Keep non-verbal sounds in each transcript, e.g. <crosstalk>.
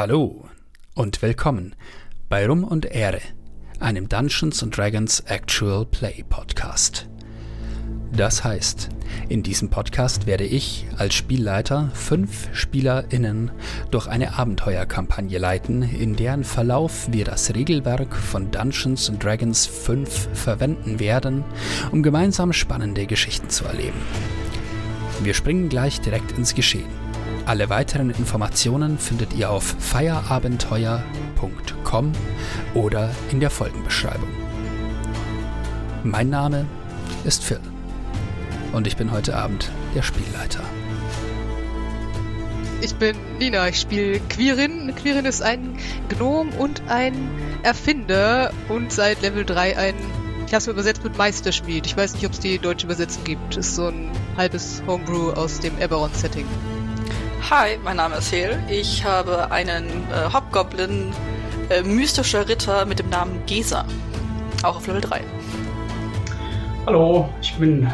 Hallo und willkommen bei Rum und Ehre, einem Dungeons Dragons Actual Play Podcast. Das heißt, in diesem Podcast werde ich als Spielleiter fünf SpielerInnen durch eine Abenteuerkampagne leiten, in deren Verlauf wir das Regelwerk von Dungeons Dragons 5 verwenden werden, um gemeinsam spannende Geschichten zu erleben. Wir springen gleich direkt ins Geschehen. Alle weiteren Informationen findet ihr auf feierabenteuer.com oder in der Folgenbeschreibung. Mein Name ist Phil und ich bin heute Abend der Spielleiter. Ich bin Nina, ich spiele Quirin. Quirin ist ein Gnom und ein Erfinder und seit Level 3 ein, ich habe es übersetzt mit Meisterschmied. Ich weiß nicht, ob es die deutsche Übersetzung gibt. Ist so ein halbes Homebrew aus dem Eberron-Setting. Hi, mein Name ist Hel. Ich habe einen äh, Hobgoblin, äh, mystischer Ritter mit dem Namen Gesa. Auch auf Level 3. Hallo, ich bin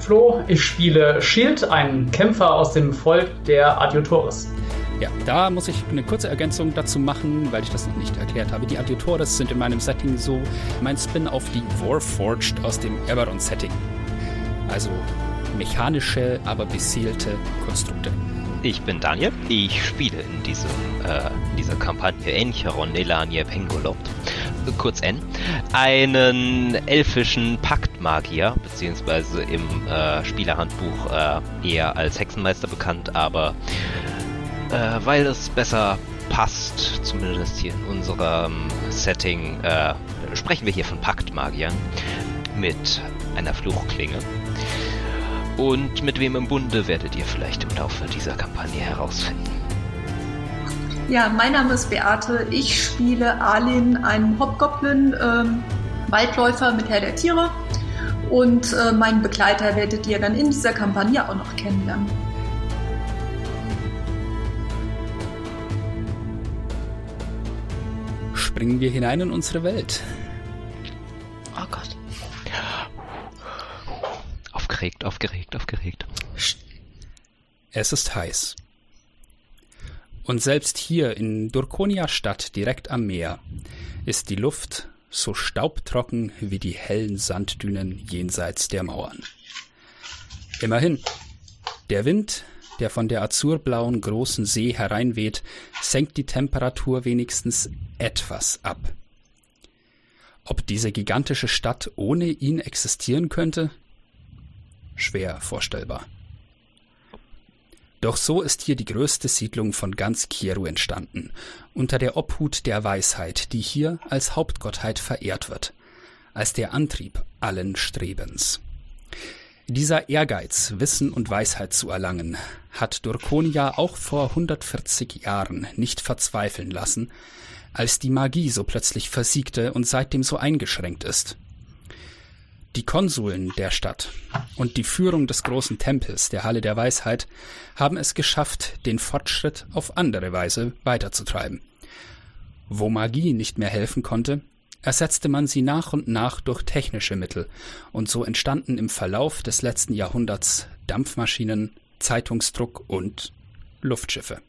Flo. Ich spiele Shield, einen Kämpfer aus dem Volk der Adiotores. Ja, da muss ich eine kurze Ergänzung dazu machen, weil ich das noch nicht erklärt habe. Die Adiotores sind in meinem Setting so mein Spin auf die Warforged aus dem Eberron-Setting. Also mechanische, aber beseelte Konstrukte. Ich bin Daniel. Ich spiele in, diesem, äh, in dieser Kampagne Encheron Elanie Pengolopt, kurz N, einen elfischen Paktmagier, beziehungsweise im äh, Spielerhandbuch äh, eher als Hexenmeister bekannt, aber äh, weil es besser passt, zumindest hier in unserem Setting, äh, sprechen wir hier von Paktmagiern mit einer Fluchklinge. Und mit wem im Bunde werdet ihr vielleicht im Laufe dieser Kampagne herausfinden. Ja, mein Name ist Beate. Ich spiele Alin, einen Hobgoblin, ähm, Waldläufer mit Herr der Tiere. Und äh, meinen Begleiter werdet ihr dann in dieser Kampagne auch noch kennenlernen. Springen wir hinein in unsere Welt. Oh Gott. Aufgeregt, aufgeregt, aufgeregt. Es ist heiß. Und selbst hier in Durkonia Stadt direkt am Meer ist die Luft so staubtrocken wie die hellen Sanddünen jenseits der Mauern. Immerhin, der Wind, der von der azurblauen großen See hereinweht, senkt die Temperatur wenigstens etwas ab. Ob diese gigantische Stadt ohne ihn existieren könnte? Schwer vorstellbar. Doch so ist hier die größte Siedlung von ganz Kieru entstanden, unter der Obhut der Weisheit, die hier als Hauptgottheit verehrt wird, als der Antrieb allen Strebens. Dieser Ehrgeiz, Wissen und Weisheit zu erlangen, hat Durkonia auch vor 140 Jahren nicht verzweifeln lassen, als die Magie so plötzlich versiegte und seitdem so eingeschränkt ist. Die Konsuln der Stadt und die Führung des großen Tempels, der Halle der Weisheit, haben es geschafft, den Fortschritt auf andere Weise weiterzutreiben. Wo Magie nicht mehr helfen konnte, ersetzte man sie nach und nach durch technische Mittel, und so entstanden im Verlauf des letzten Jahrhunderts Dampfmaschinen, Zeitungsdruck und Luftschiffe.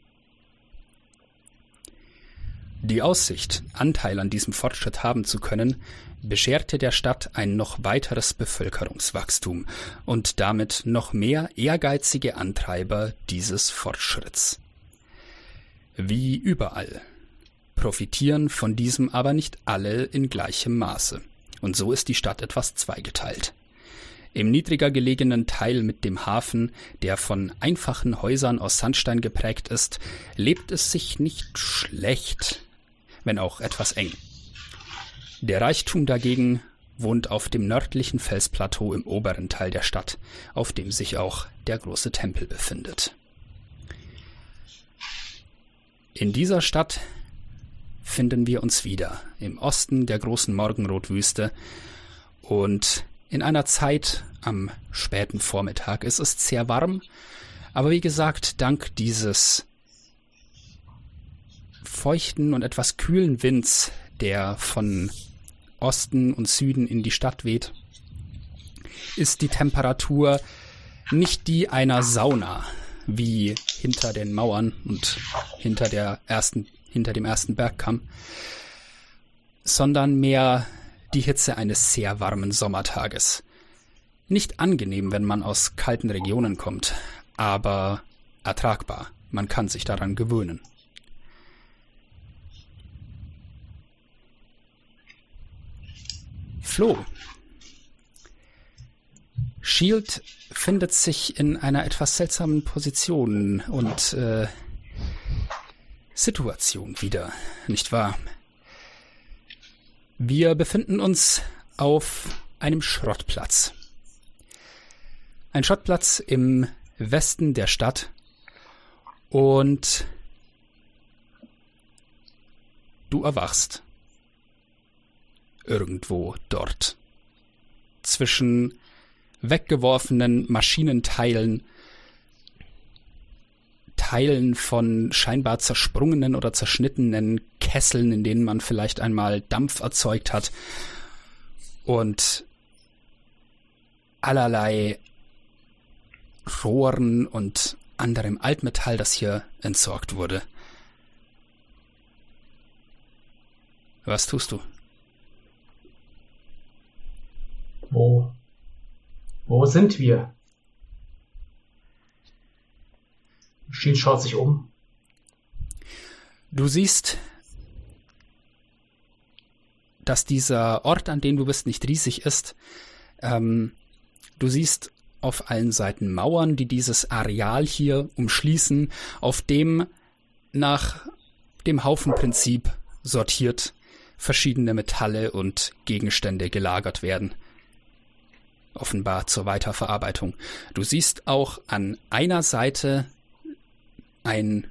Die Aussicht, Anteil an diesem Fortschritt haben zu können, bescherte der Stadt ein noch weiteres Bevölkerungswachstum und damit noch mehr ehrgeizige Antreiber dieses Fortschritts. Wie überall profitieren von diesem aber nicht alle in gleichem Maße, und so ist die Stadt etwas zweigeteilt. Im niedriger gelegenen Teil mit dem Hafen, der von einfachen Häusern aus Sandstein geprägt ist, lebt es sich nicht schlecht, wenn auch etwas eng. Der Reichtum dagegen wohnt auf dem nördlichen Felsplateau im oberen Teil der Stadt, auf dem sich auch der große Tempel befindet. In dieser Stadt finden wir uns wieder, im Osten der großen Morgenrotwüste und in einer Zeit am späten Vormittag. Es ist sehr warm, aber wie gesagt, dank dieses feuchten und etwas kühlen Winds, der von Osten und Süden in die Stadt weht, ist die Temperatur nicht die einer Sauna, wie hinter den Mauern und hinter der ersten, hinter dem ersten Bergkamm, sondern mehr die Hitze eines sehr warmen Sommertages. Nicht angenehm, wenn man aus kalten Regionen kommt, aber ertragbar. Man kann sich daran gewöhnen. Flo. Shield findet sich in einer etwas seltsamen Position und äh, Situation wieder, nicht wahr? Wir befinden uns auf einem Schrottplatz. Ein Schrottplatz im Westen der Stadt und du erwachst irgendwo dort zwischen weggeworfenen Maschinenteilen Teilen von scheinbar zersprungenen oder zerschnittenen Kesseln, in denen man vielleicht einmal Dampf erzeugt hat und allerlei Rohren und anderem Altmetall, das hier entsorgt wurde. Was tust du? Wo? Wo sind wir? Shield schaut sich um. Du siehst, dass dieser Ort, an dem du bist, nicht riesig ist. Ähm, du siehst auf allen Seiten Mauern, die dieses Areal hier umschließen, auf dem nach dem Haufenprinzip sortiert verschiedene Metalle und Gegenstände gelagert werden. Offenbar zur Weiterverarbeitung. Du siehst auch an einer Seite ein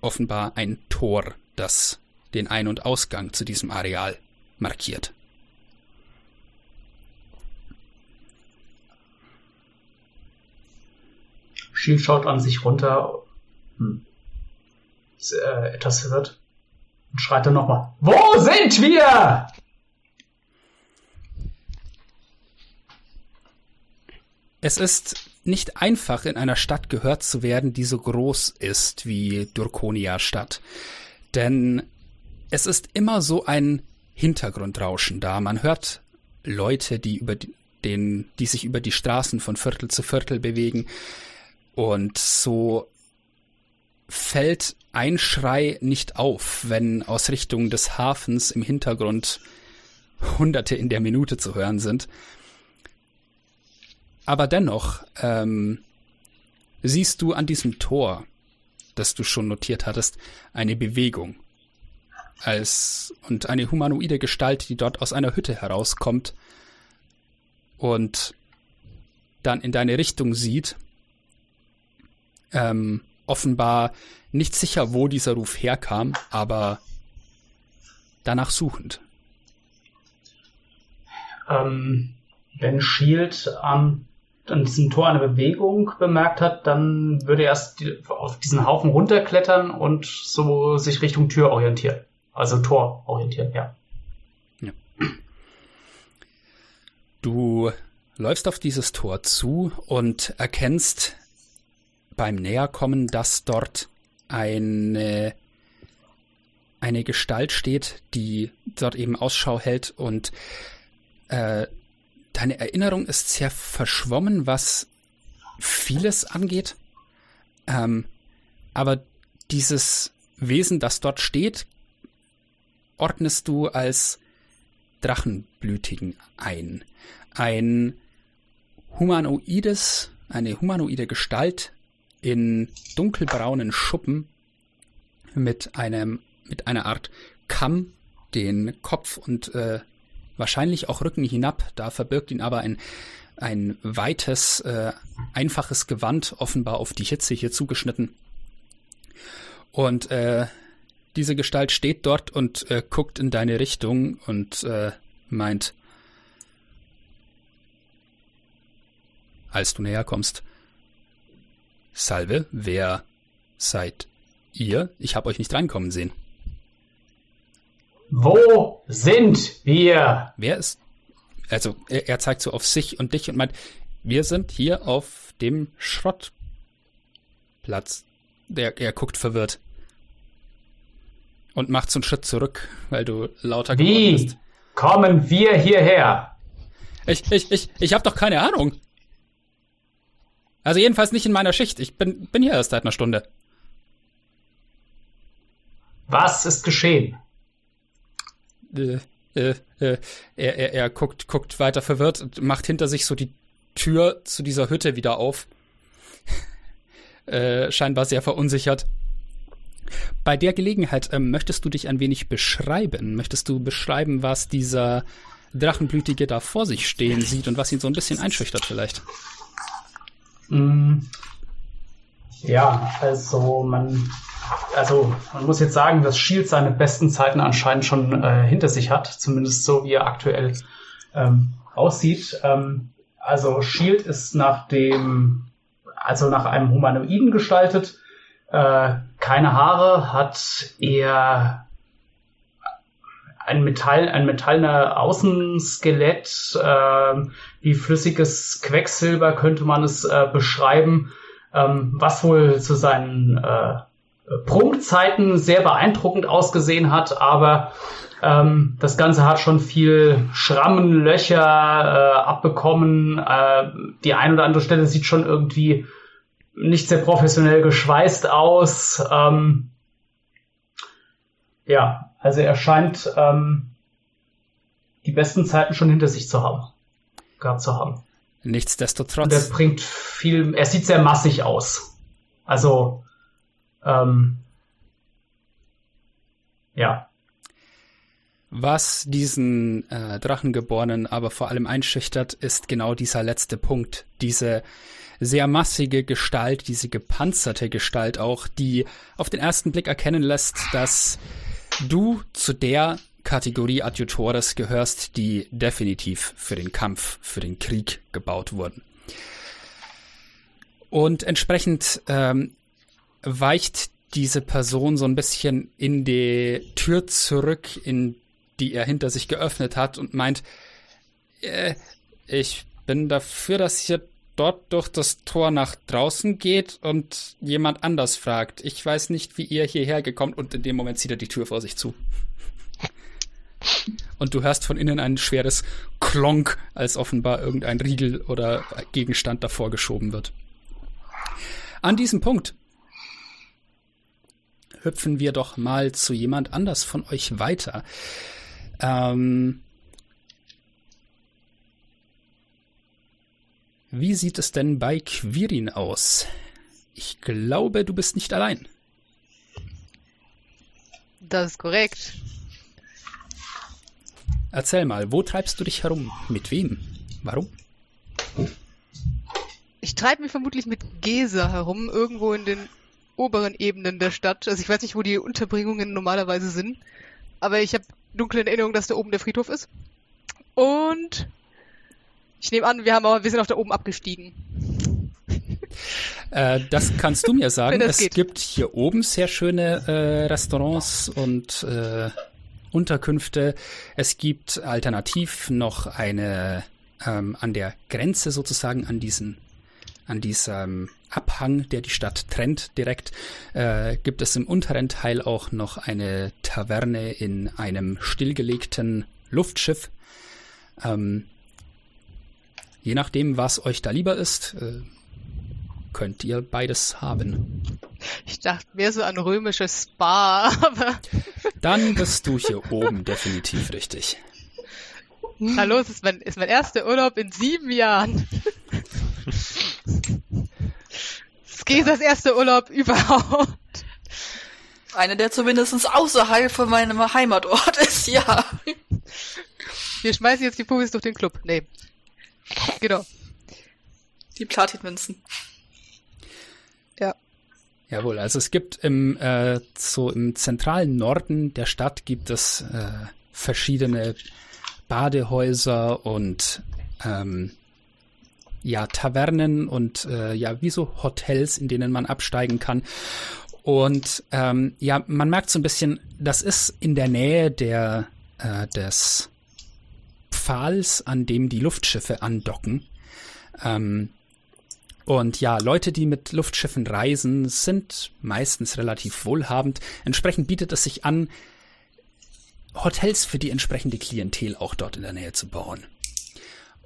offenbar ein Tor, das den Ein- und Ausgang zu diesem Areal markiert. Shield schaut an sich runter. Hm. Ist, äh, etwas verwirrt. Und schreit dann nochmal. Wo sind wir? Es ist nicht einfach, in einer Stadt gehört zu werden, die so groß ist wie Durkonia Stadt. Denn es ist immer so ein Hintergrundrauschen da. Man hört Leute, die über den, die sich über die Straßen von Viertel zu Viertel bewegen. Und so fällt ein Schrei nicht auf, wenn aus Richtung des Hafens im Hintergrund Hunderte in der Minute zu hören sind. Aber dennoch ähm, siehst du an diesem Tor, das du schon notiert hattest, eine Bewegung. Als, und eine humanoide Gestalt, die dort aus einer Hütte herauskommt und dann in deine Richtung sieht. Ähm, offenbar nicht sicher, wo dieser Ruf herkam, aber danach suchend. Ähm, wenn Shield am an diesem Tor eine Bewegung bemerkt hat, dann würde er erst auf diesen Haufen runterklettern und so sich Richtung Tür orientieren. Also Tor orientieren, ja. ja. Du läufst auf dieses Tor zu und erkennst beim Näherkommen, dass dort eine, eine Gestalt steht, die dort eben Ausschau hält und äh, deine Erinnerung ist sehr verschwommen, was vieles angeht. Ähm, aber dieses Wesen, das dort steht, ordnest du als Drachenblütigen ein. Ein humanoides, eine humanoide Gestalt in dunkelbraunen Schuppen mit einem, mit einer Art Kamm den Kopf und äh, wahrscheinlich auch Rücken hinab. Da verbirgt ihn aber ein, ein weites, äh, einfaches Gewand, offenbar auf die Hitze hier zugeschnitten. Und äh, diese Gestalt steht dort und äh, guckt in deine Richtung und äh, meint, als du näher kommst, Salve, wer seid ihr? Ich habe euch nicht reinkommen sehen. Wo sind wir? Wer ist. Also, er, er, zeigt so auf sich und dich und meint, wir sind hier auf dem Schrottplatz. Der, er guckt verwirrt. und macht so einen Schritt zurück, weil du lauter geworden Wie bist. kommen wir hierher? Ich, ich, ich, ich habe doch keine Ahnung. Also jedenfalls nicht in meiner Schicht. Ich bin, bin hier erst seit einer Stunde. Was ist geschehen? Äh, äh, äh, er, er, er guckt, guckt weiter verwirrt und macht hinter sich so die Tür zu dieser Hütte wieder auf. <laughs> äh, scheinbar sehr verunsichert. Bei der Gelegenheit ähm, möchtest du dich ein wenig beschreiben? Möchtest du beschreiben, was dieser Drachenblütige da vor sich stehen sieht und was ihn so ein bisschen einschüchtert vielleicht? Mm. Ja, also man, also man muss jetzt sagen, dass Shield seine besten Zeiten anscheinend schon äh, hinter sich hat, zumindest so wie er aktuell ähm, aussieht. Ähm, also Shield ist nach dem, also nach einem Humanoiden gestaltet, äh, keine Haare, hat eher ein Metall, ein metallener Außenskelett, äh, wie flüssiges Quecksilber könnte man es äh, beschreiben, ähm, was wohl zu seinen äh, Prunkzeiten sehr beeindruckend ausgesehen hat, aber ähm, das Ganze hat schon viel Schrammen, Löcher äh, abbekommen. Äh, die eine oder andere Stelle sieht schon irgendwie nicht sehr professionell geschweißt aus. Ähm, ja, also er scheint ähm, die besten Zeiten schon hinter sich zu haben, gehabt zu haben. Nichtsdestotrotz. Und er bringt viel, er sieht sehr massig aus. Also, ähm, ja. Was diesen äh, Drachengeborenen aber vor allem einschüchtert, ist genau dieser letzte Punkt. Diese sehr massige Gestalt, diese gepanzerte Gestalt auch, die auf den ersten Blick erkennen lässt, dass du zu der Kategorie Adjutores gehörst, die definitiv für den Kampf, für den Krieg gebaut wurden. Und entsprechend ähm, weicht diese Person so ein bisschen in die Tür zurück, in die er hinter sich geöffnet hat und meint, äh, ich bin dafür, dass hier dort durch das Tor nach draußen geht und jemand anders fragt. Ich weiß nicht, wie ihr hierher gekommen und in dem Moment zieht er die Tür vor sich zu. Und du hörst von innen ein schweres Klonk, als offenbar irgendein Riegel oder Gegenstand davor geschoben wird. An diesem Punkt hüpfen wir doch mal zu jemand anders von euch weiter. Ähm, Wie sieht es denn bei Quirin aus? Ich glaube, du bist nicht allein. Das ist korrekt. Erzähl mal, wo treibst du dich herum? Mit wem? Warum? Ich treibe mich vermutlich mit Gesa herum, irgendwo in den oberen Ebenen der Stadt. Also ich weiß nicht, wo die Unterbringungen normalerweise sind, aber ich habe dunkle Erinnerung, dass da oben der Friedhof ist. Und ich nehme an, wir haben aber, wir sind auch da oben abgestiegen. Äh, das kannst du mir <laughs> sagen. es geht. gibt hier oben sehr schöne äh, Restaurants und äh, Unterkünfte. Es gibt alternativ noch eine ähm, an der Grenze sozusagen an diesen an diesem Abhang, der die Stadt trennt, direkt, äh, gibt es im unteren Teil auch noch eine Taverne in einem stillgelegten Luftschiff. Ähm, Je nachdem, was euch da lieber ist, äh, könnt ihr beides haben. Ich dachte mehr so an römisches Spa, <laughs> aber. Dann bist du hier oben definitiv richtig. Hallo, es ist mein, ist mein erster Urlaub in sieben Jahren. Es geht das erste Urlaub überhaupt. Eine, der zumindest außerhalb von meinem Heimatort ist, ja. Wir schmeißen jetzt die Pubis durch den Club. Nee. Genau. Die Platinmünzen. Ja. Jawohl, also es gibt im, äh, so im zentralen Norden der Stadt gibt es äh, verschiedene Badehäuser und ähm, ja, Tavernen und äh, ja, wie so Hotels, in denen man absteigen kann. Und ähm, ja, man merkt so ein bisschen, das ist in der Nähe der äh, des Pfahls, an dem die Luftschiffe andocken. Ähm, Und ja, Leute, die mit Luftschiffen reisen, sind meistens relativ wohlhabend. Entsprechend bietet es sich an, Hotels für die entsprechende Klientel auch dort in der Nähe zu bauen.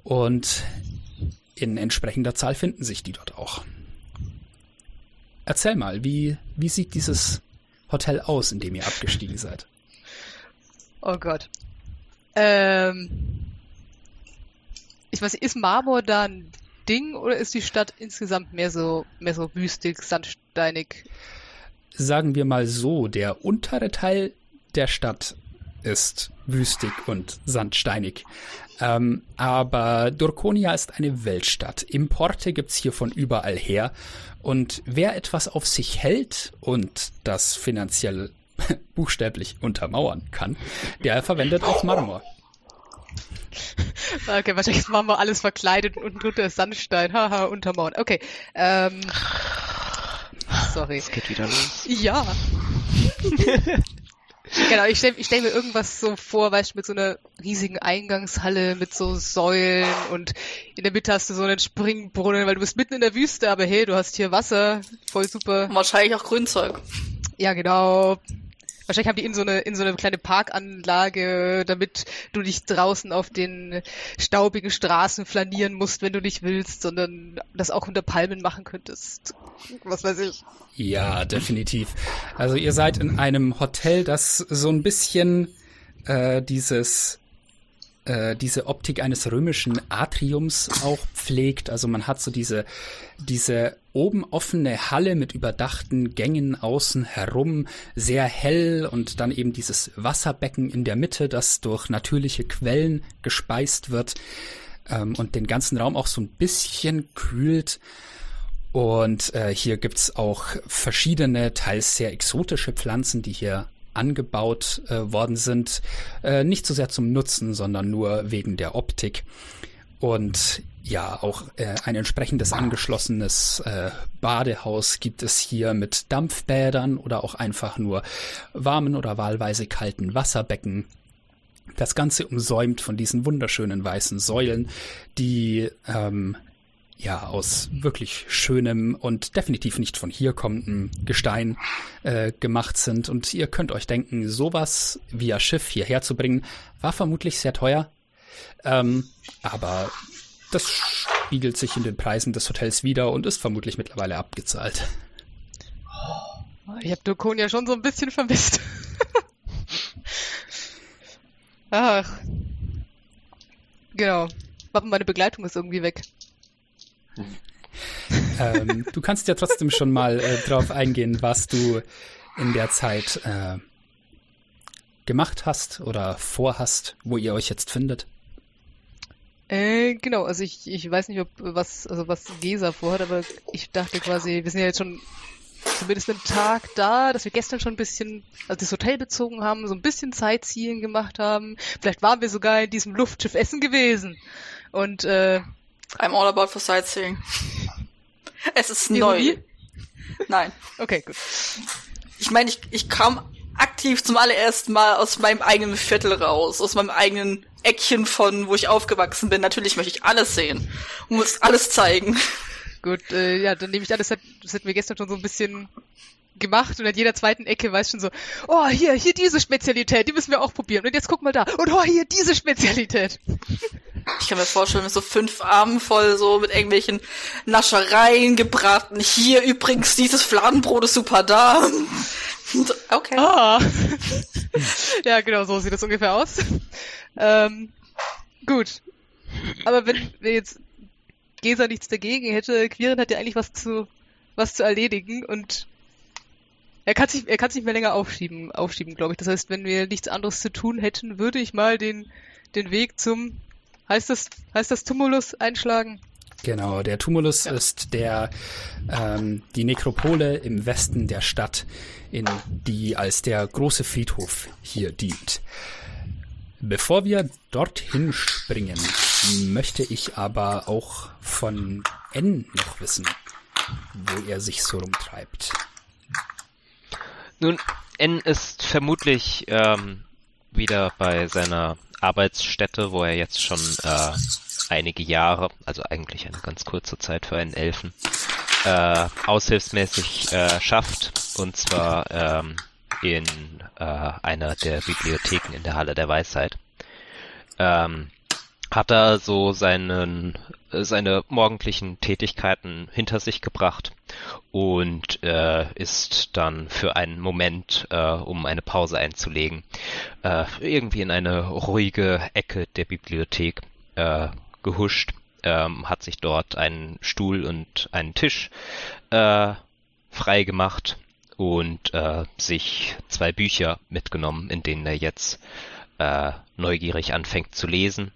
Und in entsprechender Zahl finden sich die dort auch. Erzähl mal, wie, wie sieht dieses Hotel aus, in dem ihr abgestiegen seid? Oh Gott. Ähm, ich weiß ist Marmor da ein Ding oder ist die Stadt insgesamt mehr so, mehr so wüstig, sandsteinig? Sagen wir mal so, der untere Teil der Stadt ist wüstig und sandsteinig. Ähm, aber Dorkonia ist eine Weltstadt. Importe gibt's hier von überall her. Und wer etwas auf sich hält und das finanziell <laughs> buchstäblich untermauern kann, der verwendet auch Marmor. <laughs> Okay, wahrscheinlich ist Marmor alles verkleidet und unten drunter ist Sandstein. Haha, untermauern. Okay. Ähm, sorry. Es geht wieder los. Ja. <laughs> genau, ich stelle ich stell mir irgendwas so vor, weißt du, mit so einer riesigen Eingangshalle mit so Säulen und in der Mitte hast du so einen Springbrunnen, weil du bist mitten in der Wüste, aber hey, du hast hier Wasser, voll super. Wahrscheinlich auch Grünzeug. Ja, genau. Wahrscheinlich haben die in so eine in so eine kleine Parkanlage, damit du nicht draußen auf den staubigen Straßen flanieren musst, wenn du nicht willst, sondern das auch unter Palmen machen könntest. Was weiß ich. Ja, definitiv. Also ihr seid in einem Hotel, das so ein bisschen äh, dieses äh, diese Optik eines römischen Atriums auch pflegt. Also man hat so diese diese oben offene Halle mit überdachten Gängen außen herum, sehr hell und dann eben dieses Wasserbecken in der Mitte, das durch natürliche Quellen gespeist wird ähm, und den ganzen Raum auch so ein bisschen kühlt. Und äh, hier gibt's auch verschiedene, teils sehr exotische Pflanzen, die hier angebaut äh, worden sind. Äh, nicht so sehr zum Nutzen, sondern nur wegen der Optik. Und ja, auch äh, ein entsprechendes angeschlossenes äh, Badehaus gibt es hier mit Dampfbädern oder auch einfach nur warmen oder wahlweise kalten Wasserbecken. Das Ganze umsäumt von diesen wunderschönen weißen Säulen, die ähm, ja aus wirklich schönem und definitiv nicht von hier kommendem Gestein äh, gemacht sind. Und ihr könnt euch denken, sowas via Schiff hierher zu bringen, war vermutlich sehr teuer. Ähm, aber das spiegelt sich in den Preisen des Hotels wieder und ist vermutlich mittlerweile abgezahlt. Ich habe Dokon ja schon so ein bisschen vermisst. <laughs> Ach. Genau. Aber meine Begleitung ist irgendwie weg. Ähm, du kannst ja trotzdem schon mal äh, drauf eingehen, was du in der Zeit äh, gemacht hast oder vorhast, wo ihr euch jetzt findet. Äh, genau, also ich, ich weiß nicht, ob was, also was Gesa vorhat, aber ich dachte quasi, wir sind ja jetzt schon zumindest einen Tag da, dass wir gestern schon ein bisschen, also das Hotel bezogen haben, so ein bisschen Sightseeing gemacht haben. Vielleicht waren wir sogar in diesem Luftschiff essen gewesen. Und äh, I'm all about for sightseeing. <laughs> Es ist Ironie? neu. Nein. okay, gut. Ich meine, ich, ich kam aktiv zum allerersten Mal aus meinem eigenen Viertel raus, aus meinem eigenen Eckchen von, wo ich aufgewachsen bin. Natürlich möchte ich alles sehen und muss alles zeigen. Gut, äh, ja, dann nehme ich an, das, hat, das hätten wir gestern schon so ein bisschen gemacht und an jeder zweiten Ecke weiß schon so, oh, hier, hier diese Spezialität, die müssen wir auch probieren. Und jetzt guck mal da. Und oh, hier diese Spezialität. Ich kann mir vorstellen, mit so fünf Armen voll so mit irgendwelchen Naschereien gebraten. Hier übrigens, dieses Fladenbrot ist super da. Okay. Ah. ja, genau, so sieht das ungefähr aus. Ähm, gut. Aber wenn wir jetzt Gesa nichts dagegen hätte, Quirin hat ja eigentlich was zu, was zu erledigen und er kann sich, er kann sich nicht mehr länger aufschieben, aufschieben, glaube ich. Das heißt, wenn wir nichts anderes zu tun hätten, würde ich mal den, den Weg zum, heißt das, heißt das Tumulus einschlagen? Genau, der Tumulus Ja. ist der ähm, die Nekropole im Westen der Stadt, in die als der große Friedhof hier dient. Bevor wir dorthin springen, möchte ich aber auch von N noch wissen, wo er sich so rumtreibt. Nun, N ist vermutlich ähm, wieder bei seiner Arbeitsstätte, wo er jetzt schon äh, einige Jahre, also eigentlich eine ganz kurze Zeit für einen Elfen, äh, aushilfsmäßig äh, schafft. Und zwar ähm, in äh, einer der Bibliotheken in der Halle der Weisheit. Ähm, hat er so seinen seine morgendlichen Tätigkeiten hinter sich gebracht und äh, ist dann für einen Moment, äh, um eine Pause einzulegen, äh, irgendwie in eine ruhige Ecke der Bibliothek äh, gehuscht, ähm, hat sich dort einen Stuhl und einen Tisch äh, frei gemacht und äh, sich zwei Bücher mitgenommen, in denen er jetzt äh, neugierig anfängt zu lesen,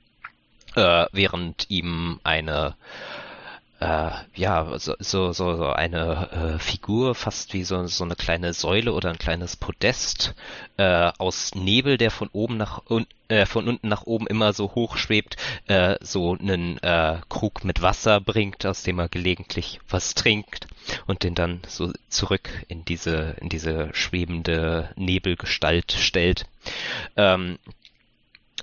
äh, während ihm eine äh, ja, so, so, so eine äh, Figur, fast wie so, so eine kleine Säule oder ein kleines Podest äh, aus Nebel, der von oben nach äh, von unten nach oben immer so hoch schwebt, äh, so einen äh, Krug mit Wasser bringt, aus dem er gelegentlich was trinkt und den dann so zurück in diese in diese schwebende Nebelgestalt stellt. Ähm,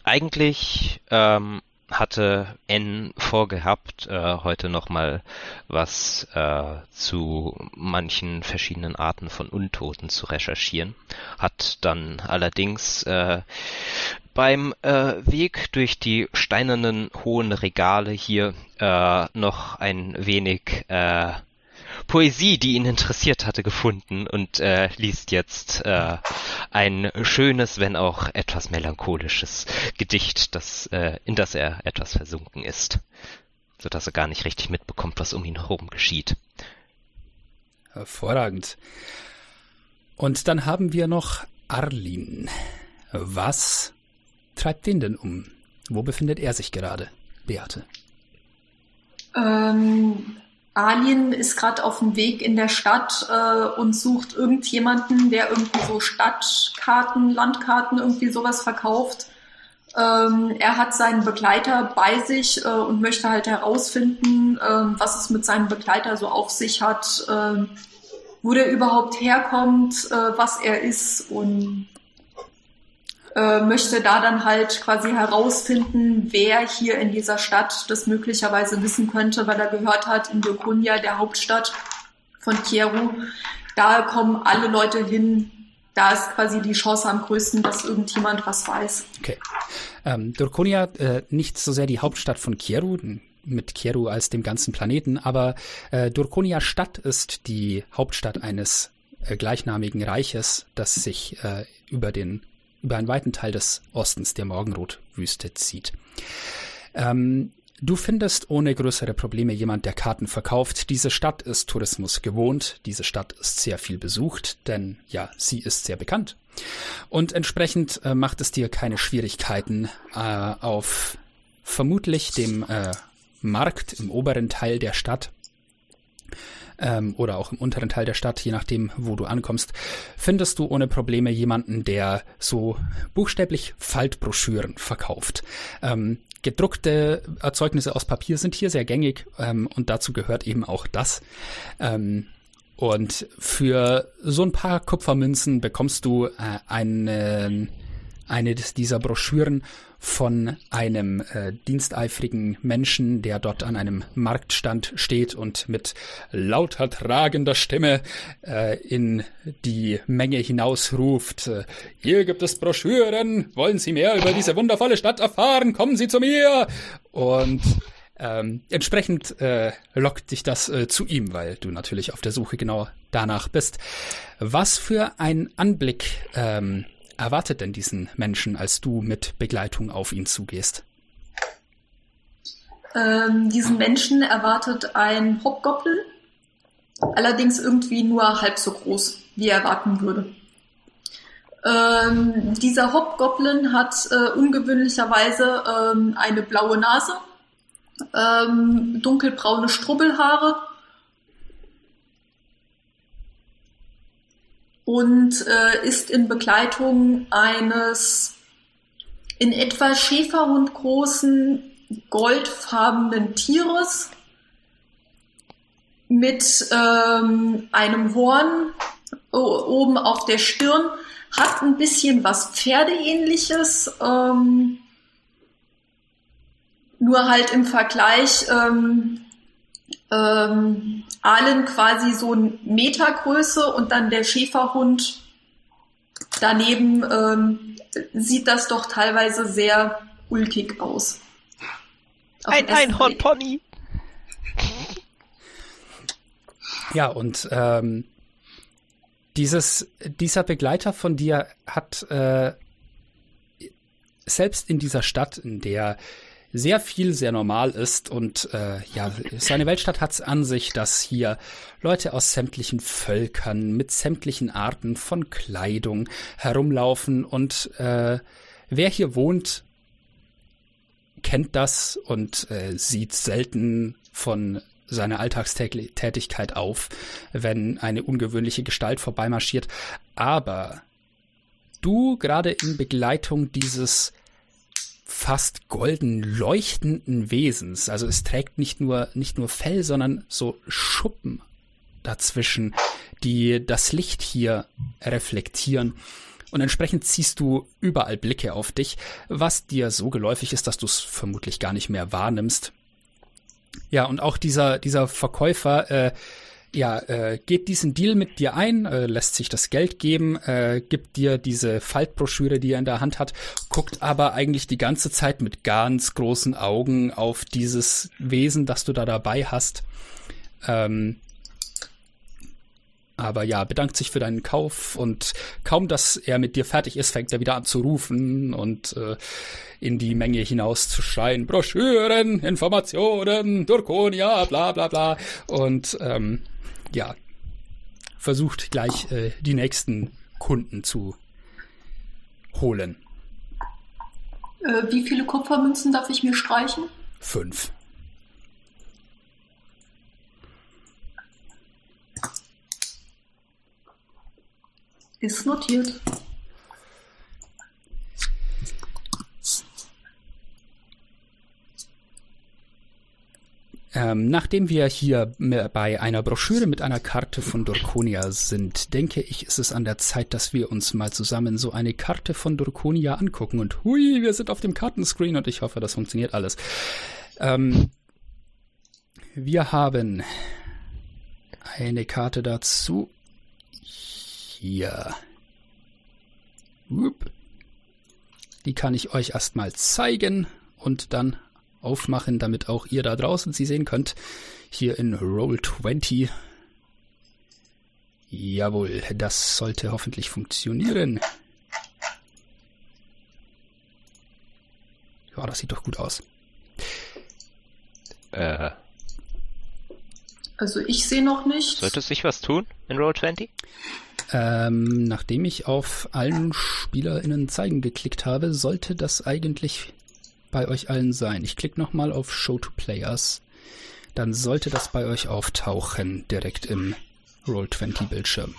eigentlich ähm, hatte N vorgehabt, äh, heute nochmal was äh, zu manchen verschiedenen Arten von Untoten zu recherchieren, hat dann allerdings äh, beim äh, Weg durch die steinernen hohen Regale hier äh, noch ein wenig äh, Poesie, die ihn interessiert hatte, gefunden und äh, liest jetzt äh, ein schönes, wenn auch etwas melancholisches Gedicht, das, äh, in das er etwas versunken ist, so dass er gar nicht richtig mitbekommt, was um ihn herum geschieht. Hervorragend. Und dann haben wir noch Arlin. Was treibt den denn um? Wo befindet er sich gerade, Beate? Ähm, Alien ist gerade auf dem Weg in der Stadt äh, und sucht irgendjemanden, der irgendwie so Stadtkarten, Landkarten, irgendwie sowas verkauft. Ähm, er hat seinen Begleiter bei sich äh, und möchte halt herausfinden, äh, was es mit seinem Begleiter so auf sich hat, äh, wo der überhaupt herkommt, äh, was er ist und äh, möchte da dann halt quasi herausfinden, wer hier in dieser Stadt das möglicherweise wissen könnte, weil er gehört hat, in Durkunia, der Hauptstadt von Kieru, da kommen alle Leute hin, da ist quasi die Chance am größten, dass irgendjemand was weiß. Okay. Ähm, Durkunia, äh, nicht so sehr die Hauptstadt von Kieru, mit Kieru als dem ganzen Planeten, aber äh, Durkonia Stadt ist die Hauptstadt eines äh, gleichnamigen Reiches, das sich äh, über den über einen weiten Teil des Ostens der Morgenrotwüste zieht. Ähm, du findest ohne größere Probleme jemand, der Karten verkauft. Diese Stadt ist Tourismus gewohnt. Diese Stadt ist sehr viel besucht, denn ja, sie ist sehr bekannt. Und entsprechend äh, macht es dir keine Schwierigkeiten, äh, auf vermutlich dem äh, Markt im oberen Teil der Stadt ähm, oder auch im unteren Teil der Stadt, je nachdem, wo du ankommst, findest du ohne Probleme jemanden, der so buchstäblich Faltbroschüren verkauft. Ähm, gedruckte Erzeugnisse aus Papier sind hier sehr gängig ähm, und dazu gehört eben auch das. Ähm, und für so ein paar Kupfermünzen bekommst du äh, eine, eine dieser Broschüren von einem äh, diensteifrigen Menschen, der dort an einem Marktstand steht und mit lauter tragender Stimme äh, in die Menge hinausruft, äh, hier gibt es Broschüren, wollen Sie mehr über diese wundervolle Stadt erfahren, kommen Sie zu mir! Und ähm, entsprechend äh, lockt dich das äh, zu ihm, weil du natürlich auf der Suche genau danach bist. Was für ein Anblick ähm, erwartet denn diesen Menschen, als du mit Begleitung auf ihn zugehst? Ähm, diesen Menschen erwartet ein Hobgoblin, allerdings irgendwie nur halb so groß, wie er erwarten würde. Ähm, dieser Hobgoblin hat äh, ungewöhnlicherweise ähm, eine blaue Nase, ähm, dunkelbraune Strubbelhaare und äh, ist in Begleitung eines in etwa Schäferhund großen goldfarbenen Tieres mit ähm, einem Horn oben auf der Stirn, hat ein bisschen was Pferdeähnliches, ähm, nur halt im Vergleich ähm, ähm, Aalen quasi so ein Metergröße und dann der Schäferhund daneben ähm, sieht das doch teilweise sehr ulkig aus. Auf Ein. Einhornpony. Ja, und ähm, dieses, dieser Begleiter von dir hat äh, selbst in dieser Stadt, in der sehr viel sehr normal ist und äh, ja, seine Weltstadt hat's an sich, dass hier Leute aus sämtlichen Völkern mit sämtlichen Arten von Kleidung herumlaufen und äh, wer hier wohnt, kennt das und äh, sieht selten von seiner Alltagstätigkeit auf, wenn eine ungewöhnliche Gestalt vorbeimarschiert. Aber du gerade in Begleitung dieses fast golden leuchtenden Wesens, also es trägt nicht nur, nicht nur Fell, sondern so Schuppen dazwischen, die das Licht hier reflektieren. Und entsprechend ziehst du überall Blicke auf dich, was dir so geläufig ist, dass du es vermutlich gar nicht mehr wahrnimmst. Ja, und auch dieser, dieser Verkäufer, äh, ja, äh, geht diesen Deal mit dir ein, äh, lässt sich das Geld geben, äh, gibt dir diese Faltbroschüre, die er in der Hand hat, guckt aber eigentlich die ganze Zeit mit ganz großen Augen auf dieses Wesen, das du da dabei hast. Ähm, aber ja, bedankt sich für deinen Kauf und kaum, dass er mit dir fertig ist, fängt er wieder an zu rufen und äh, in die Menge hinaus zu schreien, Broschüren, Informationen, Durkonia, bla bla bla. Und ähm, ja, versucht gleich äh, die nächsten Kunden zu holen. Äh, wie viele Kupfermünzen darf ich mir streichen? Fünf. Ist notiert. Ähm, nachdem wir hier bei einer Broschüre mit einer Karte von Dorkonia sind, denke ich, ist es an der Zeit, dass wir uns mal zusammen so eine Karte von Dorkonia angucken. Und hui, wir sind auf dem Kartenscreen und ich hoffe, das funktioniert alles. Ähm, wir haben eine Karte dazu. Hier. Die kann ich euch erstmal zeigen und dann aufmachen, damit auch ihr da draußen sie sehen könnt. Hier in Roll 20. Jawohl, das sollte hoffentlich funktionieren. Ja, das sieht doch gut aus. Äh, Also ich sehe noch nichts. sollte sich was tun in Roll 20? Ähm, nachdem ich auf allen SpielerInnen zeigen geklickt habe, sollte das eigentlich bei euch allen sein. Ich klicke nochmal auf Show to Players. Dann sollte das bei euch auftauchen, direkt im Roll20 Bildschirm.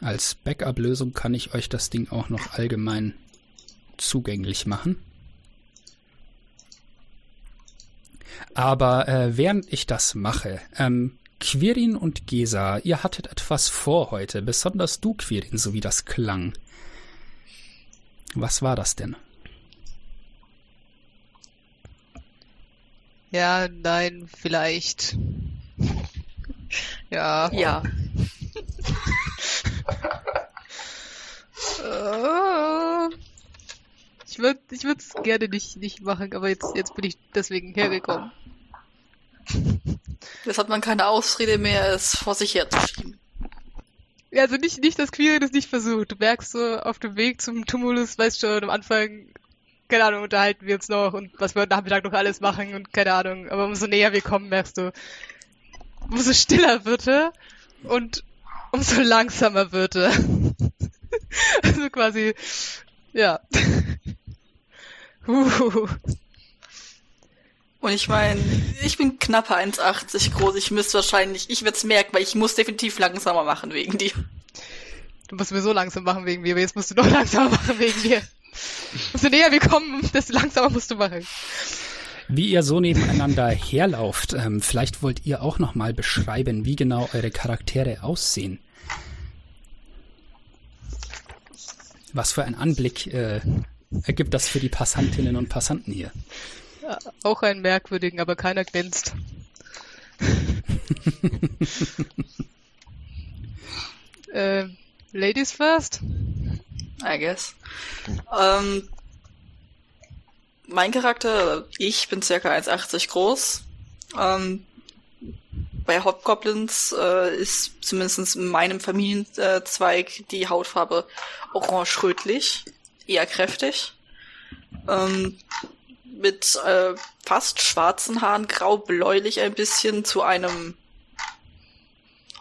Als Backup-Lösung kann ich euch das Ding auch noch allgemein zugänglich machen. Aber äh, während ich das mache, ähm, Quirin und Gesa, ihr hattet etwas vor heute, besonders du, Quirin, so wie das klang. Was war das denn? Ja, nein, vielleicht. ja. Ja. Ich würde ich würd's gerne nicht, nicht machen, aber jetzt, jetzt bin ich deswegen hergekommen. <laughs> Jetzt hat man keine Ausrede mehr, es vor sich herzuschieben. Ja, also nicht, nicht, dass Quirin das nicht versucht. Du merkst so auf dem Weg zum Tumulus, weißt schon, am Anfang, keine Ahnung, unterhalten wir uns noch und was wir heute Nachmittag noch alles machen und keine Ahnung. Aber umso näher wir kommen, merkst du, umso stiller wird er und umso langsamer wird er. <laughs> also quasi, ja. Uh. <laughs> Und ich meine, ich bin knappe 1,80 groß. Ich müsste wahrscheinlich, ich werde es merken, weil ich muss definitiv langsamer machen wegen dir. Du musst mir so langsam machen wegen mir, aber jetzt musst du noch <laughs> langsamer machen wegen mir. Umso näher wir kommen, desto langsamer musst du machen. Wie ihr so nebeneinander herlauft, ähm, vielleicht wollt ihr auch noch mal beschreiben, wie genau eure Charaktere aussehen. Was für ein Anblick äh, ergibt das für die Passantinnen und Passanten hier? Ja, auch einen merkwürdigen, aber keiner glänzt. <laughs> äh, Ladies first? I guess. Ähm, mein Charakter, ich bin circa 1,80 groß. Ähm, bei Hobgoblins äh, ist zumindest in meinem Familienzweig die Hautfarbe orange-rötlich, eher kräftig. Ähm, mit äh, fast schwarzen Haaren, grau-bläulich ein bisschen, zu einem,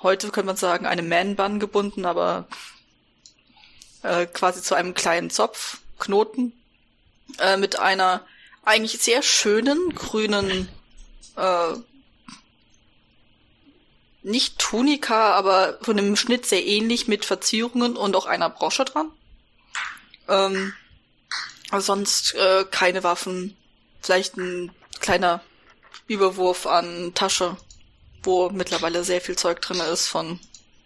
heute könnte man sagen, einem Man-Bun gebunden, aber äh, quasi zu einem kleinen Zopf, Knoten, äh, mit einer eigentlich sehr schönen grünen äh, nicht Tunika, aber von dem Schnitt sehr ähnlich mit Verzierungen und auch einer Brosche dran. Ähm, aber sonst äh, keine Waffen. Vielleicht ein kleiner Überwurf an Tasche, wo mittlerweile sehr viel Zeug drin ist von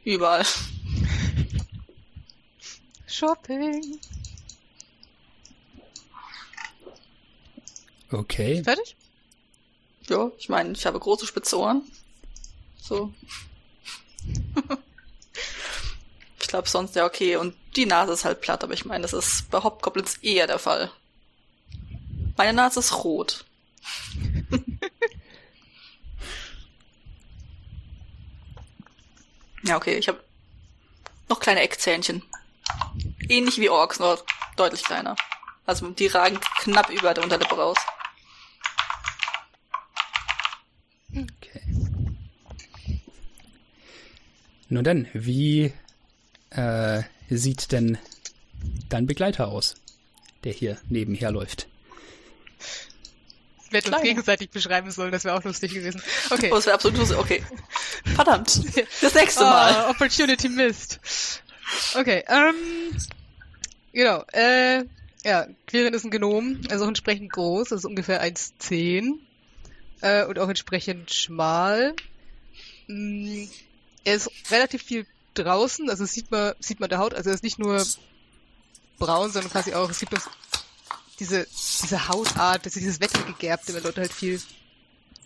überall. Shopping. Okay. Fertig? Ja, ich meine, ich habe große spitze Ohren. So. <laughs> ich glaube sonst ja okay. Und die Nase ist halt platt, aber ich meine, das ist bei Hobgoblins eher der Fall. Meine Nase ist rot. <laughs> ja, okay, ich habe noch kleine Eckzähnchen. Ähnlich wie Orks, nur deutlich kleiner. Also die ragen knapp über der Unterlippe raus. Okay. Nun denn, wie äh, sieht denn dein Begleiter aus, der hier nebenher läuft? Wir hätten uns gegenseitig beschreiben sollen, das wäre auch lustig gewesen. Okay. Oh, das wäre absolut lustig. Okay. Verdammt. Das nächste Mal. Ah, Opportunity missed. Okay, ähm, genau, äh, ja, Quirin ist ein Gnom, also auch entsprechend groß, also ungefähr 1,10 äh, und auch entsprechend schmal. Mm, er ist relativ viel draußen, also sieht man, sieht man der Haut, also er ist nicht nur braun, sondern quasi auch, es gibt auch diese, diese Hautart, das ist dieses Wettergegerbte, wenn Leute halt viel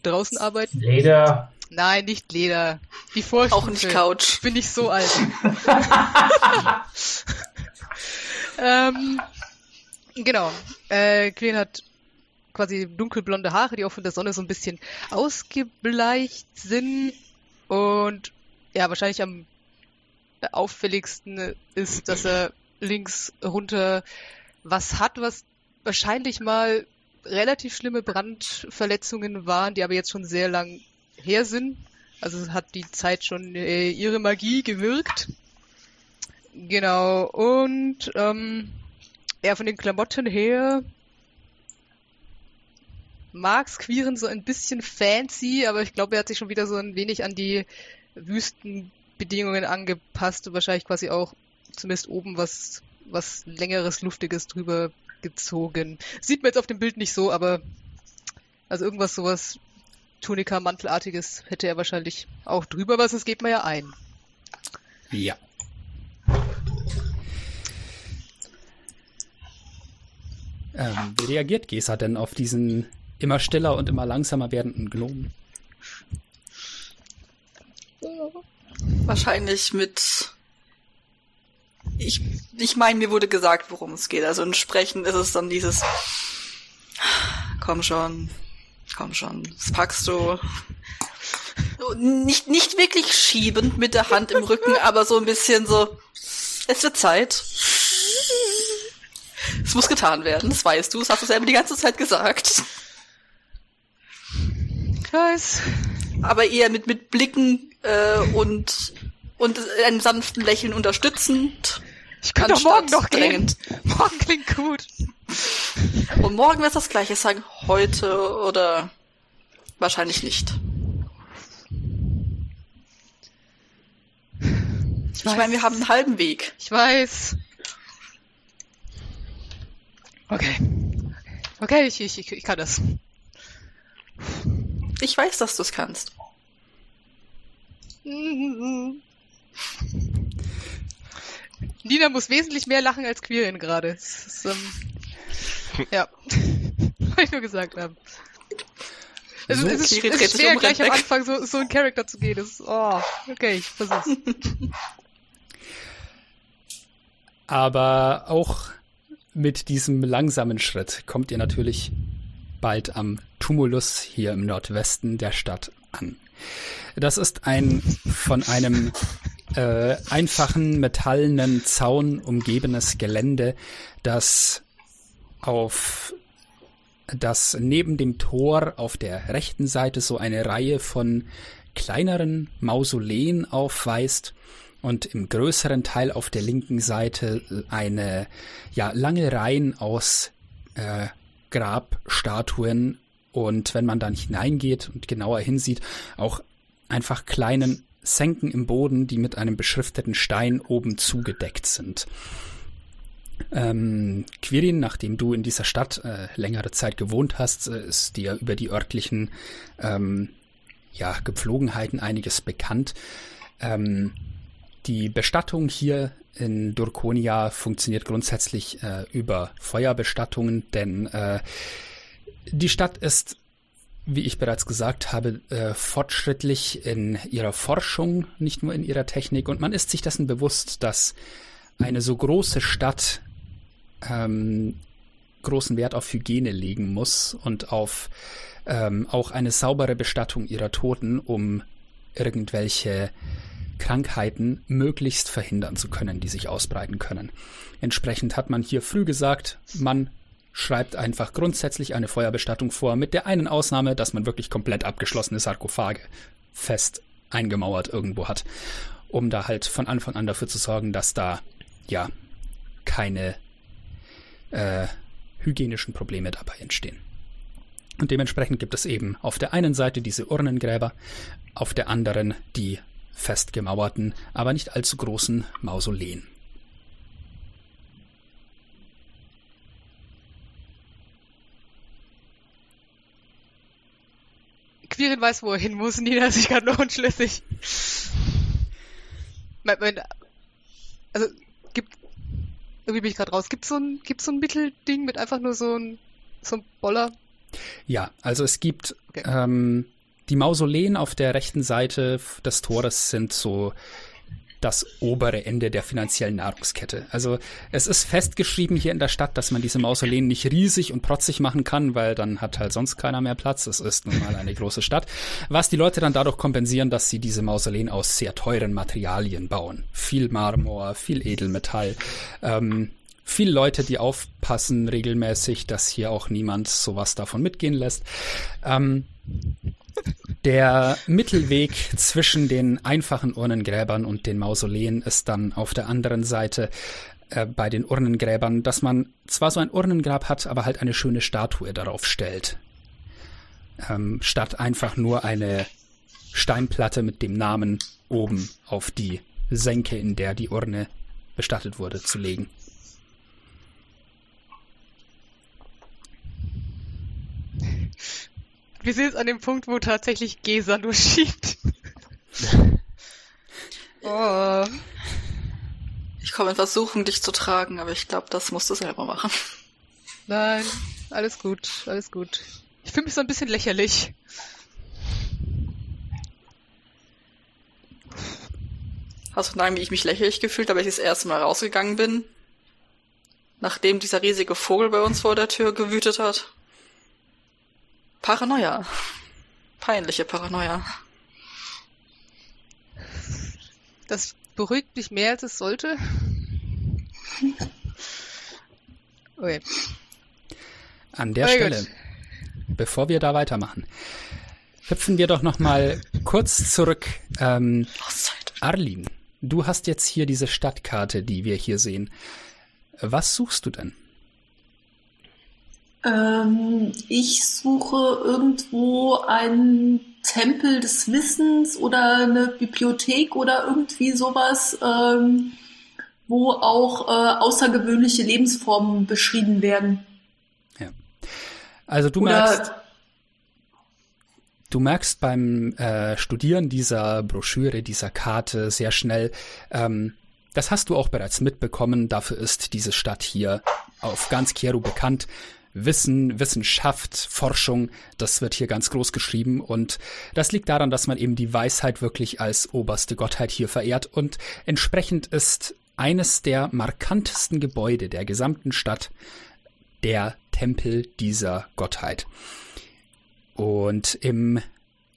draußen arbeiten. Leder. Nein, nicht Leder. Die Vorstufe. Auch nicht Couch. Bin ich so alt. <laughs> ähm, genau. Äh, Queen hat quasi dunkelblonde Haare, die auch von der Sonne so ein bisschen ausgebleicht sind. Und ja, wahrscheinlich am auffälligsten ist, dass er links runter was hat, was wahrscheinlich mal relativ schlimme Brandverletzungen waren, die aber jetzt schon sehr lang her sind. Also hat die Zeit schon äh, ihre Magie gewirkt. Genau. Und ähm, ja, von den Klamotten her mag's Queeren so ein bisschen fancy, aber ich glaube, er hat sich schon wieder so ein wenig an die Wüstenbedingungen angepasst und wahrscheinlich quasi auch zumindest oben was was längeres, luftiges drüber gezogen. Sieht man jetzt auf dem Bild nicht so, aber also irgendwas sowas Tunika Mantelartiges hätte er wahrscheinlich auch drüber, was es geht mir ja ein. Ja. Ähm, wie reagiert Gesa denn auf diesen immer stiller und immer langsamer werdenden Gnomen? Wahrscheinlich mit. Ich, ich meine, mir wurde gesagt, worum es geht. Also entsprechend ist es dann dieses. Komm schon, komm schon, das packst du. Nicht, nicht wirklich schiebend mit der Hand im Rücken, <laughs> aber so ein bisschen so. Es wird Zeit. Es muss getan werden, das weißt du, das hast du selber die ganze Zeit gesagt. Ich weiß. Aber eher mit, mit Blicken äh, und, und einem sanften Lächeln unterstützend. Ich könnte doch morgen noch gehen. <laughs> Morgen klingt gut. Und morgen wird das gleiche sagen, heute oder wahrscheinlich nicht. Ich Ich meine, wir haben einen halben Weg. Ich weiß. Okay. Okay, ich, ich, ich, ich kann das. Ich weiß, dass du es kannst. <laughs> Nina muss wesentlich mehr lachen als Quirin gerade. Ähm, <laughs> ja. <laughs> Wollte ich nur gesagt haben. Es, So, ist, es ist, Quirin es ist schwer, um, gleich am. Anfang so, so ein Charakter zu gehen. Das ist, oh, okay, ich versuch's. Aber auch mit diesem langsamen Schritt kommt ihr natürlich bald am Tumulus hier im Nordwesten der Stadt an. Das ist ein von einem äh, einfachen metallenen Zaun umgebenes Gelände, das auf das neben dem Tor auf der rechten Seite so eine Reihe von kleineren Mausoleen aufweist und im größeren Teil auf der linken Seite eine ja lange Reihen aus äh, Grabstatuen und wenn man dann hineingeht und genauer hinsieht, auch einfach kleinen Senken im Boden, die mit einem beschrifteten Stein oben zugedeckt sind. Ähm, Quirin, nachdem du in dieser Stadt äh, längere Zeit gewohnt hast, äh, ist dir über die örtlichen ähm, ja, Gepflogenheiten einiges bekannt. Ähm, die Bestattung hier in Durkonia funktioniert grundsätzlich äh, über Feuerbestattungen, denn äh, die Stadt ist, wie ich bereits gesagt habe, äh, fortschrittlich in ihrer Forschung, nicht nur in ihrer Technik. Und man ist sich dessen bewusst, dass eine so große Stadt ähm, großen Wert auf Hygiene legen muss und auf ähm, auch eine saubere Bestattung ihrer Toten, um irgendwelche Krankheiten möglichst verhindern zu können, die sich ausbreiten können. Entsprechend hat man hier früh gesagt, man schreibt einfach grundsätzlich eine Feuerbestattung vor, mit der einen Ausnahme, dass man wirklich komplett abgeschlossene Sarkophage fest eingemauert irgendwo hat, um da halt von Anfang an dafür zu sorgen, dass da ja keine äh, hygienischen Probleme dabei entstehen. Und dementsprechend gibt es eben auf der einen Seite diese Urnengräber, auf der anderen die festgemauerten, aber nicht allzu großen Mausoleen. Quirin weiß, wo er hin muss. Nina ist sich gerade noch unschlüssig. Also, gibt, irgendwie bin ich gerade raus. Gibt so ein, gibt's so ein Mittelding mit einfach nur so ein, so ein Boller? Ja, also es gibt Okay. ähm, die Mausoleen auf der rechten Seite des Tores sind so das obere Ende der finanziellen Nahrungskette. Also es ist festgeschrieben hier in der Stadt, dass man diese Mausoleen nicht riesig und protzig machen kann, weil dann hat halt sonst keiner mehr Platz. Es ist nun mal eine große Stadt. Was die Leute dann dadurch kompensieren, dass sie diese Mausoleen aus sehr teuren Materialien bauen. Viel Marmor, viel Edelmetall. Ähm, viele Leute, die aufpassen regelmäßig, dass hier auch niemand sowas davon mitgehen lässt. Ähm, der Mittelweg zwischen den einfachen Urnengräbern und den Mausoleen ist dann auf der anderen Seite äh, bei den Urnengräbern, dass man zwar so ein Urnengrab hat, aber halt eine schöne Statue darauf stellt. Ähm, statt einfach nur eine Steinplatte mit dem Namen oben auf die Senke, in der die Urne bestattet wurde, zu legen. Wir sind jetzt an dem Punkt, wo tatsächlich Gesa nur <laughs> schiebt. <laughs> oh. Ich komme in Versuchung, dich zu tragen, aber ich glaube, das musst du selber machen. Nein, alles gut, alles gut. Ich fühle mich so ein bisschen lächerlich. Hast du sagen, wie ich mich lächerlich gefühlt habe, als ich das erste Mal rausgegangen bin? Nachdem dieser riesige Vogel bei uns vor der Tür gewütet hat? Paranoia. Peinliche Paranoia. Das beruhigt mich mehr, als es sollte. Okay. An der Sehr Stelle, gut. bevor wir da weitermachen, hüpfen wir doch noch mal kurz zurück. Ähm. Arlin, du hast jetzt hier diese Stadtkarte, die wir hier sehen. Was suchst du denn? Ähm, ich suche irgendwo einen Tempel des Wissens oder eine Bibliothek oder irgendwie sowas, ähm, wo auch äh, außergewöhnliche Lebensformen beschrieben werden. Also du merkst, Oder du merkst beim äh, Studieren dieser Broschüre, dieser Karte sehr schnell, ähm, das hast du auch bereits mitbekommen. Dafür ist diese Stadt hier auf ganz Kieru bekannt. Wissen, Wissenschaft, Forschung, das wird hier ganz groß geschrieben und das liegt daran, dass man eben die Weisheit wirklich als oberste Gottheit hier verehrt und entsprechend ist eines der markantesten Gebäude der gesamten Stadt der Tempel dieser Gottheit. Und im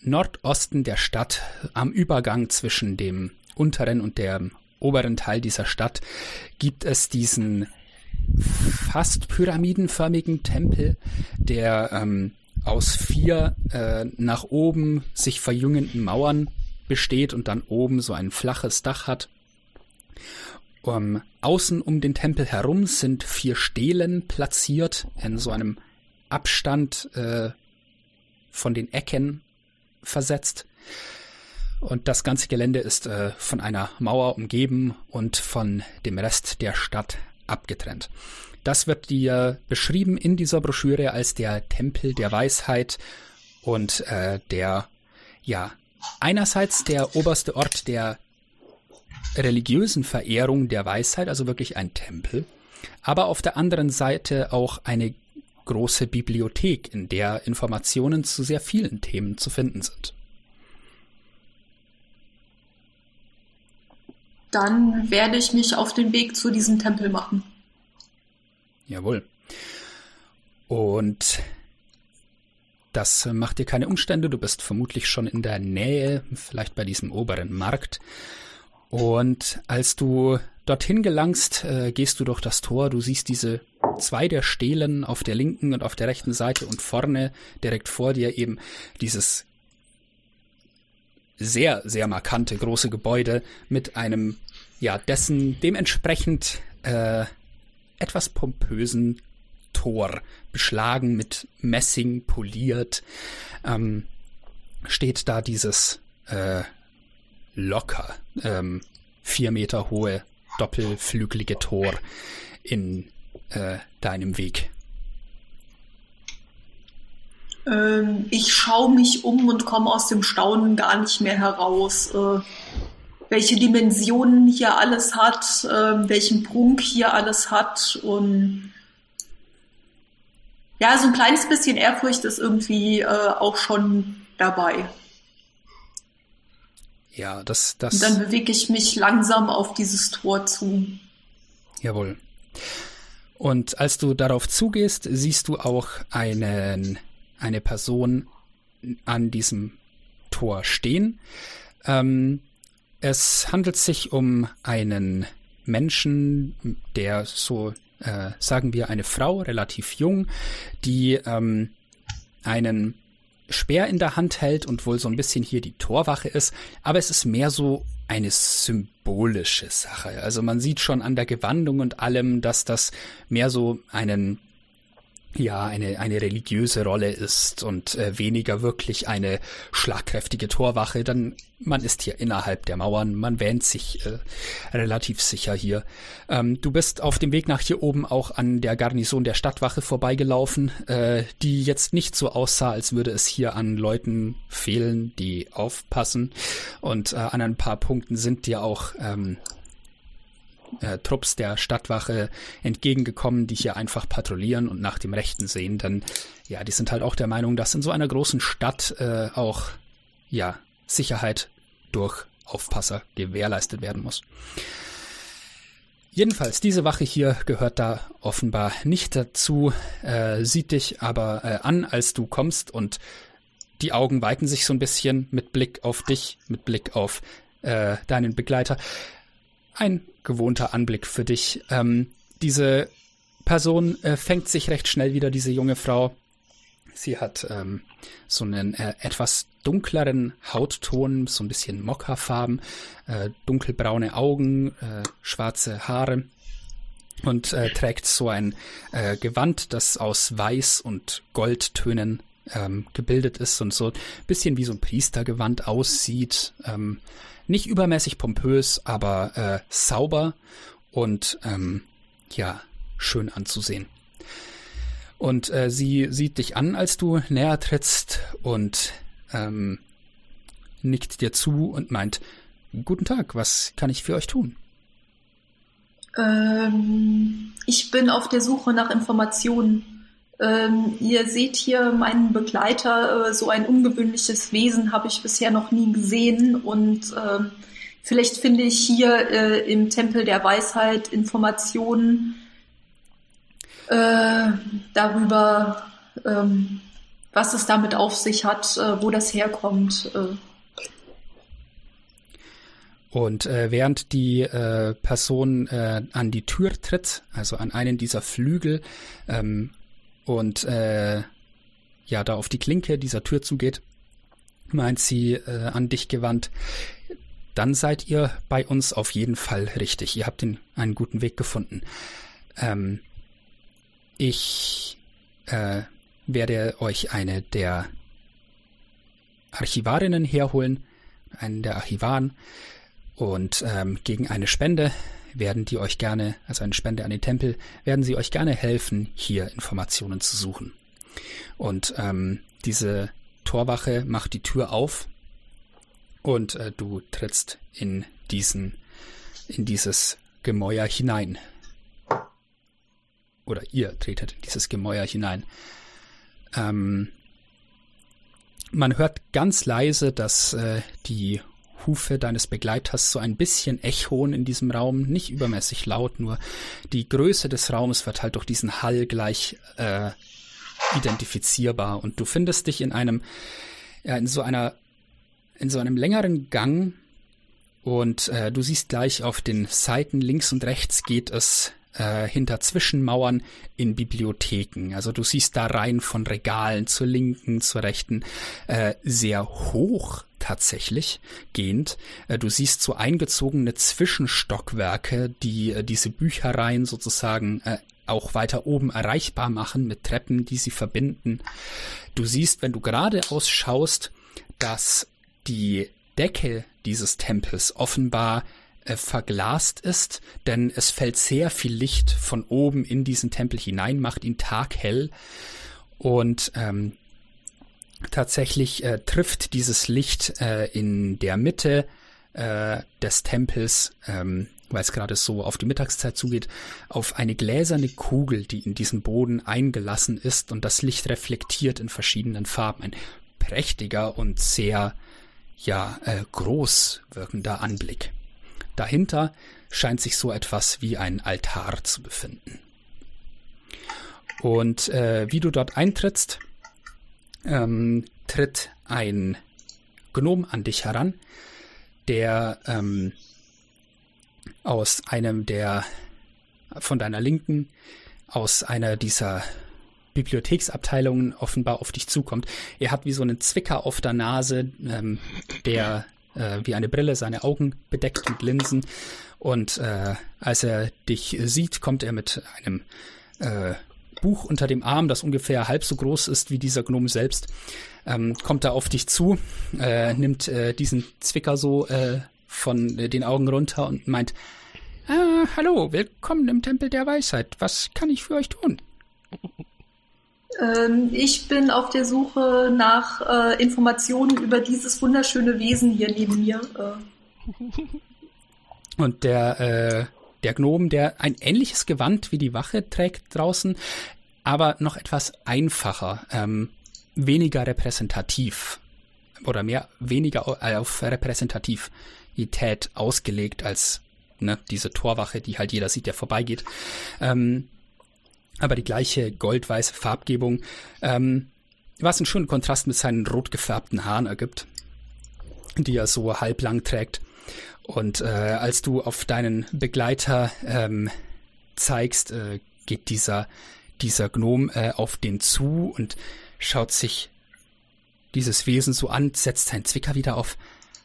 Nordosten der Stadt, am Übergang zwischen dem unteren und dem oberen Teil dieser Stadt, gibt es diesen fast pyramidenförmigen Tempel, der ähm, aus vier äh, nach oben sich verjüngenden Mauern besteht und dann oben so ein flaches Dach hat. Um, außen um den Tempel herum sind vier Stelen platziert in so einem Abstand äh, von den Ecken versetzt. Und das ganze Gelände ist äh, von einer Mauer umgeben und von dem Rest der Stadt abgetrennt. Das wird dir beschrieben in dieser Broschüre als der Tempel der Weisheit und äh, der, ja, einerseits der oberste Ort der religiösen Verehrung der Weisheit, also wirklich ein Tempel, aber auf der anderen Seite auch eine große Bibliothek, in der Informationen zu sehr vielen Themen zu finden sind. Dann werde ich mich auf den Weg zu diesem Tempel machen. Jawohl. Und das macht dir keine Umstände. Du bist vermutlich schon in der Nähe, vielleicht bei diesem oberen Markt. Und als du dorthin gelangst, äh, gehst du durch das Tor. Du siehst diese zwei der Stelen auf der linken und auf der rechten Seite und vorne direkt vor dir eben dieses sehr, sehr markante große Gebäude mit einem, ja, dessen dementsprechend äh, etwas pompösen Tor, beschlagen mit Messing poliert, ähm, steht da dieses äh, locker ähm, vier Meter hohe doppelflügelige Tor in äh, deinem Weg. Ähm, ich schaue mich um und komme aus dem Staunen gar nicht mehr heraus. Äh, welche Dimensionen hier alles hat, äh, welchen Prunk hier alles hat und ja, so ein kleines bisschen Ehrfurcht ist irgendwie äh, auch schon dabei. Ja, das, das. Und dann bewege ich mich langsam auf dieses Tor zu. Jawohl. Und als du darauf zugehst, siehst du auch einen, eine Person an diesem Tor stehen. Ähm, es handelt sich um einen Menschen, der so, äh, sagen wir, eine Frau, relativ jung, die ähm, einen Speer in der Hand hält und wohl so ein bisschen hier die Torwache ist, aber es ist mehr so eine symbolische Sache. Also man sieht schon an der Gewandung und allem, dass das mehr so einen ja eine, eine religiöse Rolle ist und äh, weniger wirklich eine schlagkräftige Torwache, dann man ist hier innerhalb der Mauern, man wähnt sich äh, relativ sicher hier. Ähm, du bist auf dem Weg nach hier oben auch an der Garnison der Stadtwache vorbeigelaufen, äh, die jetzt nicht so aussah, als würde es hier an Leuten fehlen, die aufpassen. Und äh, an ein paar Punkten sind dir auch ähm, äh, Trupps der Stadtwache entgegengekommen, die hier einfach patrouillieren und nach dem Rechten sehen. Denn ja, die sind halt auch der Meinung, dass in so einer großen Stadt äh, auch ja Sicherheit durch Aufpasser gewährleistet werden muss. Jedenfalls, diese Wache hier gehört da offenbar nicht dazu, äh, sieht dich aber äh, an, als du kommst und die Augen weiten sich so ein bisschen mit Blick auf dich, mit Blick auf äh, deinen Begleiter. Ein gewohnter Anblick für dich. Ähm, diese Person äh, fängt sich recht schnell wieder, diese junge Frau. Sie hat ähm, so einen äh, etwas dunkleren Hautton, so ein bisschen Mokkafarben, äh, dunkelbraune Augen, äh, schwarze Haare und äh, trägt so ein äh, Gewand, das aus Weiß und Goldtönen ähm, gebildet ist und so ein bisschen wie so ein Priestergewand aussieht. Ähm, nicht übermäßig pompös, aber äh, sauber und ähm, ja, schön anzusehen. Und äh, sie sieht dich an, als du näher trittst und ähm, nickt dir zu und meint, Guten Tag, was kann ich für euch tun? Ähm, ich bin auf der Suche nach Informationen. Ähm, ihr seht hier meinen Begleiter, äh, so ein ungewöhnliches Wesen habe ich bisher noch nie gesehen und ähm, vielleicht finde ich hier äh, im Tempel der Weisheit Informationen äh, darüber, ähm, was es damit auf sich hat, äh, wo das herkommt. Äh. Und äh, während die äh, Person äh, an die Tür tritt, also an einen dieser Flügel, ähm, und äh, ja, da auf die Klinke dieser Tür zugeht, meint sie äh, an dich gewandt, dann seid ihr bei uns auf jeden Fall richtig. Ihr habt den, einen guten Weg gefunden. Ähm, ich äh, werde euch eine der Archivarinnen herholen, einen der Archivaren, und ähm, gegen eine Spende werden die euch gerne, also eine Spende an den Tempel, werden sie euch gerne helfen, hier Informationen zu suchen. Und ähm, diese Torwache macht die Tür auf und äh, du trittst in diesen, in dieses Gemäuer hinein. Oder ihr tretet in dieses Gemäuer hinein. Ähm, man hört ganz leise, dass äh, die Hufe deines Begleiters so ein bisschen echoen in diesem Raum, nicht übermäßig laut, nur die Größe des Raumes wird halt durch diesen Hall gleich äh, identifizierbar. Und du findest dich in einem, ja, in so einer, in so einem längeren Gang. Und äh, du siehst gleich auf den Seiten links und rechts geht es äh, hinter Zwischenmauern in Bibliotheken. Also du siehst da Reihen von Regalen zur linken, zur rechten, äh, sehr hoch tatsächlich gehend. Äh, du siehst so eingezogene Zwischenstockwerke, die äh, diese Büchereien sozusagen äh, auch weiter oben erreichbar machen mit Treppen, die sie verbinden. Du siehst, wenn du geradeaus schaust, dass die Decke dieses Tempels offenbar äh, verglast ist, denn es fällt sehr viel Licht von oben in diesen Tempel hinein, macht ihn taghell und ähm, tatsächlich äh, trifft dieses Licht äh, in der Mitte äh, des Tempels, ähm, weil es gerade so auf die Mittagszeit zugeht, auf eine gläserne Kugel, die in diesen Boden eingelassen ist und das Licht reflektiert in verschiedenen Farben. Ein prächtiger und sehr ja äh, groß wirkender Anblick. Dahinter scheint sich so etwas wie ein Altar zu befinden. Und äh, wie du dort eintrittst, ähm, tritt ein Gnom an dich heran, der ähm, aus einem der von deiner Linken aus einer dieser Bibliotheksabteilungen offenbar auf dich zukommt. Er hat wie so einen Zwicker auf der Nase, ähm, der äh, wie eine Brille seine Augen bedeckt mit Linsen. Und äh, als er dich sieht, kommt er mit einem äh, Buch unter dem Arm, das ungefähr halb so groß ist wie dieser Gnome selbst, ähm, kommt er auf dich zu, äh, nimmt äh, diesen Zwicker so äh, von äh, den Augen runter und meint, ah, hallo, willkommen im Tempel der Weisheit. Was kann ich für euch tun? Ähm, ich bin auf der Suche nach äh, Informationen über dieses wunderschöne Wesen hier neben mir. Äh. Und der, äh, der Gnom, der ein ähnliches Gewand wie die Wache trägt draußen, aber noch etwas einfacher, ähm, weniger repräsentativ oder mehr weniger auf Repräsentativität ausgelegt als ne, diese Torwache, die halt jeder sieht, der vorbeigeht. Ähm, aber die gleiche goldweiße Farbgebung, ähm, was einen schönen Kontrast mit seinen rot gefärbten Haaren ergibt, die er so halblang trägt. Und äh, als du auf deinen Begleiter ähm, zeigst, äh, geht dieser dieser Gnom äh, auf den zu und schaut sich dieses Wesen so an, setzt seinen Zwicker wieder auf.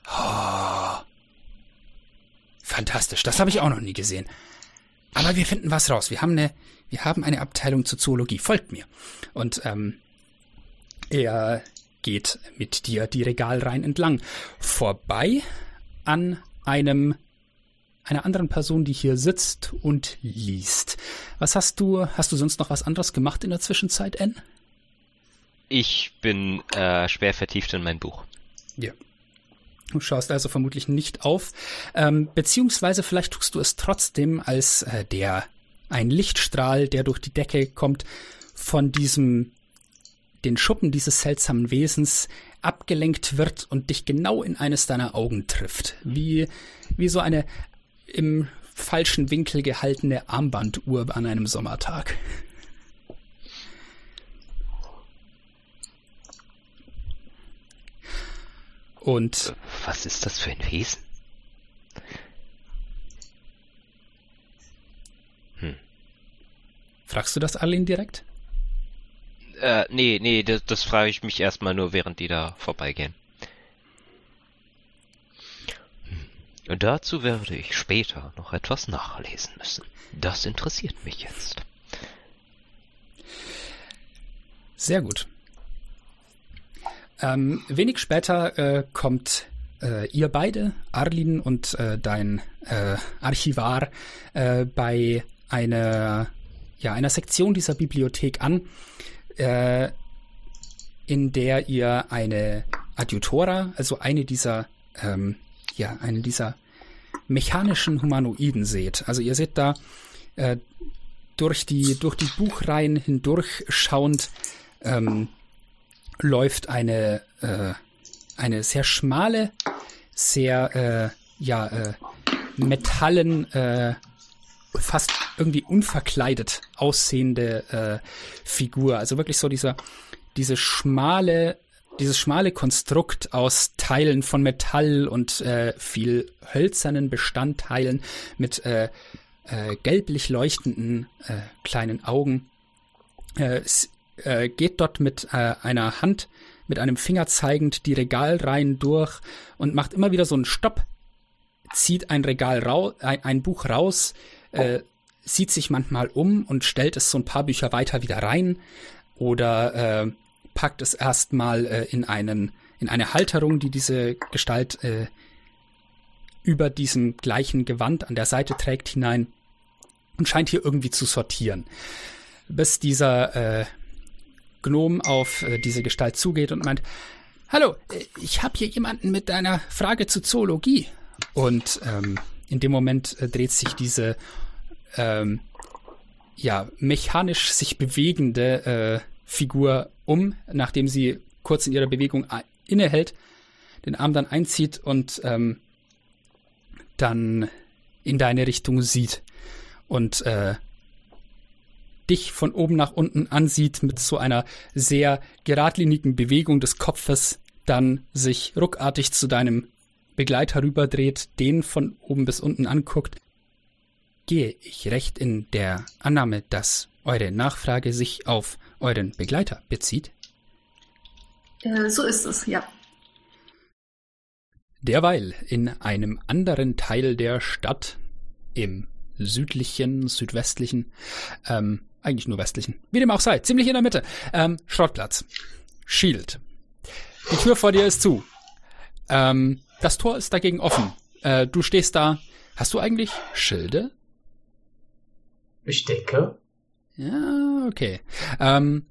Oh, fantastisch, das habe ich auch noch nie gesehen. Aber wir finden was raus. Wir haben eine, wir haben eine Abteilung zur Zoologie. Folgt mir. Und ähm, er geht mit dir die Regalreihen entlang, vorbei an einem einer anderen Person, die hier sitzt und liest. Was hast du, hast du sonst noch was anderes gemacht in der Zwischenzeit, N? Ich bin äh, schwer vertieft in mein Buch. Ja. Du schaust also vermutlich nicht auf, ähm, beziehungsweise vielleicht tust du es trotzdem, als äh, der ein Lichtstrahl, der durch die Decke kommt, von diesem den Schuppen dieses seltsamen Wesens abgelenkt wird und dich genau in eines deiner Augen trifft, wie wie so eine im falschen Winkel gehaltene Armbanduhr an einem Sommertag. Und Was ist das für ein Wesen? Fragst du das Arlene direkt? Äh, nee, nee, das, das frage ich mich erstmal nur, während die da vorbeigehen. Hm. Und dazu werde ich später noch etwas nachlesen müssen. Das interessiert mich jetzt. Sehr gut. Ähm, wenig später äh, kommt äh, ihr beide, Arlin und äh, dein äh, Archivar, äh, bei einer, ja, einer Sektion dieser Bibliothek an, äh, in der ihr eine Adjutora, also eine dieser, ähm, ja, eine dieser mechanischen Humanoiden seht. Also ihr seht da äh, durch die durch die Buchreihen hindurch schauend ähm, läuft eine äh, eine sehr schmale, sehr äh, ja äh, metallen, äh, fast irgendwie unverkleidet aussehende äh, Figur. Also wirklich so dieser diese schmale dieses schmale Konstrukt aus Teilen von Metall und äh, viel hölzernen Bestandteilen mit äh, äh, gelblich leuchtenden äh, kleinen Augen äh, s- äh, geht dort mit äh, einer Hand, mit einem Finger zeigend die Regalreihen durch und macht immer wieder so einen Stopp, zieht ein Regal raus, ein, ein Buch raus, äh, sieht sich manchmal um und stellt es so ein paar Bücher weiter wieder rein oder äh, packt es erstmal äh, in einen in eine Halterung, die diese Gestalt äh, über diesem gleichen Gewand an der Seite trägt hinein und scheint hier irgendwie zu sortieren. Bis dieser äh, Gnom auf äh, diese Gestalt zugeht und meint, Hallo, äh, ich habe hier jemanden mit einer Frage zu Zoologie. Und ähm, in dem Moment äh, dreht sich diese ähm, ja, mechanisch sich bewegende äh, Figur um, nachdem sie kurz in ihrer Bewegung innehält, den Arm dann einzieht und ähm, dann in deine Richtung sieht und äh, dich von oben nach unten ansieht mit so einer sehr geradlinigen Bewegung des Kopfes, dann sich ruckartig zu deinem Begleiter rüberdreht, den von oben bis unten anguckt. Gehe ich recht in der Annahme, dass eure Nachfrage sich auf euren Begleiter bezieht? Äh, so ist es, ja. Derweil in einem anderen Teil der Stadt, im südlichen, südwestlichen, ähm, eigentlich nur westlichen, wie dem auch sei, ziemlich in der Mitte, ähm, Schrottplatz. Shield. Die Tür vor dir ist zu. Ähm, das Tor ist dagegen offen. Äh, du stehst da. Hast du eigentlich Schilde? Ich denke. Ja, okay. Ähm,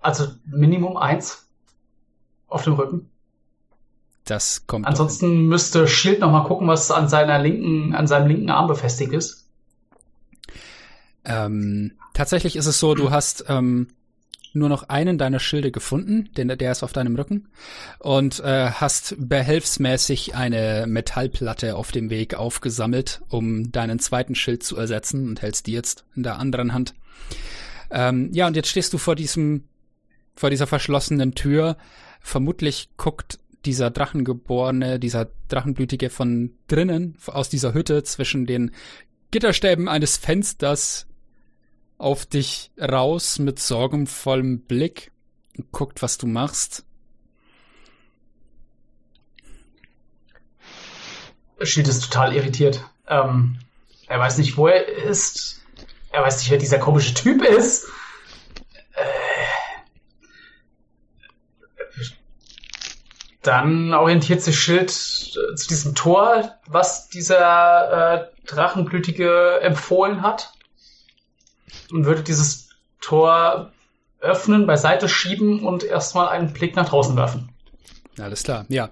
Also Minimum eins auf dem Rücken. das kommt. Ansonsten müsste Shield noch mal gucken, was an seiner linken, an seinem linken Arm befestigt ist. Ähm, tatsächlich ist es so, du hast ähm, nur noch einen deiner Schilde gefunden, denn der ist auf deinem Rücken, und äh, hast behelfsmäßig eine Metallplatte auf dem Weg aufgesammelt, um deinen zweiten Schild zu ersetzen und hältst die jetzt in der anderen Hand. Ähm, ja, und jetzt stehst du vor diesem, vor dieser verschlossenen Tür. Vermutlich guckt dieser Drachengeborene, dieser Drachenblütige von drinnen, aus dieser Hütte zwischen den Gitterstäben eines Fensters auf dich raus mit sorgenvollem Blick und guckt, was du machst. Shield ist total irritiert. Ähm, er weiß nicht, wo er ist. Er weiß nicht, wer dieser komische Typ ist. Äh, Dann orientiert sich Schild äh, zu diesem Tor, was dieser äh, Drachenblütige empfohlen hat. Und würde dieses Tor öffnen, beiseite schieben und erstmal einen Blick nach draußen werfen. Alles klar, ja.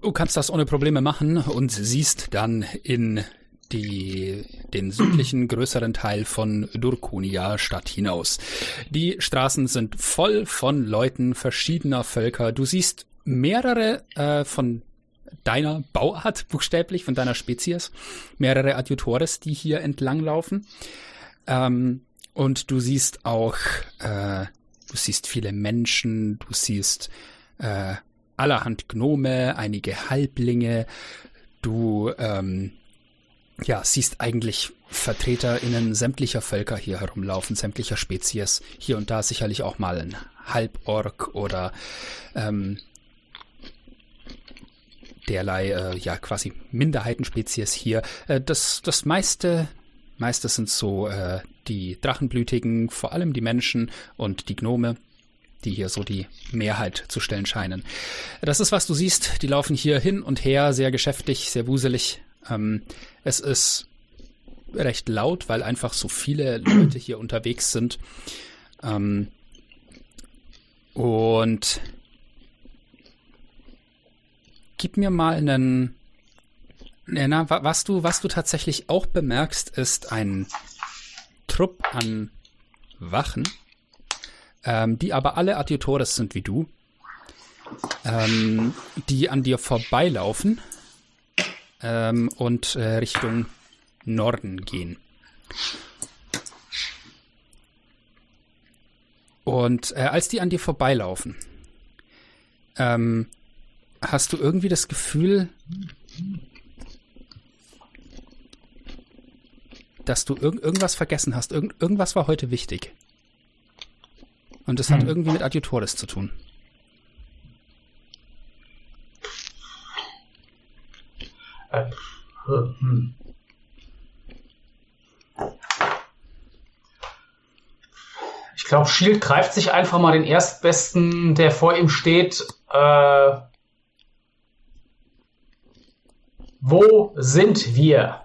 Du kannst das ohne Probleme machen und siehst dann in die, den südlichen größeren Teil von Durkunia Stadt hinaus. Die Straßen sind voll von Leuten verschiedener Völker. Du siehst mehrere äh, von deiner Bauart, <laughs> buchstäblich, von deiner Spezies, mehrere Adjutores, die hier entlanglaufen. Ähm, und du siehst auch, äh, du siehst viele Menschen, du siehst äh, allerhand Gnome, einige Halblinge, du ähm, ja, siehst eigentlich VertreterInnen sämtlicher Völker hier herumlaufen, sämtlicher Spezies. Hier und da sicherlich auch mal ein Halborg oder ähm, derlei, äh, ja, quasi Minderheitenspezies hier. Äh, das, das meiste, meiste sind so äh, die Drachenblütigen, vor allem die Menschen und die Gnome, die hier so die Mehrheit zu stellen scheinen. Das ist, was du siehst. Die laufen hier hin und her, sehr geschäftig, sehr wuselig. Ähm, es ist recht laut, weil einfach so viele Leute hier unterwegs sind. Ähm, und gib mir mal einen. Na, was du, was du tatsächlich auch bemerkst, ist ein Trupp an Wachen, ähm, die aber alle Adjutores sind wie du, ähm, die an dir vorbeilaufen ähm, und äh, Richtung Norden gehen. Und äh, als die an dir vorbeilaufen, ähm, hast du irgendwie das Gefühl, dass du irg irgendwas vergessen hast. Irg irgendwas war heute wichtig. Und das hat hm. irgendwie mit Adjutores zu tun. Äh, hm. Ich glaube, Shield greift sich einfach mal den Erstbesten, der vor ihm steht. Äh, wo sind wir?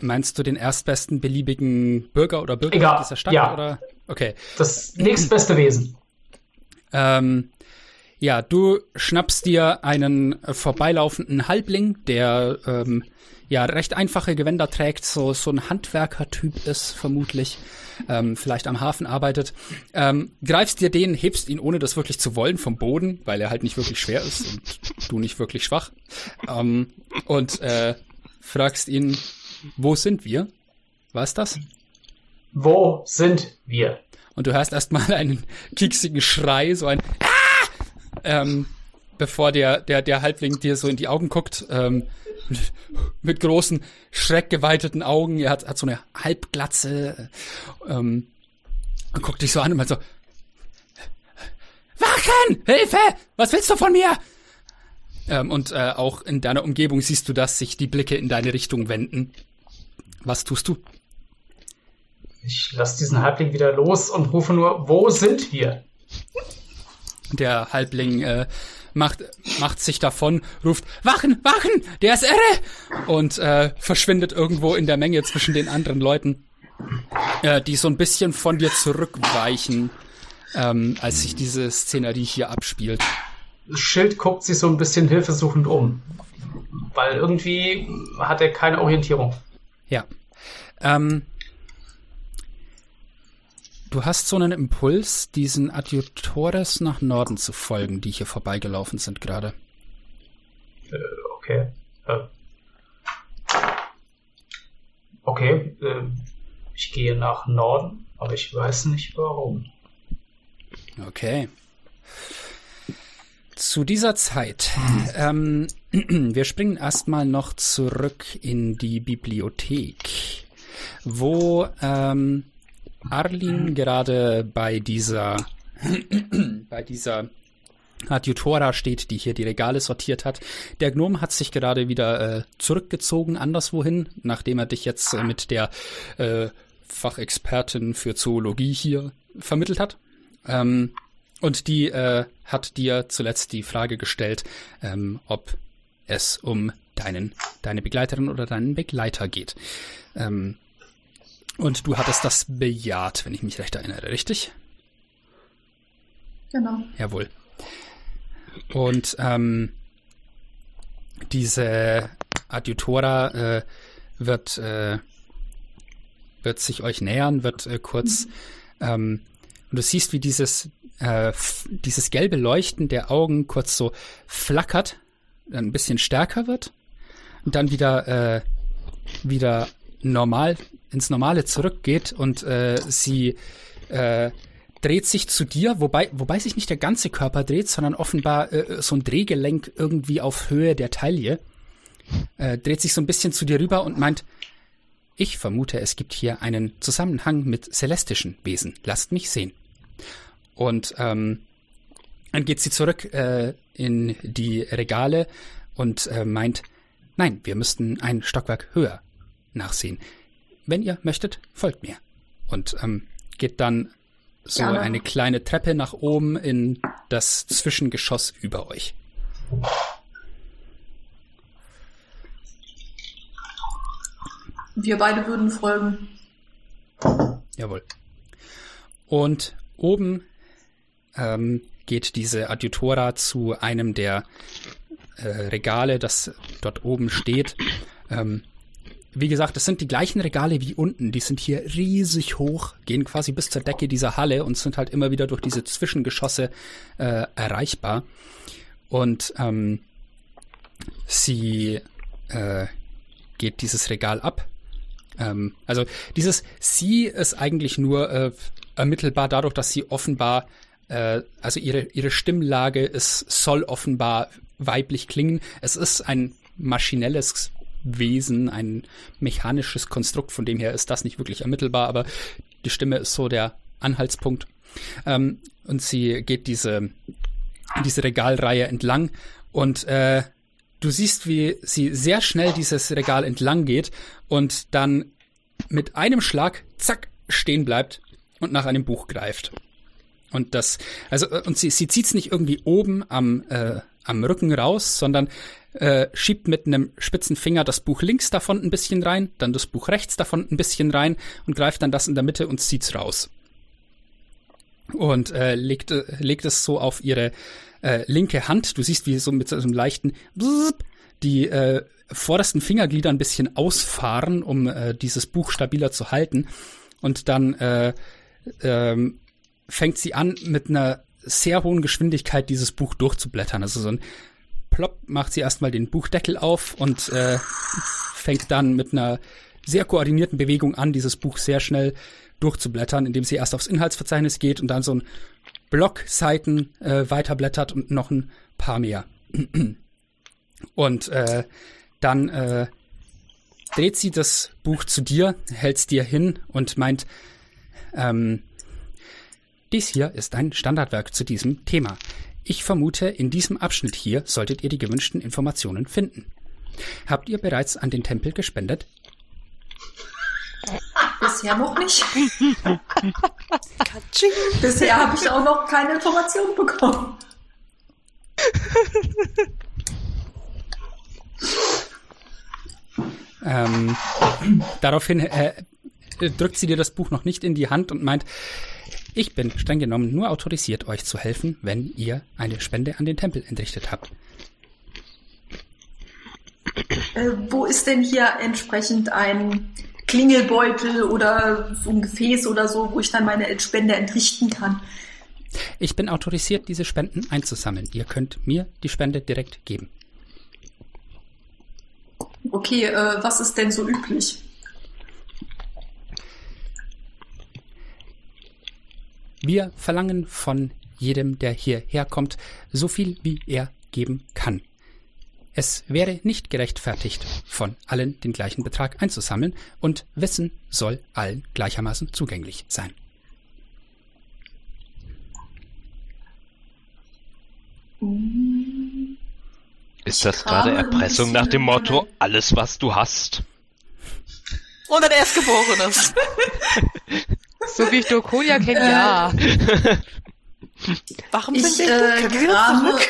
Meinst du den erstbesten beliebigen Bürger oder Bürger Egal, dieser Stadt? Ja. Oder? Okay. Das nächstbeste Wesen. Ähm, ja, du schnappst dir einen vorbeilaufenden Halbling, der ähm, ja recht einfache Gewänder trägt, so so ein Handwerkertyp ist vermutlich, ähm, vielleicht am Hafen arbeitet. Ähm, greifst dir den, hebst ihn ohne das wirklich zu wollen vom Boden, weil er halt nicht wirklich schwer ist und du nicht wirklich schwach. Ähm, und äh, fragst ihn, wo sind wir? Was das? Wo sind wir? Und du hörst erstmal <laughs> einen kieksigen Schrei, so ein ah! ähm, bevor der, der, der Halbling dir so in die Augen guckt, ähm, mit großen, schreckgeweiteten Augen. Er hat, hat so eine Halbglatze, ähm, und guckt dich so an und meint so, Wachen! Hilfe! Was willst du von mir? Ähm, und äh, auch in deiner Umgebung siehst du, dass sich die Blicke in deine Richtung wenden. Was tust du? Ich lass diesen Halbling wieder los und rufe nur, wo sind wir? Der Halbling äh, macht, macht sich davon, ruft, Wachen, Wachen, der ist irre! Und äh, verschwindet irgendwo in der Menge zwischen den anderen Leuten, äh, die so ein bisschen von dir zurückweichen, ähm, als sich diese Szenerie hier abspielt. Schild guckt sich so ein bisschen hilfesuchend um, weil irgendwie hat er keine Orientierung. Ja. Ähm, Du hast so einen Impuls, diesen Adjutores nach Norden zu folgen, die hier vorbeigelaufen sind gerade. Äh, okay. Äh. Okay, äh, ich gehe nach Norden, aber ich weiß nicht warum. Okay. Zu dieser Zeit, ähm, wir springen erstmal noch zurück in die Bibliothek, wo ähm, Arlin gerade bei dieser, <clears throat> bei dieser Adjutora steht, die hier die Regale sortiert hat. Der Gnome hat sich gerade wieder äh, zurückgezogen anderswohin, nachdem er dich jetzt äh, mit der äh, Fachexpertin für Zoologie hier vermittelt hat. Ähm, und die äh, hat dir zuletzt die Frage gestellt, ähm, ob es um deinen, deine Begleiterin oder deinen Begleiter geht. Ähm, und du hattest das bejaht, wenn ich mich recht erinnere, richtig? Genau. Jawohl. Und ähm, diese Adjutora äh, wird, äh, wird sich euch nähern, wird äh, kurz, ähm, und du siehst, wie dieses, äh, dieses gelbe Leuchten der Augen kurz so flackert, ein bisschen stärker wird und dann wieder, äh, wieder normal, ins Normale zurückgeht und äh, sie äh, dreht sich zu dir, wobei, wobei sich nicht der ganze Körper dreht, sondern offenbar äh, so ein Drehgelenk irgendwie auf Höhe der Taille. Äh, dreht sich so ein bisschen zu dir rüber und meint, ich vermute, es gibt hier einen Zusammenhang mit celestischen Wesen. Lasst mich sehen. Und ähm, dann geht sie zurück äh, in die Regale und äh, meint, nein, wir müssten ein Stockwerk höher nachsehen. Wenn ihr möchtet, folgt mir. Und ähm, geht dann so Gerne. eine kleine Treppe nach oben in das Zwischengeschoss über euch. Wir beide würden folgen. Jawohl. Und oben ähm, geht diese Adjutora zu einem der äh, Regale, das dort oben steht. Ähm, wie gesagt, das sind die gleichen Regale wie unten. Die sind hier riesig hoch, gehen quasi bis zur Decke dieser Halle und sind halt immer wieder durch diese Zwischengeschosse äh, erreichbar. Und ähm, sie äh, geht dieses Regal ab. Ähm, also dieses Sie ist eigentlich nur äh, ermittelbar dadurch, dass sie offenbar, äh, also ihre, ihre Stimmlage ist, soll offenbar weiblich klingen. Es ist ein maschinelles Wesen, ein mechanisches Konstrukt, von dem her ist das nicht wirklich ermittelbar, aber die Stimme ist so der Anhaltspunkt. Ähm, und sie geht diese, diese Regalreihe entlang und äh, du siehst, wie sie sehr schnell dieses Regal entlang geht und dann mit einem Schlag, zack, stehen bleibt und nach einem Buch greift. Und das, also, äh, und sie, sie zieht's nicht irgendwie oben am, äh, am Rücken raus, sondern äh, schiebt mit einem spitzen Finger das Buch links davon ein bisschen rein, dann das Buch rechts davon ein bisschen rein und greift dann das in der Mitte und zieht's raus. Und äh, legt, äh, legt es so auf ihre äh, linke Hand. Du siehst, wie so mit so einem leichten Bzzp die äh, vordersten Fingerglieder ein bisschen ausfahren, um äh, dieses Buch stabiler zu halten. Und dann äh, ähm, fängt sie an, mit einer sehr hohen Geschwindigkeit dieses Buch durchzublättern. Also so ein Plopp macht sie erstmal den Buchdeckel auf und äh, fängt dann mit einer sehr koordinierten Bewegung an, dieses Buch sehr schnell durchzublättern, indem sie erst aufs Inhaltsverzeichnis geht und dann so ein Block Seiten äh, weiterblättert und noch ein paar mehr. <clears throat> Und äh, dann äh, dreht sie das Buch zu dir, hält's dir hin und meint, ähm, dies hier ist ein Standardwerk zu diesem Thema. Ich vermute, in diesem Abschnitt hier solltet ihr die gewünschten Informationen finden. Habt ihr bereits an den Tempel gespendet? Bisher noch nicht. <laughs> Katsching. Bisher habe ich auch noch keine Informationen bekommen. Ähm, daraufhin äh, drückt sie dir das Buch noch nicht in die Hand und meint, ich bin streng genommen nur autorisiert, euch zu helfen, wenn ihr eine Spende an den Tempel entrichtet habt. Äh, wo ist denn hier entsprechend ein Klingelbeutel oder so ein Gefäß oder so, wo ich dann meine Spende entrichten kann? Ich bin autorisiert, diese Spenden einzusammeln. Ihr könnt mir die Spende direkt geben. Okay, äh, was ist denn so üblich? Wir verlangen von jedem, der hierher kommt, so viel, wie er geben kann. Es wäre nicht gerechtfertigt, von allen den gleichen Betrag einzusammeln, und Wissen soll allen gleichermaßen zugänglich sein. Ist das gerade Erpressung nach dem Motto, alles was du hast? Und ein Erstgeborenes. <laughs> <laughs> So wie ich Dokonia kenne, Äh, ja. Warum Ich sind wir äh, zurück?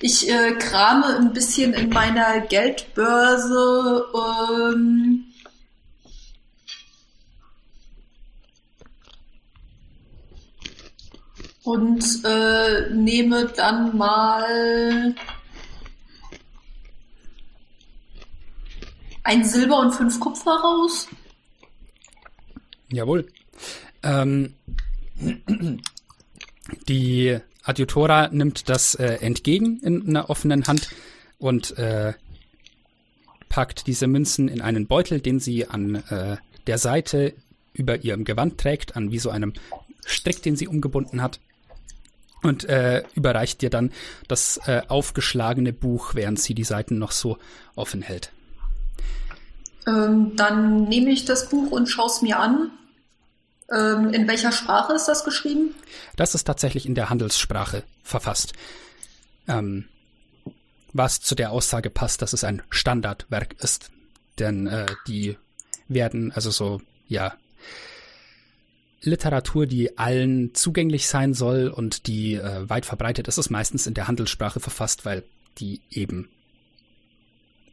ich äh, krame ein bisschen in meiner Geldbörse. Ähm, Und äh, nehme dann mal ein Silber und fünf Kupfer raus. Jawohl. Ähm, die Adjutora nimmt das äh, entgegen in einer offenen Hand und äh, packt diese Münzen in einen Beutel, den sie an äh, der Seite über ihrem Gewand trägt, an wie so einem Strick, den sie umgebunden hat. Und äh, überreicht dir dann das äh, aufgeschlagene Buch, während sie die Seiten noch so offen hält. Ähm, dann nehme ich das Buch und schaue es mir an. Ähm, in welcher Sprache ist das geschrieben? Das ist tatsächlich in der Handelssprache verfasst. Ähm, was zu der Aussage passt, dass es ein Standardwerk ist. Denn äh, die werden, also so, ja, Literatur, die allen zugänglich sein soll und die äh, weit verbreitet ist, ist meistens in der Handelssprache verfasst, weil die eben,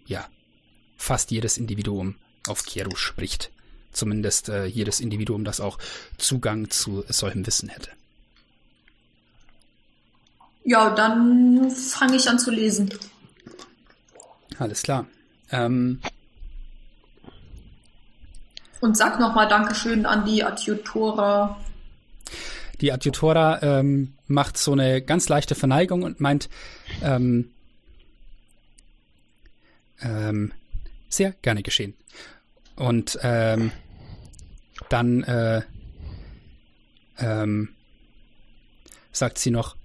ja, fast jedes Individuum auf Kieru spricht. Zumindest äh, jedes Individuum, das auch Zugang zu solchem Wissen hätte. Ja, dann fange ich an zu lesen. Alles klar. Ähm, Und sag nochmal Dankeschön an die Adjutora. Die Adjutora ähm, macht so eine ganz leichte Verneigung und meint, ähm, ähm, sehr gerne geschehen. Und ähm, dann äh, ähm, sagt sie noch,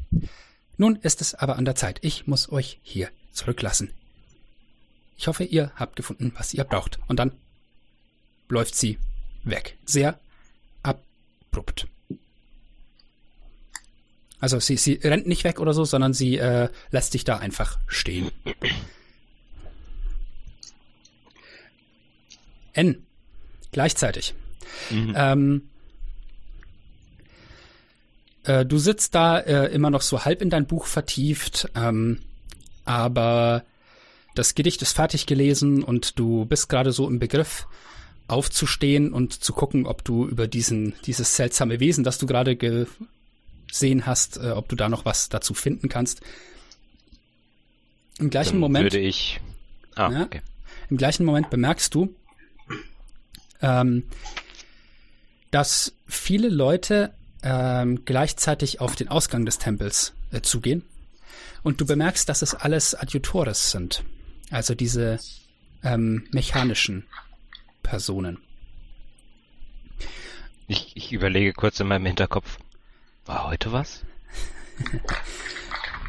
nun ist es aber an der Zeit. Ich muss euch hier zurücklassen. Ich hoffe, ihr habt gefunden, was ihr braucht. Und dann läuft sie weg. Sehr abrupt. Also sie, sie rennt nicht weg oder so, sondern sie äh, lässt dich da einfach stehen. N. Gleichzeitig. Mhm. Ähm, äh, du sitzt da äh, immer noch so halb in dein Buch vertieft, ähm, aber das Gedicht ist fertig gelesen und du bist gerade so im Begriff, aufzustehen und zu gucken, ob du über diesen, dieses seltsame Wesen, das du gerade gesehen hast, äh, ob du da noch was dazu finden kannst. Im gleichen Dann Moment. würde ich. Ah, Ja. okay. Im gleichen Moment bemerkst du, ähm, dass viele Leute ähm, gleichzeitig auf den Ausgang des Tempels äh, zugehen. Und du bemerkst, dass es alles Adjutores sind. Also diese ähm, mechanischen Personen. Ich, ich überlege kurz in meinem Hinterkopf. War heute was? <laughs>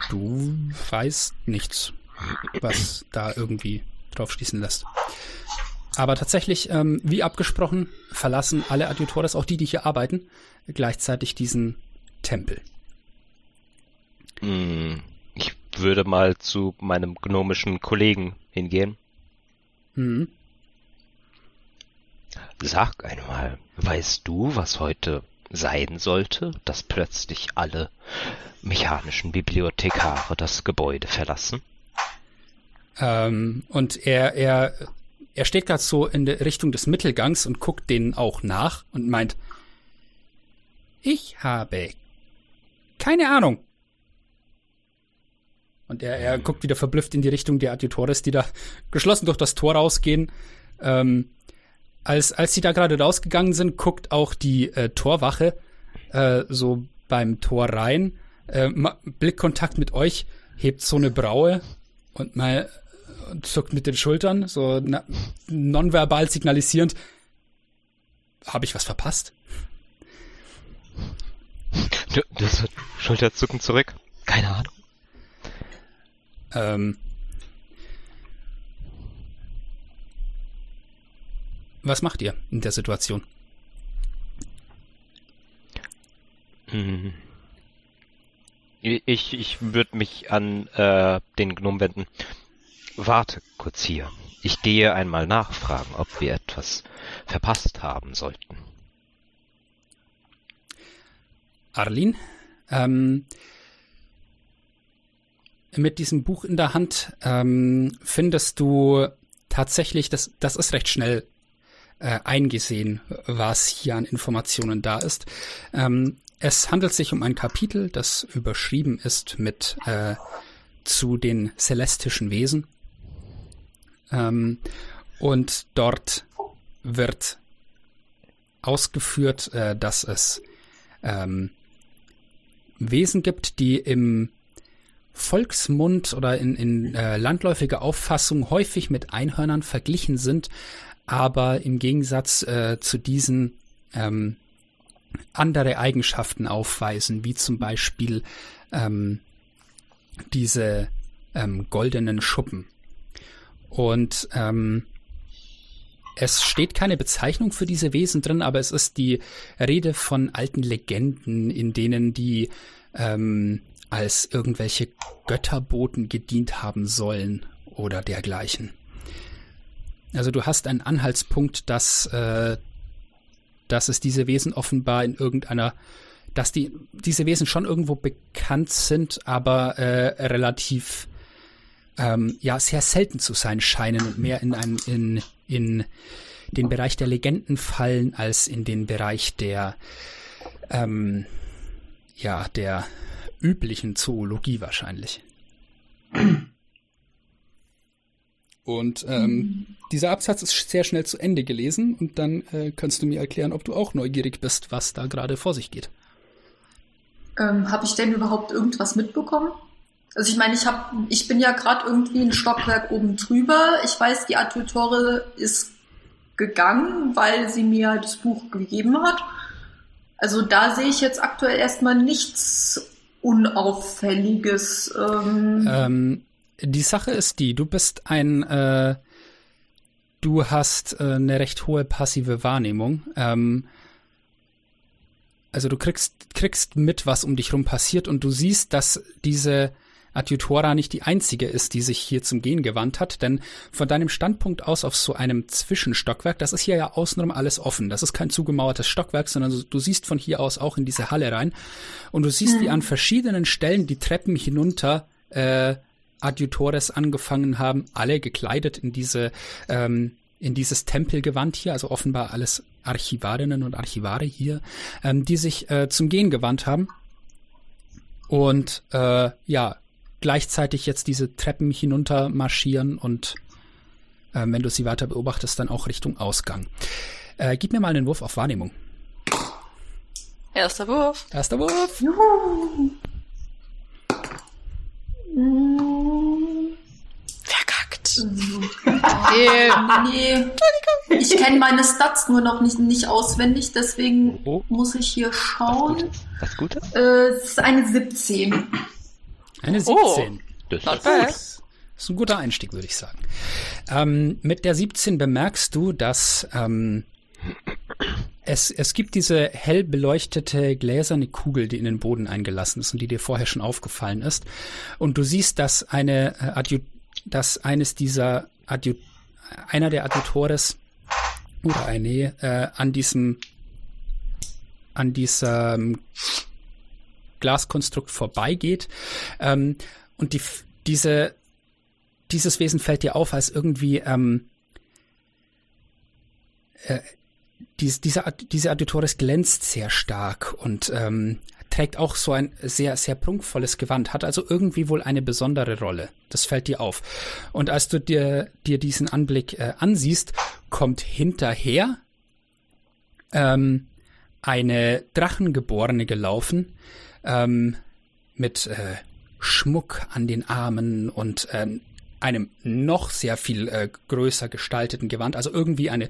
Du weißt nichts, was da irgendwie drauf schließen lässt. Aber tatsächlich, ähm, wie abgesprochen, verlassen alle Adjutores, auch die, die hier arbeiten, gleichzeitig diesen Tempel. Hm, ich würde mal zu meinem gnomischen Kollegen hingehen. Mhm. Sag einmal, weißt du, was heute sein sollte, dass plötzlich alle mechanischen Bibliothekare das Gebäude verlassen? Ähm, und er, er, er steht gerade so in der Richtung des Mittelgangs und guckt denen auch nach und meint, ich habe keine Ahnung. Und er, er guckt wieder verblüfft in die Richtung der Adjutores, die da geschlossen durch das Tor rausgehen. Ähm, als, als sie da gerade rausgegangen sind, guckt auch die äh, Torwache äh, so beim Tor rein, äh, Blickkontakt mit euch, hebt so eine Braue und mal äh, zuckt mit den Schultern, so nonverbal signalisierend, habe ich was verpasst? Das Schulterzucken zurück? Keine Ahnung. Ähm, was macht ihr in der Situation? Hm. Ich, ich würde mich an äh, den Gnom wenden. Warte kurz hier. Ich gehe einmal nachfragen, ob wir etwas verpasst haben sollten. Arlin, ähm, mit diesem Buch in der Hand ähm, findest du tatsächlich, das, das ist recht schnell äh, eingesehen, was hier an Informationen da ist. Ähm, es handelt sich um ein Kapitel, das überschrieben ist mit äh, zu den celestischen Wesen. Ähm, und dort wird ausgeführt, äh, dass es ähm, Wesen gibt, die im Volksmund oder in, in äh, landläufiger Auffassung häufig mit Einhörnern verglichen sind, aber im Gegensatz äh, zu diesen ähm, andere Eigenschaften aufweisen, wie zum Beispiel ähm, diese ähm, goldenen Schuppen. Und ähm, es steht keine Bezeichnung für diese Wesen drin, aber es ist die Rede von alten Legenden, in denen die ähm, als irgendwelche Götterboten gedient haben sollen oder dergleichen. Also du hast einen Anhaltspunkt, dass, äh, dass es diese Wesen offenbar in irgendeiner, dass die, diese Wesen schon irgendwo bekannt sind, aber äh, relativ ähm, ja sehr selten zu sein scheinen und mehr in einem in in den Bereich der Legenden fallen als in den Bereich der ähm, ja der üblichen Zoologie wahrscheinlich. Und ähm, dieser Absatz ist sehr schnell zu Ende gelesen und dann äh, kannst du mir erklären, ob du auch neugierig bist, was da gerade vor sich geht. Ähm, habe ich denn überhaupt irgendwas mitbekommen? Also ich meine, ich hab, ich bin ja gerade irgendwie ein Stockwerk oben drüber. Ich weiß, die Adjutore ist gegangen, weil sie mir das Buch gegeben hat. Also da sehe ich jetzt aktuell erstmal nichts Unauffälliges. Ähm. Ähm, die Sache ist die, du bist ein, äh, du hast äh, eine recht hohe passive Wahrnehmung. Ähm, also du kriegst, kriegst mit, was um dich rum passiert und du siehst, dass diese Adjutora nicht die einzige ist, die sich hier zum Gehen gewandt hat, denn von deinem Standpunkt aus auf so einem Zwischenstockwerk, das ist hier ja außenrum alles offen. Das ist kein zugemauertes Stockwerk, sondern du siehst von hier aus auch in diese Halle rein und du siehst, mhm. wie an verschiedenen Stellen die Treppen hinunter äh, Adjutores angefangen haben, alle gekleidet in diese ähm, in dieses Tempelgewand hier, also offenbar alles Archivarinnen und Archivare hier, ähm, die sich äh, zum Gehen gewandt haben und äh, ja gleichzeitig jetzt diese Treppen hinunter marschieren und äh, wenn du sie weiter beobachtest, dann auch Richtung Ausgang. Äh, gib mir mal einen Wurf auf Wahrnehmung. Erster Wurf. Erster Wurf. Juhu. Verkackt. Nee, nee. Ich kenne meine Stats nur noch nicht, nicht auswendig, deswegen Oh. muss ich hier schauen. Was Gutes? Äh, es ist eine 17. Eine Oh. 17. Das Not ist bad. Das ist ein guter Einstieg, würde ich sagen. Ähm, mit der 17 bemerkst du, dass ähm, es, es gibt diese hell beleuchtete gläserne Kugel, die in den Boden eingelassen ist und die dir vorher schon aufgefallen ist. Und du siehst, dass eine äh, Adju dass eines dieser Adju einer der Adjutores oder eine äh, an diesem an diesem Glaskonstrukt vorbeigeht. Ähm, und die, diese, dieses Wesen fällt dir auf als irgendwie ähm, äh, dies, diese Auditoris glänzt sehr stark und ähm, trägt auch so ein sehr, sehr prunkvolles Gewand, hat also irgendwie wohl eine besondere Rolle. Das fällt dir auf. Und als du dir, dir diesen Anblick äh, ansiehst, kommt hinterher ähm, eine Drachengeborene gelaufen, ähm, mit äh, Schmuck an den Armen und ähm, einem noch sehr viel äh, größer gestalteten Gewand, also irgendwie eine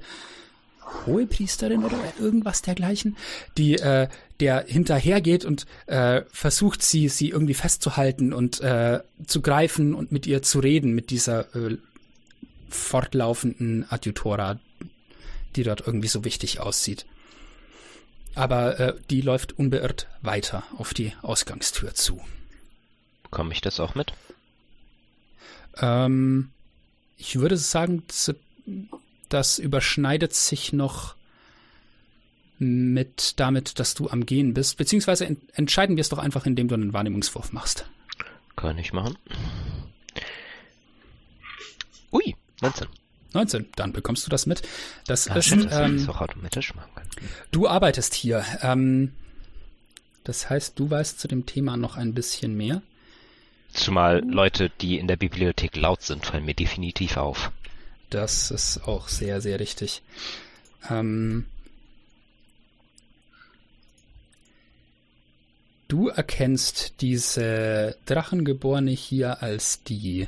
hohe Priesterin oder irgendwas dergleichen, die äh, der hinterhergeht und äh, versucht sie sie irgendwie festzuhalten und äh, zu greifen und mit ihr zu reden mit dieser äh, fortlaufenden Adjutora, die dort irgendwie so wichtig aussieht. Aber äh, die läuft unbeirrt weiter auf die Ausgangstür zu. Bekomme ich das auch mit? Ähm, ich würde sagen, das, überschneidet sich noch mit damit, dass du am Gehen bist. Beziehungsweise en entscheiden wir es doch einfach, indem du einen Wahrnehmungswurf machst. Kann ich machen. Ui, 19. 19, dann bekommst du das mit. Das Ah, ist, schön, ähm, das auch automatisch machen kann. du arbeitest hier. Ähm, Das heißt, du weißt zu dem Thema noch ein bisschen mehr. Zumal Leute, die in der Bibliothek laut sind, fallen mir definitiv auf. Das ist auch sehr, sehr richtig. Ähm, du erkennst diese Drachengeborene hier als die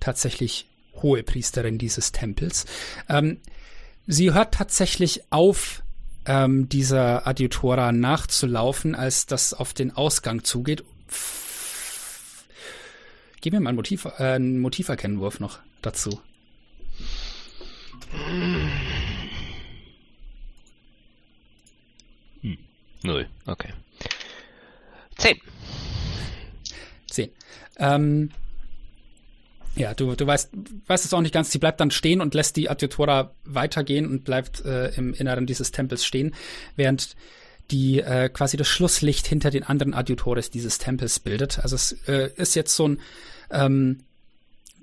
tatsächlich hohe Priesterin dieses Tempels. Ähm, sie hört tatsächlich auf, ähm, dieser Adjutora nachzulaufen, als das auf den Ausgang zugeht. Gib mir mal einen, Motiv, äh, einen Motiverkennwurf noch dazu. Hm. Null, okay. Zehn. Zehn. Ähm, ja, du, du weißt, weißt es auch nicht ganz. Sie bleibt dann stehen und lässt die Adjutora weitergehen und bleibt äh, im Inneren dieses Tempels stehen, während die äh, quasi das Schlusslicht hinter den anderen Adjutores dieses Tempels bildet. Also es äh, ist jetzt so ein ähm,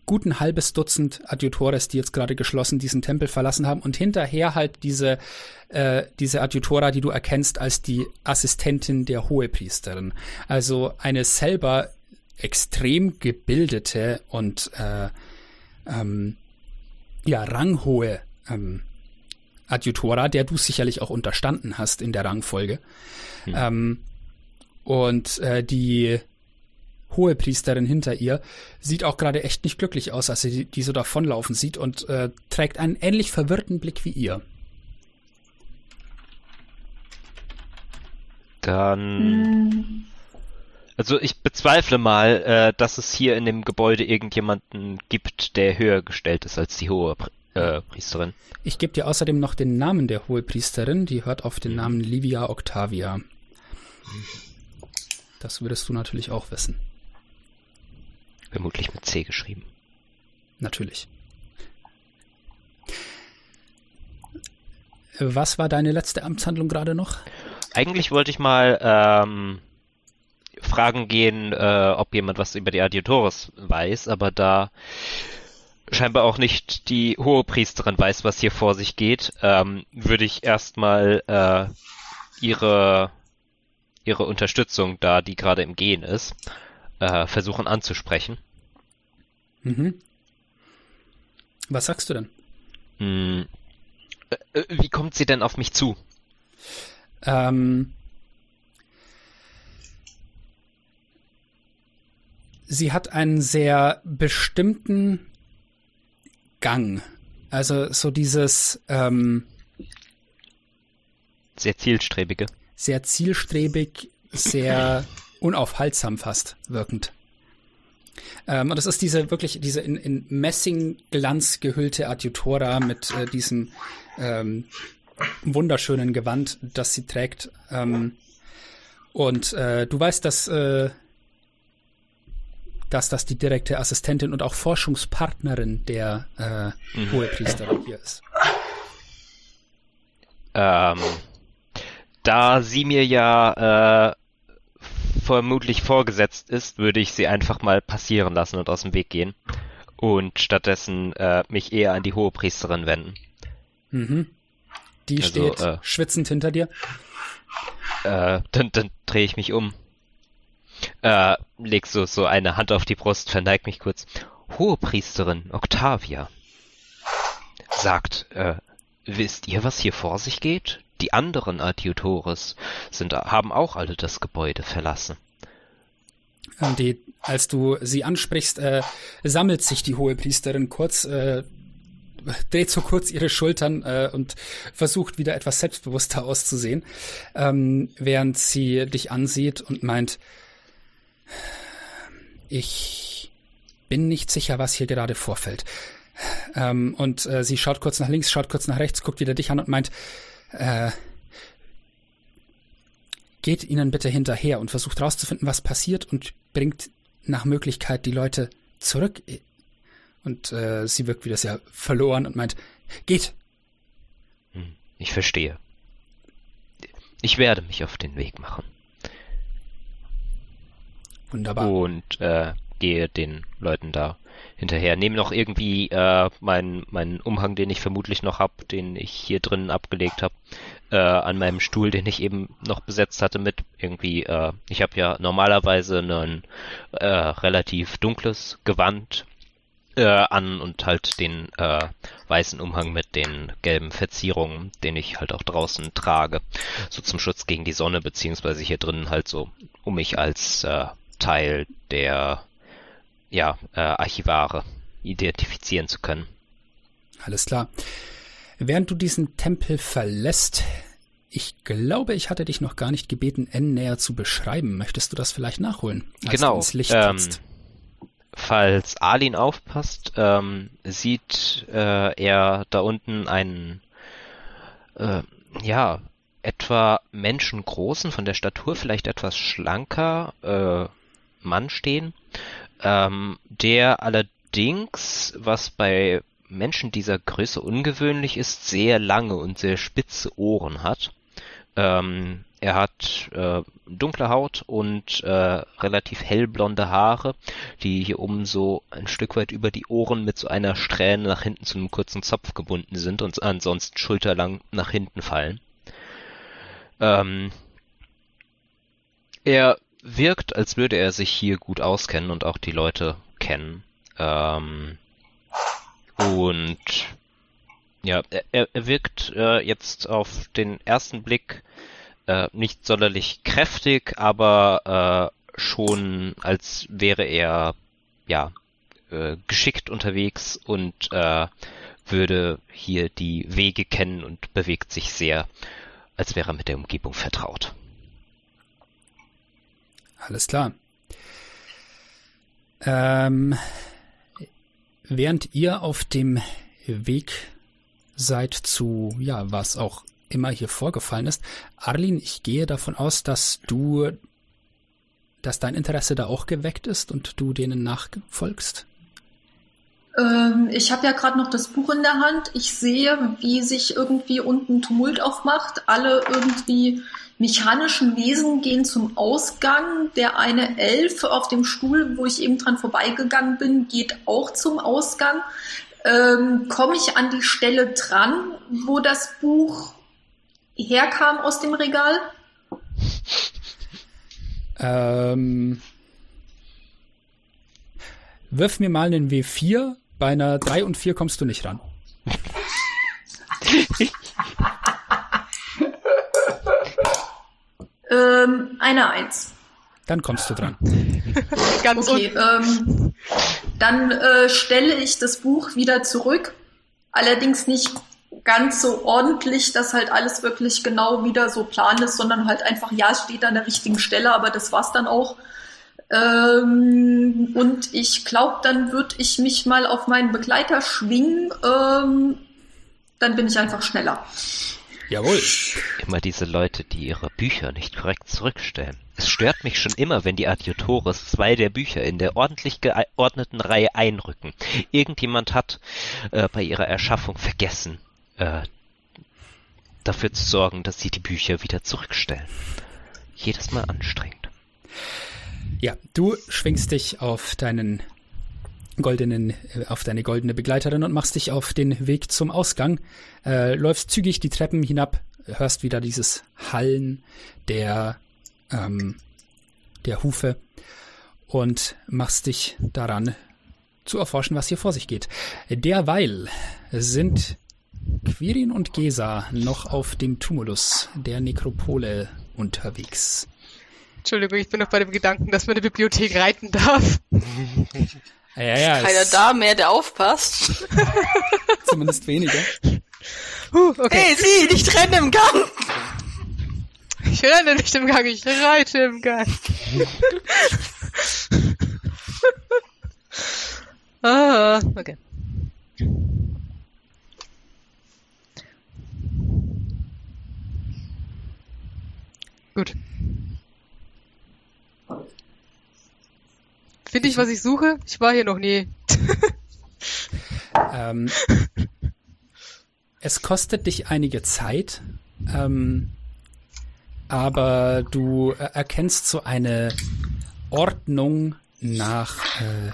guten halbes Dutzend Adjutores, die jetzt gerade geschlossen diesen Tempel verlassen haben und hinterher halt diese äh, diese Adjutora, die du erkennst als die Assistentin der Hohepriesterin. Also eine selber extrem gebildete und äh, ähm, ja ranghohe ähm, Adjutora, der du sicherlich auch unterstanden hast in der Rangfolge. Hm. Ähm, und äh, die hohe Priesterin hinter ihr sieht auch gerade echt nicht glücklich aus, als sie die, die so davonlaufen sieht und äh, trägt einen ähnlich verwirrten Blick wie ihr. Dann hm. Also ich bezweifle mal, äh, dass es hier in dem Gebäude irgendjemanden gibt, der höher gestellt ist als die hohe äh, Priesterin. Ich gebe dir außerdem noch den Namen der hohe Priesterin. Die hört auf den Namen Livia Octavia. Das würdest du natürlich auch wissen. Vermutlich mit C geschrieben. Natürlich. Was war deine letzte Amtshandlung gerade noch? Eigentlich wollte ich mal ähm, Fragen gehen, äh, ob jemand was über die Adiotores weiß, aber da scheinbar auch nicht die hohe Priesterin weiß, was hier vor sich geht, ähm, würde ich erstmal äh, ihre ihre Unterstützung da, die gerade im Gehen ist, äh, versuchen anzusprechen. Mhm. Was sagst du denn? Hm, äh, wie kommt sie denn auf mich zu? Ähm, sie hat einen sehr bestimmten Gang. Also so dieses ähm, sehr zielstrebige. Sehr zielstrebig, sehr <laughs> unaufhaltsam fast wirkend. Ähm, und das ist diese wirklich diese in, in Messingglanz gehüllte Adjutora mit äh, diesem ähm, wunderschönen Gewand, das sie trägt. Ähm, und äh, du weißt, dass äh, dass das die direkte Assistentin und auch Forschungspartnerin der äh, mhm. Hohepriesterin hier ist. Ähm, da sie mir ja äh, vermutlich vorgesetzt ist, würde ich sie einfach mal passieren lassen und aus dem Weg gehen und stattdessen äh, mich eher an die Hohepriesterin wenden. Mhm. Die also, steht äh, schwitzend hinter dir. Äh, dann, dann drehe ich mich um äh, leg so, so eine Hand auf die Brust, verneigt mich kurz. Hohepriesterin Octavia sagt, äh, wisst ihr, was hier vor sich geht? Die anderen Adjutores sind, haben auch alle das Gebäude verlassen. Die, als du sie ansprichst, äh, sammelt sich die Hohepriesterin kurz, äh, dreht so kurz ihre Schultern äh, und versucht wieder etwas selbstbewusster auszusehen, ähm, während sie dich ansieht und meint, ich bin nicht sicher, was hier gerade vorfällt. Ähm, und äh, sie schaut kurz nach links, schaut kurz nach rechts, guckt wieder dich an und meint, äh, geht ihnen bitte hinterher und versucht rauszufinden, was passiert und bringt nach Möglichkeit die Leute zurück. Und äh, sie wirkt wieder sehr verloren und meint, geht. Hm, ich verstehe. Ich werde mich auf den Weg machen. Wunderbar. Und äh, gehe den Leuten da hinterher. Nehme noch irgendwie äh, meinen meinen Umhang, den ich vermutlich noch hab, den ich hier drinnen abgelegt habe, äh, an meinem Stuhl, den ich eben noch besetzt hatte mit irgendwie. Äh, ich habe ja normalerweise ein äh, relativ dunkles Gewand äh, an und halt den äh, weißen Umhang mit den gelben Verzierungen, den ich halt auch draußen trage, so zum Schutz gegen die Sonne beziehungsweise hier drinnen halt so, um mich als äh, Teil der ja, äh, Archivare identifizieren zu können. Alles klar. Während du diesen Tempel verlässt, ich glaube, ich hatte dich noch gar nicht gebeten, N näher zu beschreiben. Möchtest du das vielleicht nachholen? Als genau. Du ins Licht ähm, falls Arlin aufpasst, ähm, sieht äh, er da unten einen, äh, ja, etwa menschengroßen, von der Statur vielleicht etwas schlanker äh, Mann stehen, ähm, der allerdings, was bei Menschen dieser Größe ungewöhnlich ist, sehr lange und sehr spitze Ohren hat. Ähm, er hat äh, dunkle Haut und äh, relativ hellblonde Haare, die hier oben so ein Stück weit über die Ohren mit so einer Strähne nach hinten zu einem kurzen Zopf gebunden sind und ansonsten schulterlang nach hinten fallen. Ähm, er wirkt, als würde er sich hier gut auskennen und auch die Leute kennen. Ähm, und ja, er, er wirkt äh, jetzt auf den ersten Blick äh, nicht sonderlich kräftig, aber äh, schon als wäre er ja äh, geschickt unterwegs und äh, würde hier die Wege kennen und bewegt sich sehr, als wäre er mit der Umgebung vertraut. Alles klar. Ähm, während ihr auf dem Weg seid zu, ja, was auch immer hier vorgefallen ist, Arlin, ich gehe davon aus, dass du, dass dein Interesse da auch geweckt ist und du denen nachfolgst. Ähm, ich habe ja gerade noch das Buch in der Hand. Ich sehe, wie sich irgendwie unten Tumult aufmacht. Alle irgendwie mechanischen Wesen gehen zum Ausgang. Der eine Elf auf dem Stuhl, wo ich eben dran vorbeigegangen bin, geht auch zum Ausgang. Ähm, Komme ich an die Stelle dran, wo das Buch herkam aus dem Regal? Ähm, wirf mir mal einen W4. Bei einer 3 und 4 kommst du nicht ran. <laughs> Ähm, eine Eins. Dann kommst du dran. <laughs> Ganz okay, ähm, dann äh, stelle ich das Buch wieder zurück. Allerdings nicht ganz so ordentlich, dass halt alles wirklich genau wieder so plan ist, sondern halt einfach, ja, es steht an der richtigen Stelle, aber das war's dann auch. Ähm, und ich glaube, dann würde ich mich mal auf meinen Begleiter schwingen. Ähm, dann bin ich einfach schneller. Jawohl. Immer diese Leute, die ihre Bücher nicht korrekt zurückstellen. Es stört mich schon immer, wenn die Adiotores zwei der Bücher in der ordentlich geordneten Reihe einrücken. Irgendjemand hat äh, bei ihrer Erschaffung vergessen, äh, dafür zu sorgen, dass sie die Bücher wieder zurückstellen. Jedes Mal anstrengend. Ja, du schwingst dich auf deinen goldenen, äh, auf deine goldene Begleiterin und machst dich auf den Weg zum Ausgang, äh, läufst zügig die Treppen hinab, hörst wieder dieses Hallen der, ähm, der Hufe und machst dich daran zu erforschen, was hier vor sich geht. Derweil sind Quirin und Gesa noch auf dem Tumulus der Nekropole unterwegs. Entschuldigung, ich bin noch bei dem Gedanken, dass man eine Bibliothek reiten darf. Ja, ja, Keiner da mehr, der aufpasst. <laughs> Zumindest weniger. Huh, okay. Hey, Sie, nicht rennen im Gang! Ich renne nicht im Gang, ich reite im Gang. <laughs> ah, okay. Gut. Finde ich, was ich suche? Ich war hier noch nie. <laughs> ähm, es kostet dich einige Zeit, ähm, aber du erkennst so eine Ordnung nach äh,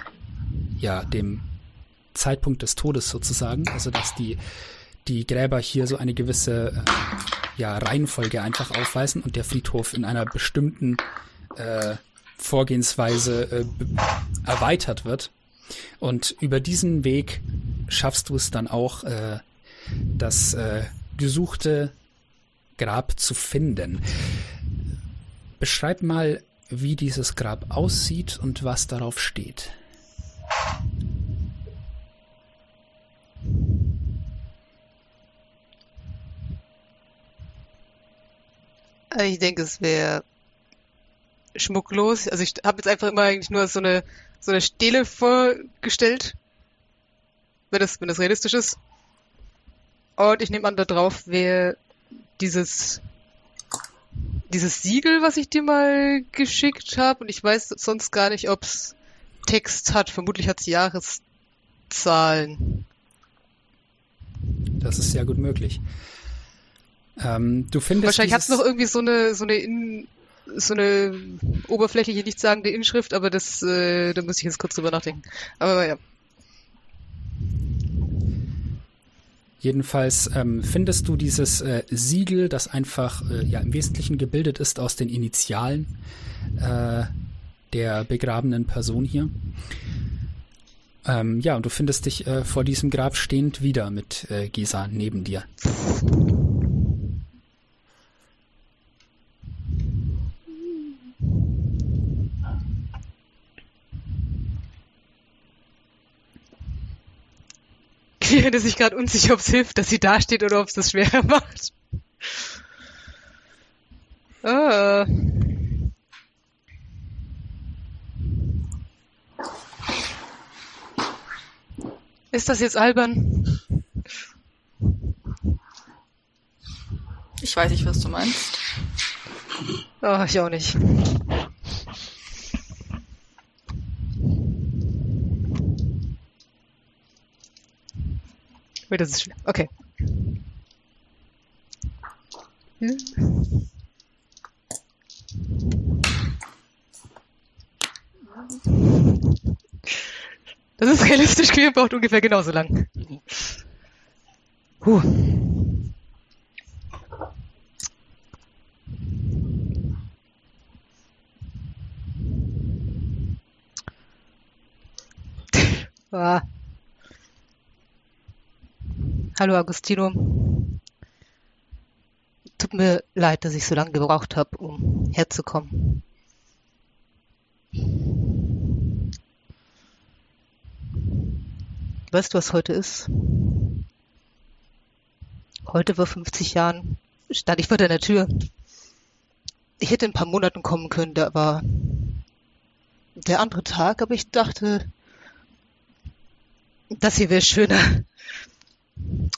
ja, dem Zeitpunkt des Todes sozusagen. Also dass die, die Gräber hier so eine gewisse äh, ja, Reihenfolge einfach aufweisen und der Friedhof in einer bestimmten äh, Vorgehensweise äh, erweitert wird. Und über diesen Weg schaffst du es dann auch, äh, das äh, gesuchte Grab zu finden. Beschreib mal, wie dieses Grab aussieht und was darauf steht. Ich denke, es wäre schmucklos. Also ich habe jetzt einfach immer eigentlich nur so eine so eine Stele vorgestellt, wenn das wenn das realistisch ist. Und ich nehme an, da drauf wäre dieses dieses Siegel, was ich dir mal geschickt habe. Und ich weiß sonst gar nicht, ob's Text hat. Vermutlich hat es Jahreszahlen. Das ist sehr gut möglich. Ähm, du findest Wahrscheinlich hat es noch irgendwie so eine so eine in, so eine oberflächliche, nichtssagende Inschrift, aber das äh, da muss ich jetzt kurz drüber nachdenken. Aber ja. Jedenfalls ähm, findest du dieses äh, Siegel, das einfach äh, ja im Wesentlichen gebildet ist aus den Initialen äh, der begrabenen Person hier. Ähm, ja, und du findest dich äh, vor diesem Grab stehend wieder mit äh, Gisa neben dir. Quirin ist sich gerade unsicher, ob es hilft, dass sie da steht oder ob es das schwerer macht. Ah. Ist das jetzt albern? Ich weiß nicht, was du meinst. Oh, ich auch nicht. Wait, das ist schwer. Okay. Hm. Das ist realistisch, Queer braucht ungefähr genauso lang. Puh. <laughs> Ah. Hallo Agostino. Tut mir leid, dass ich so lange gebraucht habe, um herzukommen. Weißt du, was heute ist? Heute vor 50 Jahren stand ich vor deiner Tür. Ich hätte in ein paar Monaten kommen können, da war der andere Tag, aber ich dachte, das hier wäre schöner.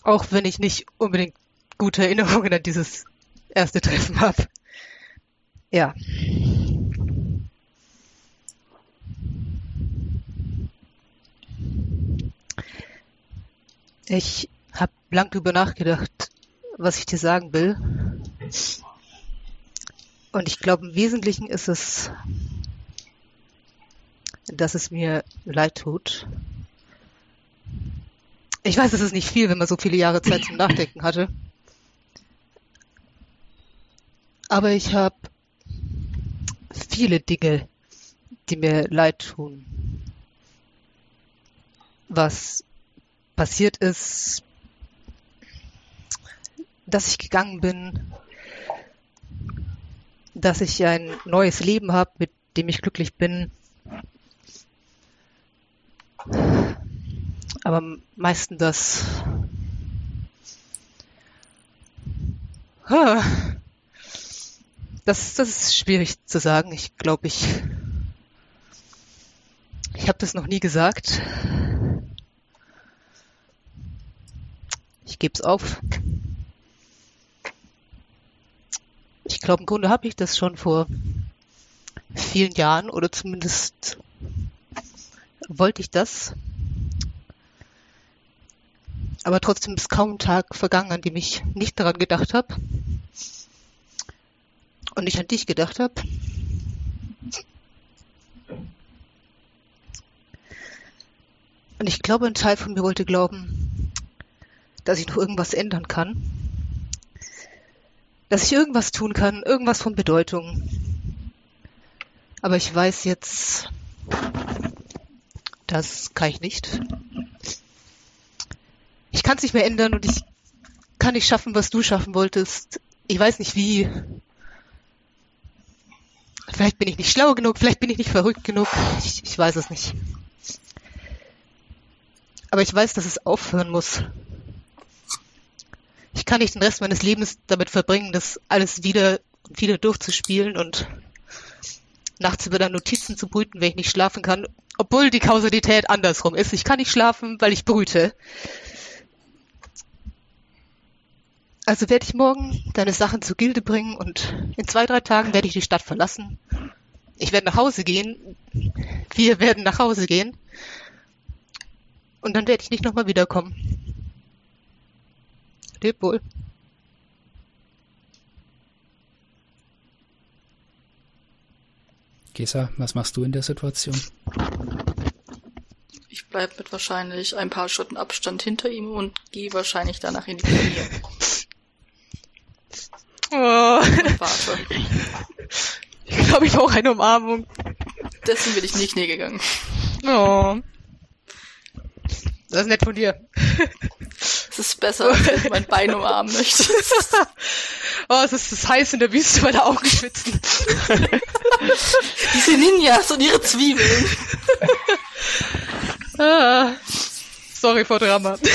Auch wenn ich nicht unbedingt gute Erinnerungen an dieses erste Treffen habe. Ja. Ich habe lang drüber nachgedacht, was ich dir sagen will. Und ich glaube, im Wesentlichen ist es, dass es mir leid tut. Ich weiß, es ist nicht viel, wenn man so viele Jahre Zeit zum Nachdenken hatte. Aber ich habe viele Dinge, die mir leid tun. Was passiert ist, dass ich gegangen bin, dass ich ein neues Leben habe, mit dem ich glücklich bin. Aber am meisten das. Das, das ist schwierig zu sagen. Ich glaube, ich. Ich habe das noch nie gesagt. Ich gebe es auf. Ich glaube, im Grunde habe ich das schon vor vielen Jahren oder zumindest wollte ich das. Aber trotzdem ist kaum ein Tag vergangen, an dem ich nicht daran gedacht habe. Und nicht an dich gedacht habe. Und ich glaube, ein Teil von mir wollte glauben, dass ich noch irgendwas ändern kann. Dass ich irgendwas tun kann, irgendwas von Bedeutung. Aber ich weiß jetzt, das kann ich nicht. Ich kann es nicht mehr ändern und ich kann nicht schaffen, was du schaffen wolltest. Ich weiß nicht wie. Vielleicht bin ich nicht schlau genug, vielleicht bin ich nicht verrückt genug. Ich, ich weiß es nicht. Aber ich weiß, dass es aufhören muss. Ich kann nicht den Rest meines Lebens damit verbringen, das alles wieder und wieder durchzuspielen und nachts über deine Notizen zu brüten, wenn ich nicht schlafen kann, obwohl die Kausalität andersrum ist. Ich kann nicht schlafen, weil ich brüte. Also werde ich morgen deine Sachen zur Gilde bringen und in zwei, drei Tagen werde ich die Stadt verlassen. Ich werde nach Hause gehen. Wir werden nach Hause gehen. Und dann werde ich nicht nochmal wiederkommen. Leb wohl. Gesa, was machst du in der Situation? Ich bleib mit wahrscheinlich ein paar Schritten Abstand hinter ihm und gehe wahrscheinlich danach in die Knie <laughs> Oh, warte. ich glaube, ich brauche eine Umarmung. Deswegen bin ich in die Knie gegangen. Oh. Das ist nett von dir. Es ist besser, wenn du mein Bein umarmen möchtest. <laughs> Oh, es ist, es ist heiß in der Wüste, meine Augen schwitzen. Diese Ninjas und ihre Zwiebeln. Ah. Sorry vor Drama. <laughs>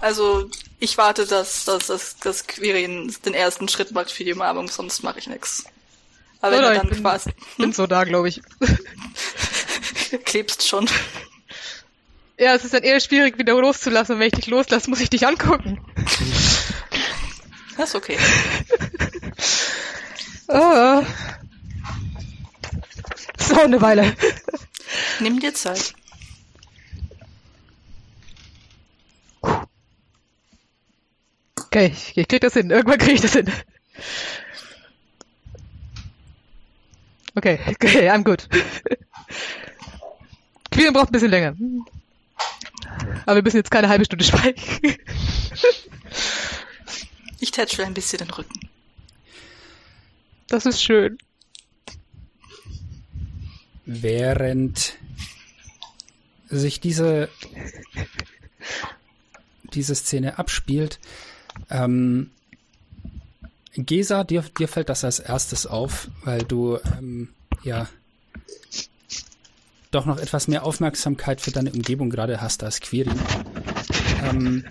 Also, ich warte, dass, dass, dass, dass Quirin den ersten Schritt macht für die Umarmung, sonst mache ich nix. Aber wenn Oder er ich dann bin- quasi <laughs> Bin so da, glaube ich. <laughs> klebst schon. Ja, es ist dann eher schwierig, wieder loszulassen. Und wenn ich dich loslasse, muss ich dich angucken. Das ist okay. <laughs> Ah. So eine Weile. Nimm dir Zeit. Okay, ich, ich krieg das hin. Irgendwann krieg ich das hin. Okay, okay, I'm good. Queen braucht ein bisschen länger. Aber wir müssen jetzt keine halbe Stunde schweigen. Ich tätschle ein bisschen den Rücken. Das ist schön. Während sich diese, diese Szene abspielt, ähm, Gesa, dir, dir fällt das als erstes auf, weil du ähm, ja doch noch etwas mehr Aufmerksamkeit für deine Umgebung gerade hast als Quirin. Ähm,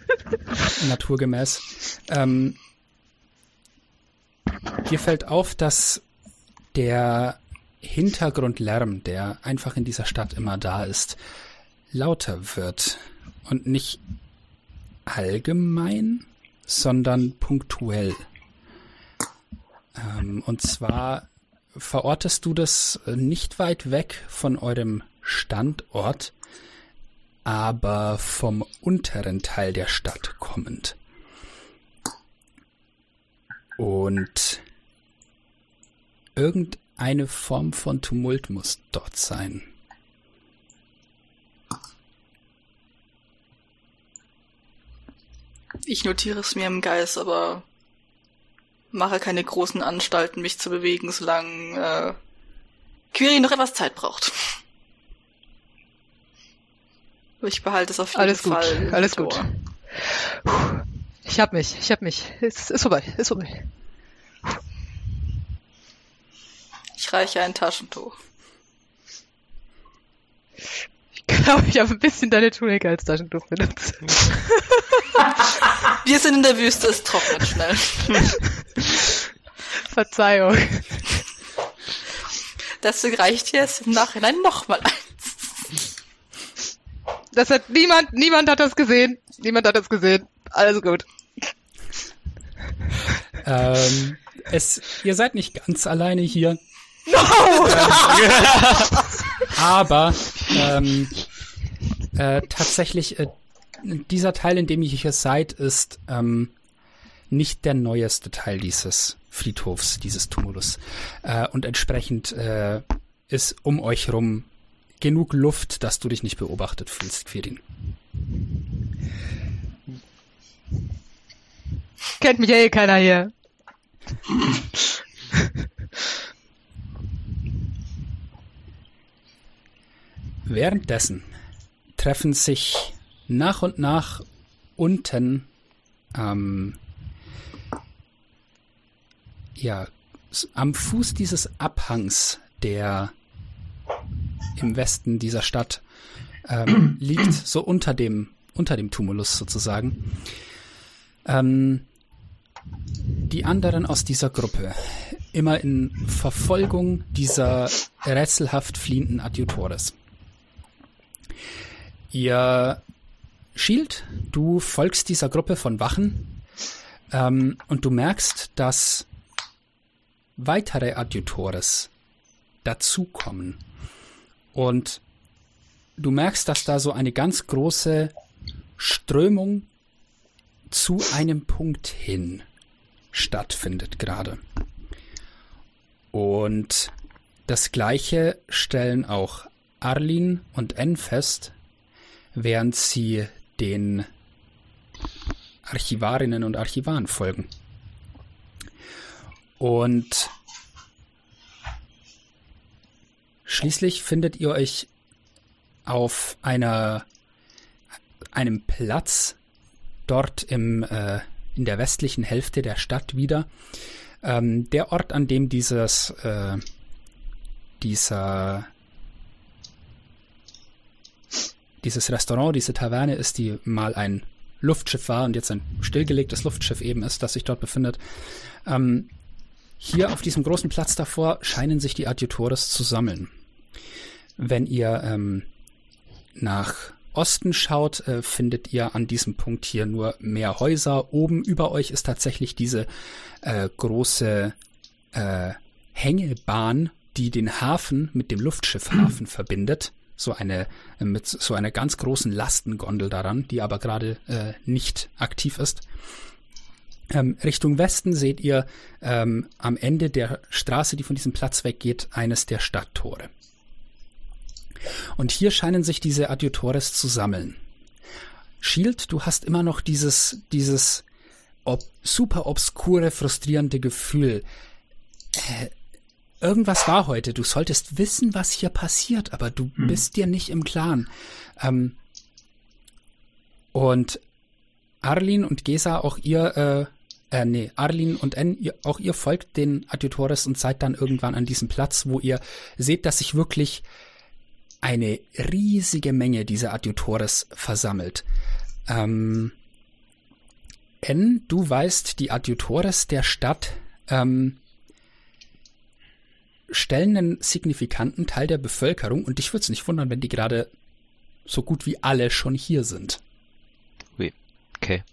naturgemäß. Ähm, dir fällt auf, dass der Hintergrundlärm, der einfach in dieser Stadt immer da ist, lauter wird. Und nicht allgemein, sondern punktuell. Ähm, und zwar verortest du das äh, nicht weit weg von eurem Standort, aber vom unteren Teil der Stadt kommend. Und irgendeine Form von Tumult muss dort sein. Ich notiere es mir im Geist, aber mache keine großen Anstalten, mich zu bewegen, solange äh, Quirin noch etwas Zeit braucht. Ich behalte es auf jeden Alles gut, Fall. im alles Ohr. gut. Puh. Ich hab mich, ich hab mich. Es ist vorbei, ist vorbei. Ich reiche ein Taschentuch. Ich glaube, ich habe ein bisschen deine Tunika als Taschentuch benutzt. <laughs> Wir sind in der Wüste, es trocknet schnell. <laughs> Verzeihung. Deswegen reicht jetzt im Nachhinein nochmal eins. Das hat niemand, niemand hat das gesehen. Niemand hat das gesehen. Alles gut. Ähm, es, ihr seid nicht ganz alleine hier. <laughs> Aber ähm, äh, tatsächlich, äh, dieser Teil, in dem ihr hier seid, ist ähm, nicht der neueste Teil dieses Friedhofs, dieses Tumulus. Äh, und entsprechend äh, ist um euch rum genug Luft, dass du dich nicht beobachtet fühlst, Quirin. Kennt mich ja eh keiner hier. Währenddessen treffen sich nach und nach unten ähm, ja, am Fuß dieses Abhangs, der im Westen dieser Stadt ähm, <clears throat> liegt, so unter dem, unter dem Tumulus sozusagen, ähm, die anderen aus dieser Gruppe immer in Verfolgung dieser rätselhaft fliehenden Adjutores. Ihr Shield, du folgst dieser Gruppe von Wachen ähm, und du merkst, dass weitere Adjutores dazukommen. Und du merkst, dass da so eine ganz große Strömung zu einem Punkt hin stattfindet gerade. Und das gleiche stellen auch Arlin und N fest, während sie den Archivarinnen und Archivaren folgen. Und schließlich findet ihr euch auf einer einem Platz dort im äh, in der westlichen Hälfte der Stadt wieder. Ähm, der Ort, an dem dieses äh, dieser dieses Restaurant, diese Taverne ist, die mal ein Luftschiff war und jetzt ein stillgelegtes Luftschiff eben ist, das sich dort befindet. Ähm, hier auf diesem großen Platz davor scheinen sich die Adjutores zu sammeln. Wenn ihr ähm, nach Osten schaut, äh, findet ihr an diesem Punkt hier nur mehr Häuser. Oben über euch ist tatsächlich diese äh, große äh, Hängebahn, die den Hafen mit dem Luftschiffhafen <clears throat> verbindet. So eine äh, mit so einer ganz großen Lastengondel daran, die aber gerade äh, nicht aktiv ist. Ähm, Richtung Westen seht ihr ähm, am Ende der Straße, die von diesem Platz weggeht, eines der Stadttore. Und hier scheinen sich diese Adjutores zu sammeln. Shield, du hast immer noch dieses, dieses ob, super obskure, frustrierende Gefühl. Äh, irgendwas war heute. Du solltest wissen, was hier passiert, aber du Hm. bist dir nicht im Klaren. Ähm, und Arlin und Gesa, auch ihr, äh, äh, nee, Arlin und N, ihr, auch ihr folgt den Adjutores und seid dann irgendwann an diesem Platz, wo ihr seht, dass sich wirklich eine riesige Menge dieser Adjutores versammelt. Ähm, N, du weißt, die Adjutores der Stadt ähm, stellen einen signifikanten Teil der Bevölkerung und dich würde es nicht wundern, wenn die gerade so gut wie alle schon hier sind. Okay.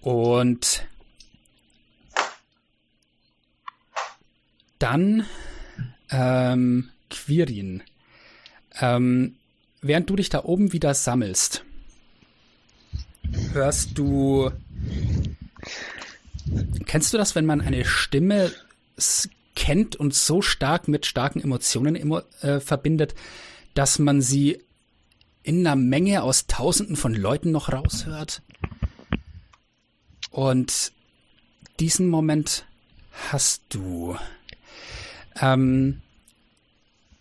Und dann ähm, Quirin. Ähm, während du dich da oben wieder sammelst, hörst du. Kennst du das, wenn man eine Stimme kennt und so stark mit starken Emotionen emo äh, verbindet, dass man sie in einer Menge aus Tausenden von Leuten noch raushört? Und diesen Moment hast du. Ähm,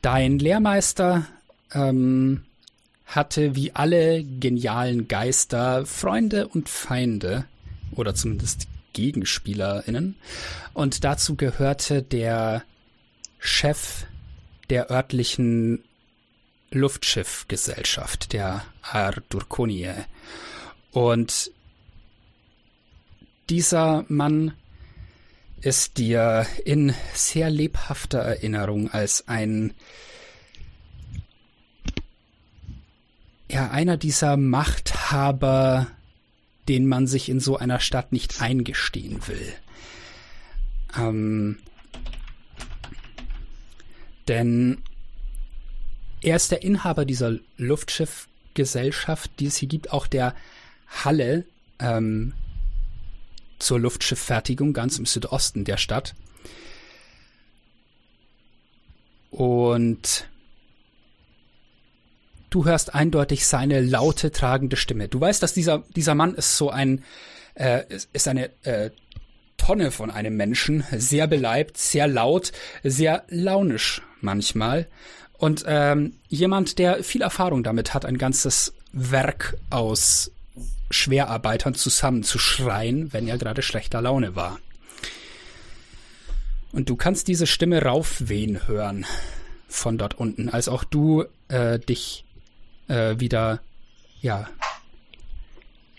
dein Lehrmeister ähm, hatte wie alle genialen Geister Freunde und Feinde oder zumindest GegenspielerInnen. Und dazu gehörte der Chef der örtlichen Luftschiffgesellschaft, der Ardurkonie. Und dieser Mann ist dir in sehr lebhafter Erinnerung als ein ja einer dieser Machthaber, den man sich in so einer Stadt nicht eingestehen will. Ähm, denn er ist der Inhaber dieser Luftschiffgesellschaft, die es hier gibt, auch der Halle ähm, zur Luftschifffertigung ganz im Südosten der Stadt. Und du hörst eindeutig seine laute, tragende Stimme. Du weißt, dass dieser, dieser Mann ist so ein, äh, ist, ist eine äh, Tonne von einem Menschen, sehr beleibt, sehr laut, sehr launisch manchmal. Und ähm, jemand, der viel Erfahrung damit hat, ein ganzes Werk aus Schwerarbeitern zusammenzuschreien, wenn er gerade schlechter Laune war. Und du kannst diese Stimme raufwehen hören von dort unten, als auch du äh, dich äh, wieder ja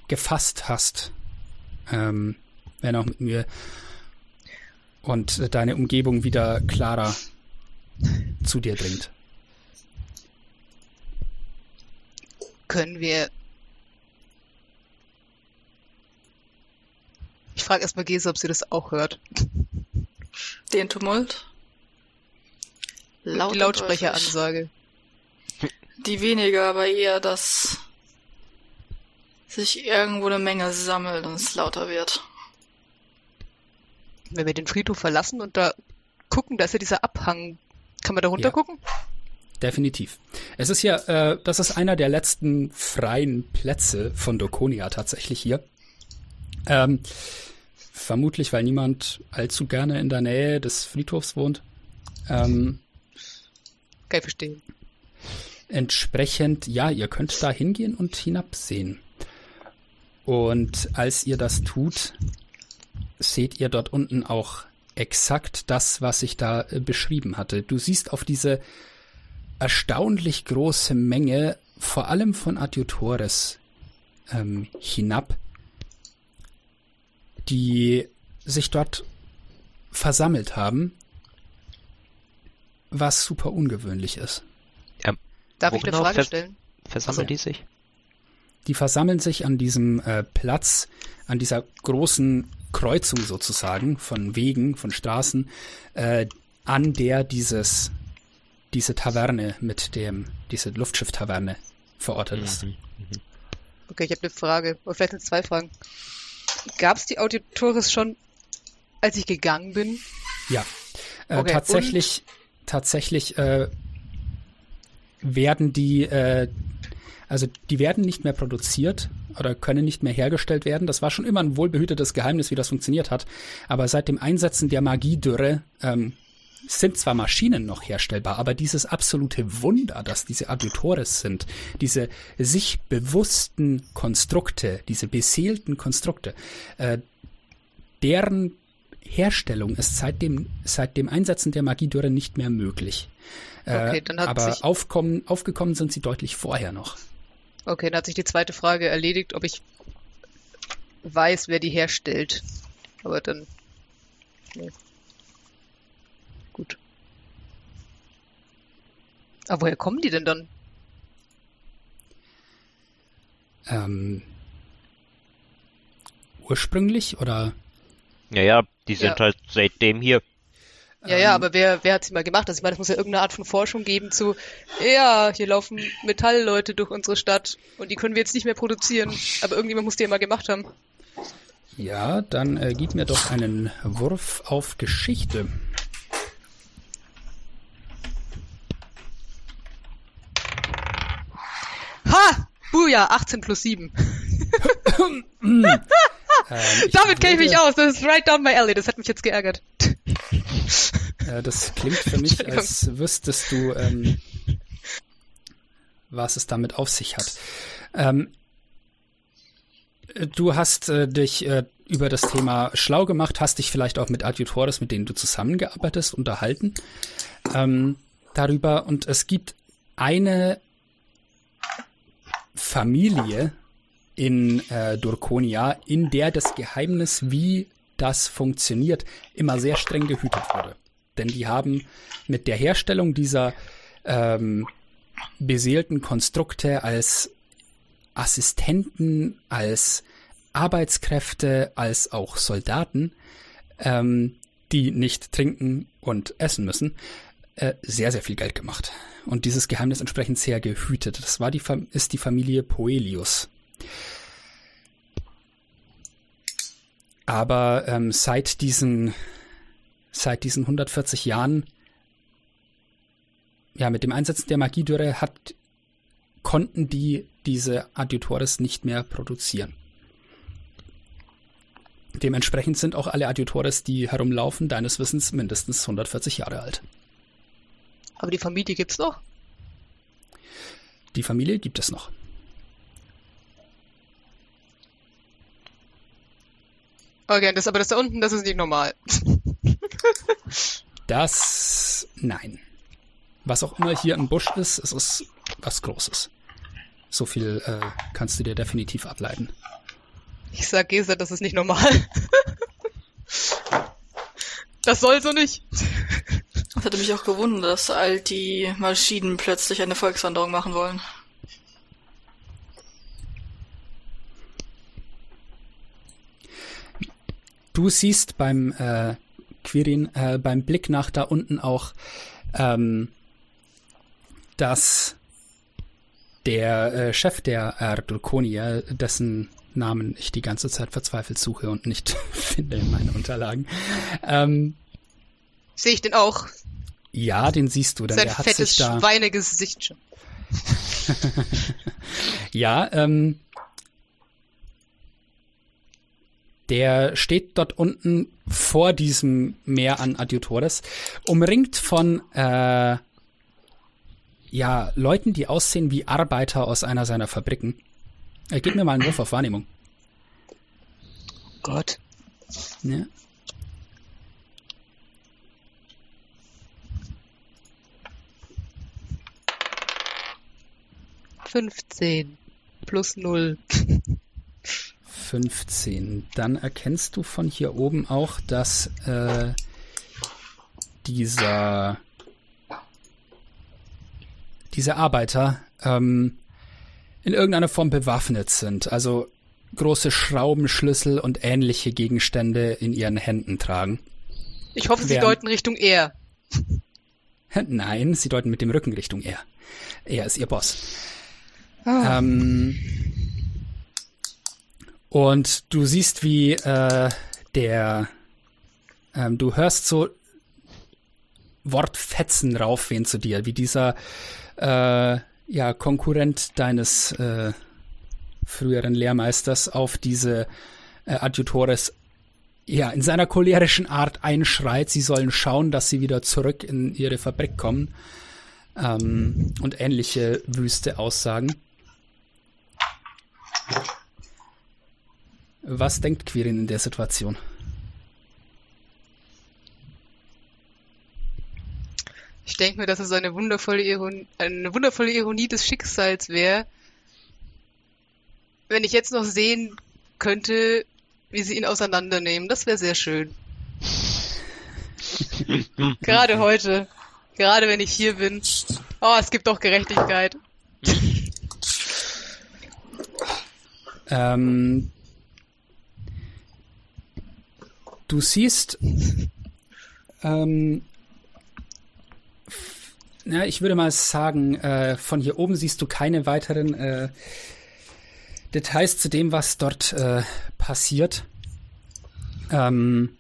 gefasst hast, ähm, wenn auch mit mir und deine Umgebung wieder klarer zu dir dringt. Können wir. Ich frage erstmal Gese, ob sie das auch hört. Den Tumult? Laut die Lautsprecheransage. Die weniger, aber eher, dass sich irgendwo eine Menge sammelt und es lauter wird. Wenn wir den Friedhof verlassen und da gucken, da ist ja dieser Abhang. Kann man da runter ja. gucken? Definitiv. Es ist ja, äh, das ist einer der letzten freien Plätze von Dokonia tatsächlich hier. Ähm, vermutlich, weil niemand allzu gerne in der Nähe des Friedhofs wohnt. Ähm, Kann ich verstehen. Entsprechend, ja, ihr könnt da hingehen und hinabsehen. Und als ihr das tut, seht ihr dort unten auch exakt das, was ich da äh, beschrieben hatte. Du siehst auf diese erstaunlich große Menge, vor allem von Adiutores, ähm, hinab, die sich dort versammelt haben, was super ungewöhnlich ist. Darf ich eine genau Frage stellen? Versammeln also, die sich? Die versammeln sich an diesem äh, Platz, an dieser großen Kreuzung sozusagen von Wegen, von Straßen, äh, an der dieses, diese Taverne mit dem, diese Luftschiff-Taverne verortet ist. Mhm. Mhm. Okay, ich habe eine Frage, oder vielleicht sind zwei Fragen. Gab es die Auditores schon, als ich gegangen bin? Ja, äh, okay, tatsächlich, tatsächlich äh, werden die, äh, also die werden nicht mehr produziert oder können nicht mehr hergestellt werden. Das war schon immer ein wohlbehütetes Geheimnis, wie das funktioniert hat. Aber seit dem Einsetzen der Magiedürre ähm, sind zwar Maschinen noch herstellbar, aber dieses absolute Wunder, dass diese Auditores sind, diese sich bewussten Konstrukte, diese beseelten Konstrukte, äh, deren Herstellung ist seit dem, seit dem Einsetzen der Magiedürre nicht mehr möglich. Äh, okay, dann hat aber sich aufkommen, aufgekommen sind sie deutlich vorher noch. Okay, dann hat sich die zweite Frage erledigt, ob ich weiß, wer die herstellt. Aber dann. Nee. Gut. Aber woher kommen die denn dann? Ähm, ursprünglich oder? Ja, ja, die sind ja. halt seitdem hier. Ja, ja, ähm, aber wer, wer hat sie mal gemacht? Also ich meine, es muss ja irgendeine Art von Forschung geben zu, ja, hier laufen Metallleute durch unsere Stadt und die können wir jetzt nicht mehr produzieren, aber irgendjemand muss die ja mal gemacht haben. Ja, dann äh, gib mir doch einen Wurf auf Geschichte. Ha! Buja, 18 plus 7. <laughs> ähm, <laughs> Damit kenne ich mich aus. Das ist right down my alley. Das hat mich jetzt geärgert. Äh, <laughs> das klingt für mich, als wüsstest du, ähm, was es damit auf sich hat. Ähm, du hast äh, dich äh, über das Thema schlau gemacht, hast dich vielleicht auch mit Adjutores, mit denen du zusammengearbeitet hast, unterhalten ähm, darüber. Und es gibt eine Familie in äh, Durkonia, in der das Geheimnis, wie das funktioniert, immer sehr streng gehütet wurde. Denn die haben mit der Herstellung dieser ähm, beseelten Konstrukte als Assistenten, als Arbeitskräfte, als auch Soldaten, ähm, die nicht trinken und essen müssen, äh, sehr, sehr viel Geld gemacht. Und dieses Geheimnis entsprechend sehr gehütet. Das war die, ist die Familie Poelius. Aber ähm, seit diesen seit diesen 140 Jahren ja, mit dem Einsetzen der Magiedürre hat, konnten die diese Adjutores nicht mehr produzieren. Dementsprechend sind auch alle Adjutores, die herumlaufen, deines Wissens mindestens 140 Jahre alt. Aber die Familie gibt's noch? Die Familie gibt es noch. Okay, das, aber das da unten, das ist nicht normal. <laughs> Das, nein. Was auch immer hier im Busch ist, es ist was Großes. So viel äh, kannst du dir definitiv ableiten. Ich sag Gesa, das ist nicht normal. <laughs> das soll so nicht. Das hätte mich auch gewundert, dass all die Maschinen plötzlich eine Volkswanderung machen wollen. Du siehst beim äh, Quirin, äh, beim Blick nach da unten auch, ähm, dass der äh, Chef der Erdulkonia, dessen Namen ich die ganze Zeit verzweifelt suche und nicht <laughs> finde in meinen Unterlagen. Ähm, Sehe ich den auch? Ja, den siehst du, denn Sein der hat fettes sich da. Schweinegesicht schon. <laughs> ja, ähm, der steht dort unten vor diesem Meer an Adjutores, umringt von äh, ja Leuten, die aussehen wie Arbeiter aus einer seiner Fabriken. Äh, gib mir mal einen Wurf auf Wahrnehmung. Gott. Ja. Fünfzehn plus null. <laughs> 15. Dann erkennst du von hier oben auch, dass äh, dieser diese Arbeiter ähm, in irgendeiner Form bewaffnet sind, also große Schraubenschlüssel und ähnliche Gegenstände in ihren Händen tragen. Ich hoffe, sie Während- deuten Richtung er. <laughs> Nein, sie deuten mit dem Rücken Richtung er. Er ist ihr Boss. Ah. Ähm, und du siehst, wie äh, der, ähm, du hörst so Wortfetzen raufwehen zu dir, wie dieser äh, ja, Konkurrent deines äh, früheren Lehrmeisters auf diese äh, Adjutores ja, in seiner cholerischen Art einschreit, sie sollen schauen, dass sie wieder zurück in ihre Fabrik kommen. Ähm, und ähnliche wüste Aussagen. Was denkt Quirin in der Situation? Ich denke mir, dass es eine wundervolle Ironie, eine wundervolle Ironie des Schicksals wäre, wenn ich jetzt noch sehen könnte, wie sie ihn auseinandernehmen. Das wäre sehr schön. <laughs> Gerade heute. Gerade wenn ich hier bin. Oh, es gibt doch Gerechtigkeit. Ähm, du siehst, ähm, ja, ich würde mal sagen, äh, von hier oben siehst du keine weiteren äh, Details zu dem, was dort äh, passiert. Ähm,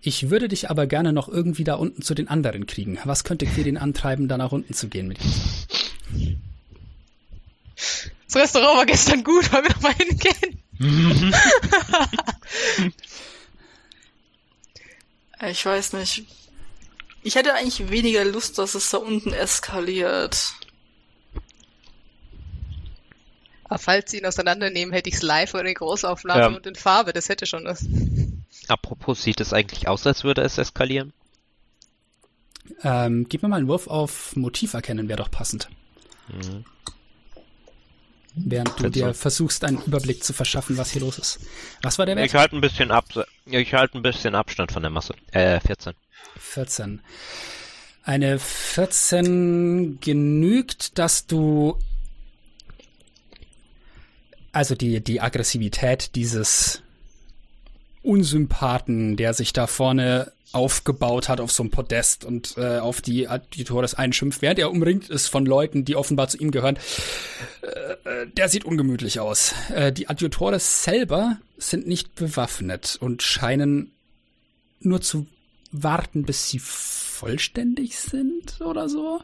ich würde dich aber gerne noch irgendwie da unten zu den anderen kriegen. Was könnte Quirin antreiben, da nach unten zu gehen mit ihm? Das Restaurant war gestern gut, wollen wir noch mal hingehen? <laughs> Ich weiß nicht. Ich hätte eigentlich weniger Lust, dass es da unten eskaliert. Aber falls sie ihn auseinandernehmen, hätte ich es live oder in Großaufnahme Ja. und in Farbe. Das hätte schon was. Apropos, sieht es eigentlich aus, als würde es eskalieren? Ähm, gib mir mal einen Wurf auf Motiv erkennen, wäre doch passend. Mhm. Während du dir so. versuchst, einen Überblick zu verschaffen, was hier los ist. Was war der Wert? Ich halte ein bisschen ab, ich halte ein bisschen Abstand von der Masse. Äh, 14. 14. Eine 14 genügt, dass du also die, die Aggressivität dieses Unsympathen, der sich da vorne aufgebaut hat auf so einem Podest und äh, auf die Adjutores einschimpft, während er umringt ist von Leuten, die offenbar zu ihm gehören. Äh, äh, der sieht ungemütlich aus. Äh, die Adjutores selber sind nicht bewaffnet und scheinen nur zu warten, bis sie vollständig sind oder so.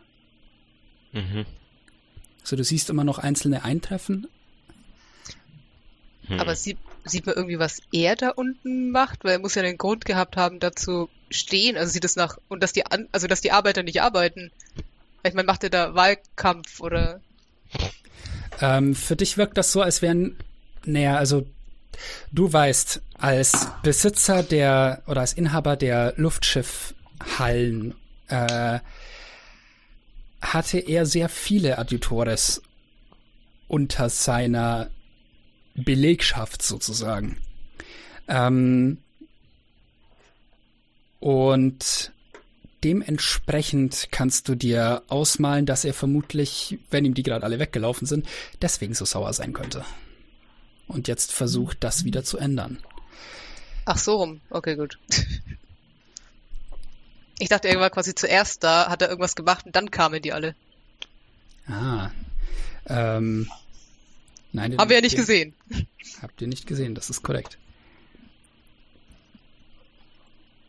Mhm. Also du siehst immer noch einzelne eintreffen. Hm. Aber sieht, sieht man irgendwie, was er da unten macht? Weil er muss ja den Grund gehabt haben, da zu stehen. Also sieht es nach, und dass die, an, also dass die Arbeiter nicht arbeiten. Ich meine, macht er da Wahlkampf oder? Ähm, für dich wirkt das so, als wären, naja, also du weißt, als Besitzer der oder als Inhaber der Luftschiffhallen äh, hatte er sehr viele Adjutores unter seiner Belegschaft sozusagen. Ähm, und dementsprechend kannst du dir ausmalen, dass er vermutlich, wenn ihm die gerade alle weggelaufen sind, deswegen so sauer sein könnte. Und jetzt versucht, das wieder zu ändern. Ach so rum. Okay, gut. <laughs> Ich dachte, er war quasi zuerst da, hat er irgendwas gemacht und dann kamen die alle. Ah. Ähm, nein, Haben wir ja nicht den- gesehen. <laughs> Habt ihr nicht gesehen, das ist korrekt.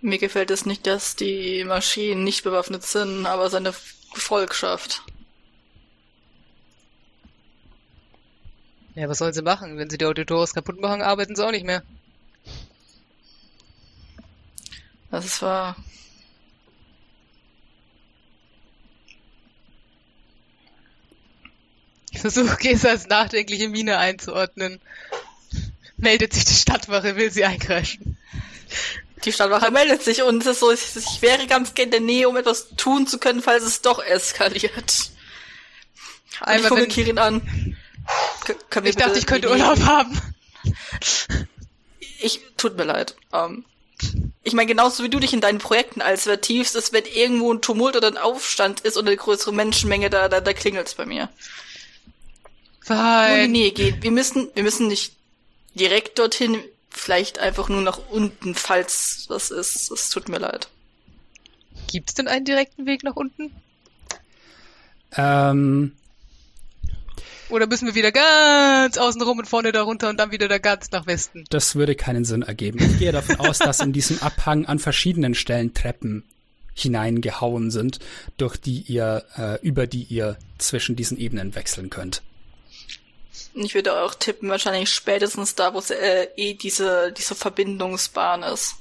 Mir gefällt es nicht, dass die Maschinen nicht bewaffnet sind, aber seine Gefolgschaft. Ja, was sollen sie machen? Wenn sie die Auditores kaputt machen, arbeiten sie auch nicht mehr. Das ist wahr. Ich versuche Gesas nachdenkliche Miene einzuordnen. Meldet sich die Stadtwache, will sie eingreifen. Die Stadtwache meldet sich und es ist so, ich, wäre ganz gerne in der Nähe, um etwas tun zu können, falls es doch eskaliert. Und ich Einmal, gucke Kirin an. K können wir ich dachte, ich könnte Urlaub haben. Ich, tut mir leid. Ähm, ich meine, genauso wie du dich in deinen Projekten als vertiefst, ist, wenn irgendwo ein Tumult oder ein Aufstand ist oder eine größere Menschenmenge, da, da, da klingelt's bei mir. Nur in die. Nähe gehen. Wir müssen, wir müssen nicht direkt dorthin, vielleicht einfach nur nach unten, falls was ist. Es tut mir leid. Gibt's denn einen direkten Weg nach unten? Ähm, Oder müssen wir wieder ganz außen rum und vorne da runter und dann wieder da ganz nach Westen? das würde keinen Sinn ergeben. Ich gehe davon aus, dass in diesem Abhang an verschiedenen Stellen Treppen hineingehauen sind, durch die ihr, äh, über die ihr zwischen diesen Ebenen wechseln könnt. Ich würde auch tippen, wahrscheinlich spätestens da, wo es äh, eh diese, diese Verbindungsbahn ist.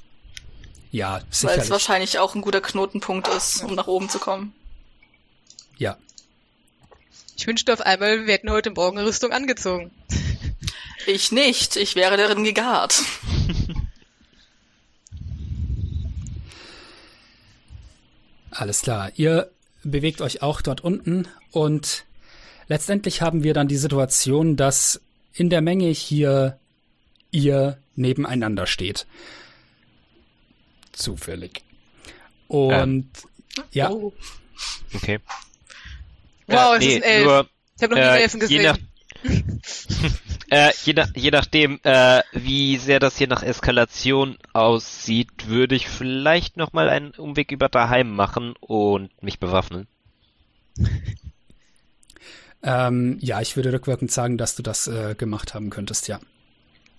Ja, Weil es wahrscheinlich auch ein guter Knotenpunkt ist, um nach oben zu kommen. Ja. Ich wünschte auf einmal, wir hätten heute Morgen eine Rüstung angezogen. Ich nicht. Ich wäre darin gegart. <laughs> Alles klar. Ihr bewegt euch auch dort unten und letztendlich haben wir dann die Situation, dass in der Menge hier ihr nebeneinander steht. Zufällig. Und ja, Oh. Okay. Wow, Äh, es ist ein Elf. Nur, Ich habe noch nie äh, Elfen je gesehen. nach, <laughs> äh, je, nach, je nachdem, äh, wie sehr das hier nach Eskalation aussieht, würde ich vielleicht nochmal einen Umweg über daheim machen und mich bewaffnen. <laughs> ähm, ja, ich würde rückwirkend sagen, dass du das äh, gemacht haben könntest, ja.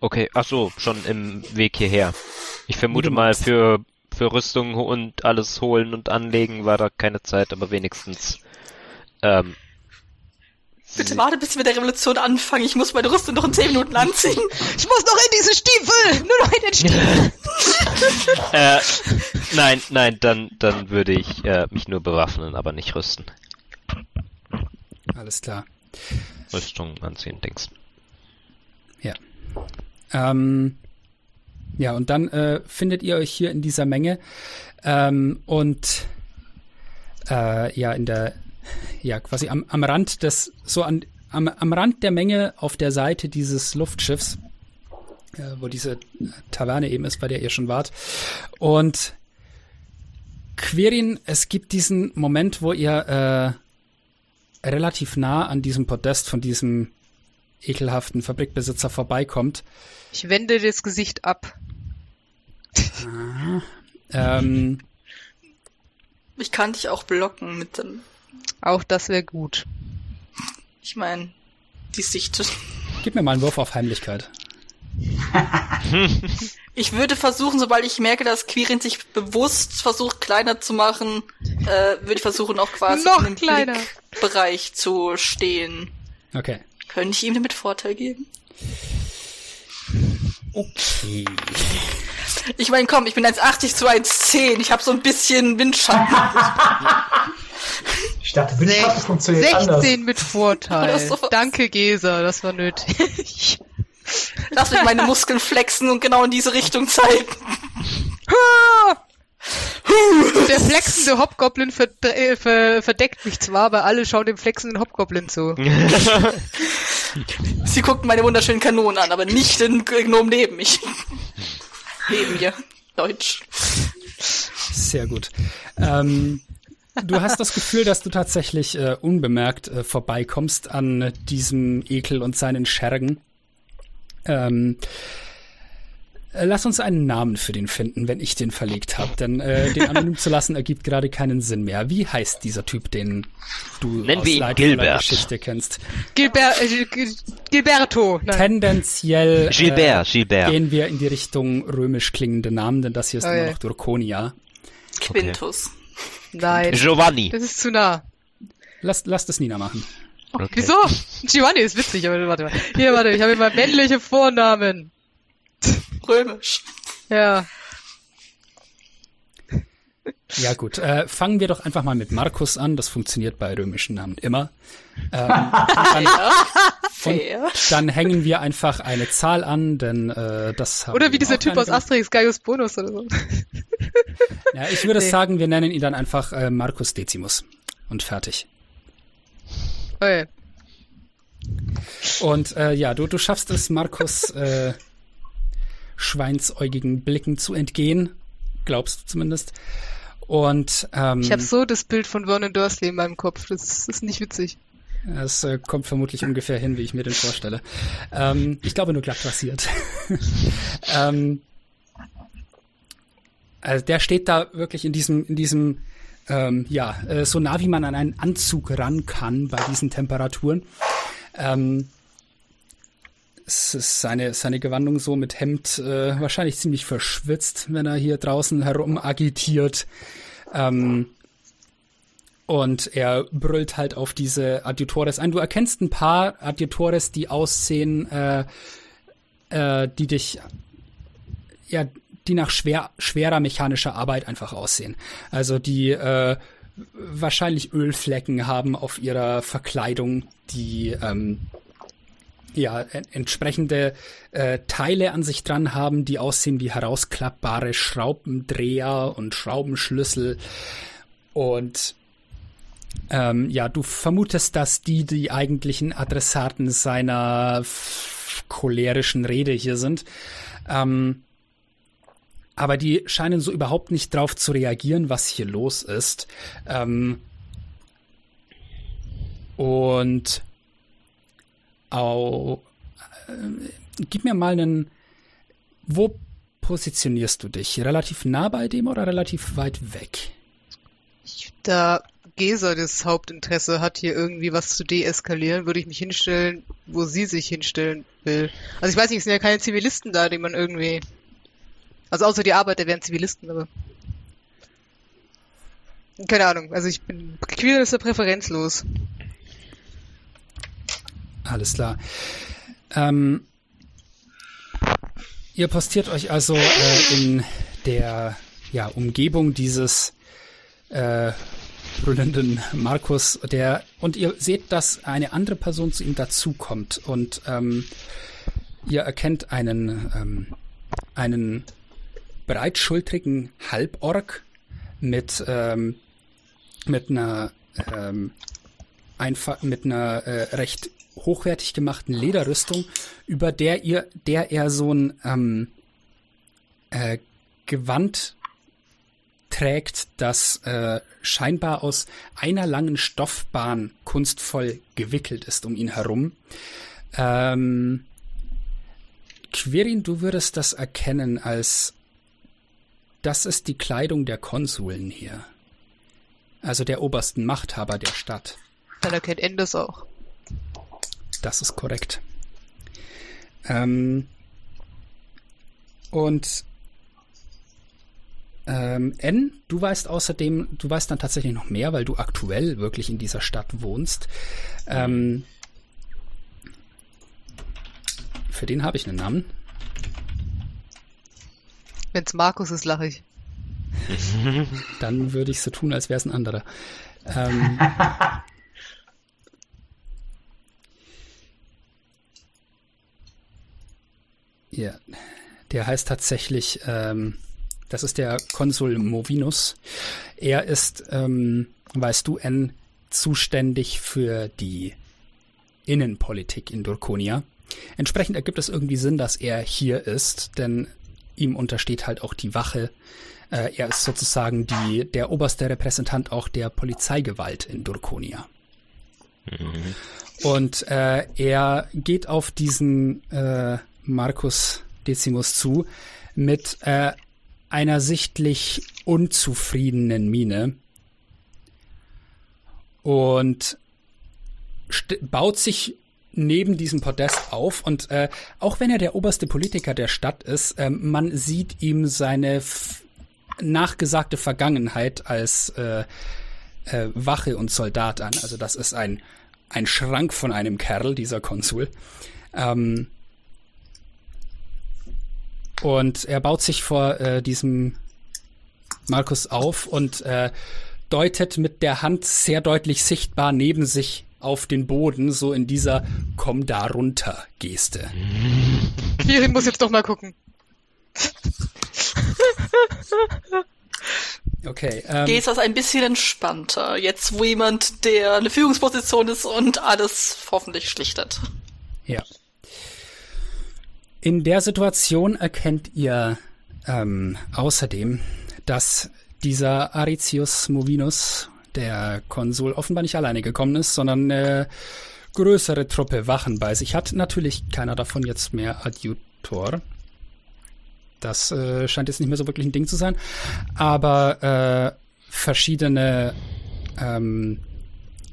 Okay, ach so, schon im Weg hierher. Ich vermute mal, für, für Rüstung und alles holen und anlegen war da keine Zeit, aber wenigstens, ähm, Bitte warte, bis wir mit der Revolution anfangen. Ich muss meine Rüstung noch in 10 Minuten anziehen. Ich muss noch in diese Stiefel! Nur noch in den Stiefel! <laughs> äh, nein, nein, dann, dann würde ich äh, mich nur bewaffnen, aber nicht rüsten. Alles klar. Rüstung anziehen, Dings. Ähm, ja, und dann äh, findet ihr euch hier in dieser Menge ähm, und äh, ja, in der, ja, quasi am, am Rand des, so an, am, am Rand der Menge auf der Seite dieses Luftschiffs, äh, wo diese Taverne eben ist, bei der ihr schon wart. Und Quirin, es gibt diesen Moment, wo ihr äh, relativ nah an diesem Podest von diesem ekelhaften Fabrikbesitzer vorbeikommt. Ich wende das Gesicht ab. Ähm, Ich kann dich auch blocken mit dem, Auch das wäre gut. ich meine, die Sicht. gib mir mal einen Wurf auf Heimlichkeit. <laughs> Ich würde versuchen, sobald ich merke, dass Quirin sich bewusst versucht, kleiner zu machen, äh, würde ich versuchen, auch quasi Noch in kleiner. Blickbereich zu stehen. Okay. Könnte ich ihm damit Vorteil geben? Okay. Ich meine, komm, ich bin 1,80 zu 1,10. Ich habe so ein bisschen Windschatten. <laughs> Ich dachte, Windschatten funktioniert anders. 16 mit Vorteil. <laughs> Danke, Gesa, das war nötig. Lass mich meine Muskeln flexen und genau in diese Richtung zeigen. <laughs> Der flexende Hobgoblin verd- äh, ver verdeckt mich zwar, aber alle schauen dem flexenden Hobgoblin zu. <laughs> Sie gucken meine wunderschönen Kanonen an, aber nicht den Gnom neben mich. neben <laughs> mir. Deutsch. Sehr gut. Ähm, du hast das Gefühl, dass du tatsächlich äh, unbemerkt äh, vorbeikommst an diesem Ekel und seinen Schergen. Ähm, äh, lass uns einen Namen für den finden, wenn ich den verlegt habe, denn äh, den anonym zu lassen ergibt gerade keinen Sinn mehr. Wie heißt dieser Typ, den du Nennen aus wir ihn Gilbert. Geschichte kennst? Gilber äh, Gil- Gilberto. Nein. Tendenziell Gilbert, äh, Gilbert. gehen wir in die Richtung römisch klingende Namen, denn das hier ist Oh, immer ja. noch Durkonia. Quintus. Nein. Giovanni. Das ist zu nah. Lass, lass das Nina machen. Okay. Wieso? Giovanni ist witzig, aber warte mal. Hier, warte, ich habe immer männliche Vornamen. Römisch. Ja. Ja gut, äh, fangen wir doch einfach mal mit Markus an. Das funktioniert bei römischen Namen immer. Ähm, dann, Fair. dann hängen wir einfach eine Zahl an, denn äh, das haben Oder wie dieser Typ aus. Asterix, Gaius Bonus oder so. Ja, ich würde Nee. sagen, wir nennen ihn dann einfach äh, Markus Decimus. Und fertig. Okay. Und äh, ja, du, du schaffst es, Markus <laughs> äh, schweinsäugigen Blicken zu entgehen. Glaubst du zumindest. Und ähm, Ich habe so das Bild von Vernon Dursley in meinem Kopf. Das ist nicht witzig. Es äh, kommt vermutlich ungefähr hin, wie ich mir den vorstelle. Ähm, ich glaube nur glatt rasiert. <laughs> ähm, also der steht da wirklich in diesem, in diesem, ähm, ja, äh, so nah wie man an einen Anzug ran kann bei diesen Temperaturen. Ähm, es ist seine, seine Gewandung so mit Hemd äh, wahrscheinlich ziemlich verschwitzt, wenn er hier draußen herum agitiert. Ähm, und er brüllt halt auf diese Adjutores ein. Du erkennst ein paar Adjutores, die aussehen, äh, äh, die dich, ja, die nach schwer, schwerer mechanischer Arbeit einfach aussehen. Also die äh, wahrscheinlich Ölflecken haben auf ihrer Verkleidung, die ähm, ja, en entsprechende äh, Teile an sich dran haben, die aussehen wie herausklappbare Schraubendreher und Schraubenschlüssel. Und ähm, ja, du vermutest, dass die die eigentlichen Adressaten seiner cholerischen Rede hier sind. Ähm, aber die scheinen so überhaupt nicht drauf zu reagieren, was hier los ist. Ähm, und au, äh, gib mir mal einen. Wo positionierst du dich? Relativ nah bei dem oder relativ weit weg? Da Gesa das Hauptinteresse hat, hier irgendwie was zu deeskalieren, würde ich mich hinstellen, wo sie sich hinstellen will. Also ich weiß nicht, es sind ja keine Zivilisten da, die man irgendwie. Also außer die Arbeiter wären Zivilisten, aber. Keine Ahnung, also ich bin. Queer ist ja präferenzlos. Alles klar. Ähm, ihr postiert euch also äh, in der ja, Umgebung dieses äh, brüllenden Markus, der und ihr seht, dass eine andere Person zu ihm dazukommt und ähm, ihr erkennt einen ähm, einen breitschultrigen Halborg mit ähm, mit einer ähm, einfach mit einer äh, recht hochwertig gemachten Lederrüstung, über der ihr, der er so ein ähm, äh, Gewand trägt, das äh, scheinbar aus einer langen Stoffbahn kunstvoll gewickelt ist um ihn herum. Ähm, Quirin, du würdest das erkennen als das ist die Kleidung der Konsuln hier. Also der obersten Machthaber der Stadt. Dann erkennt Enders auch. Das ist korrekt. Ähm, Und ähm, N, du weißt außerdem, du weißt dann tatsächlich noch mehr, weil du aktuell wirklich in dieser Stadt wohnst. Ähm, für den habe ich einen Namen. Wenn's Markus ist, lache ich. <laughs> Dann würde ich so tun, als wäre es ein anderer. Ähm, <laughs> ja, der heißt tatsächlich, ähm, das ist der Konsul Movinus. Er ist, ähm, weißt du, N, zuständig für die Innenpolitik in Durkonia. Entsprechend ergibt es irgendwie Sinn, dass er hier ist, denn ihm untersteht halt auch die Wache. Äh, er ist sozusagen die, der oberste Repräsentant auch der Polizeigewalt in Durkonia. Und äh, er geht auf diesen äh, Markus Decimus zu mit äh, einer sichtlich unzufriedenen Miene und baut sich neben diesem Podest auf und äh, auch wenn er der oberste Politiker der Stadt ist, äh, man sieht ihm seine nachgesagte Vergangenheit als äh, äh, Wache und Soldat an. Also das ist ein ein Schrank von einem Kerl, dieser Konsul. Ähm, und er baut sich vor äh, diesem Markus auf und äh, deutet mit der Hand sehr deutlich sichtbar neben sich auf den Boden, so in dieser Komm da runter Geste. Quirin muss jetzt doch mal gucken. Okay. Ähm, Geht das ein bisschen entspannter, jetzt wo jemand, der eine Führungsposition ist und alles hoffentlich schlichtet. Ja. In der Situation erkennt ihr ähm, außerdem, dass dieser Aricius Movinus, der Konsul, offenbar nicht alleine gekommen ist, sondern eine größere Truppe Wachen bei sich hat. Natürlich keiner davon jetzt mehr Adjutor. Das äh, scheint jetzt nicht mehr so wirklich ein Ding zu sein. Aber äh, verschiedene ähm,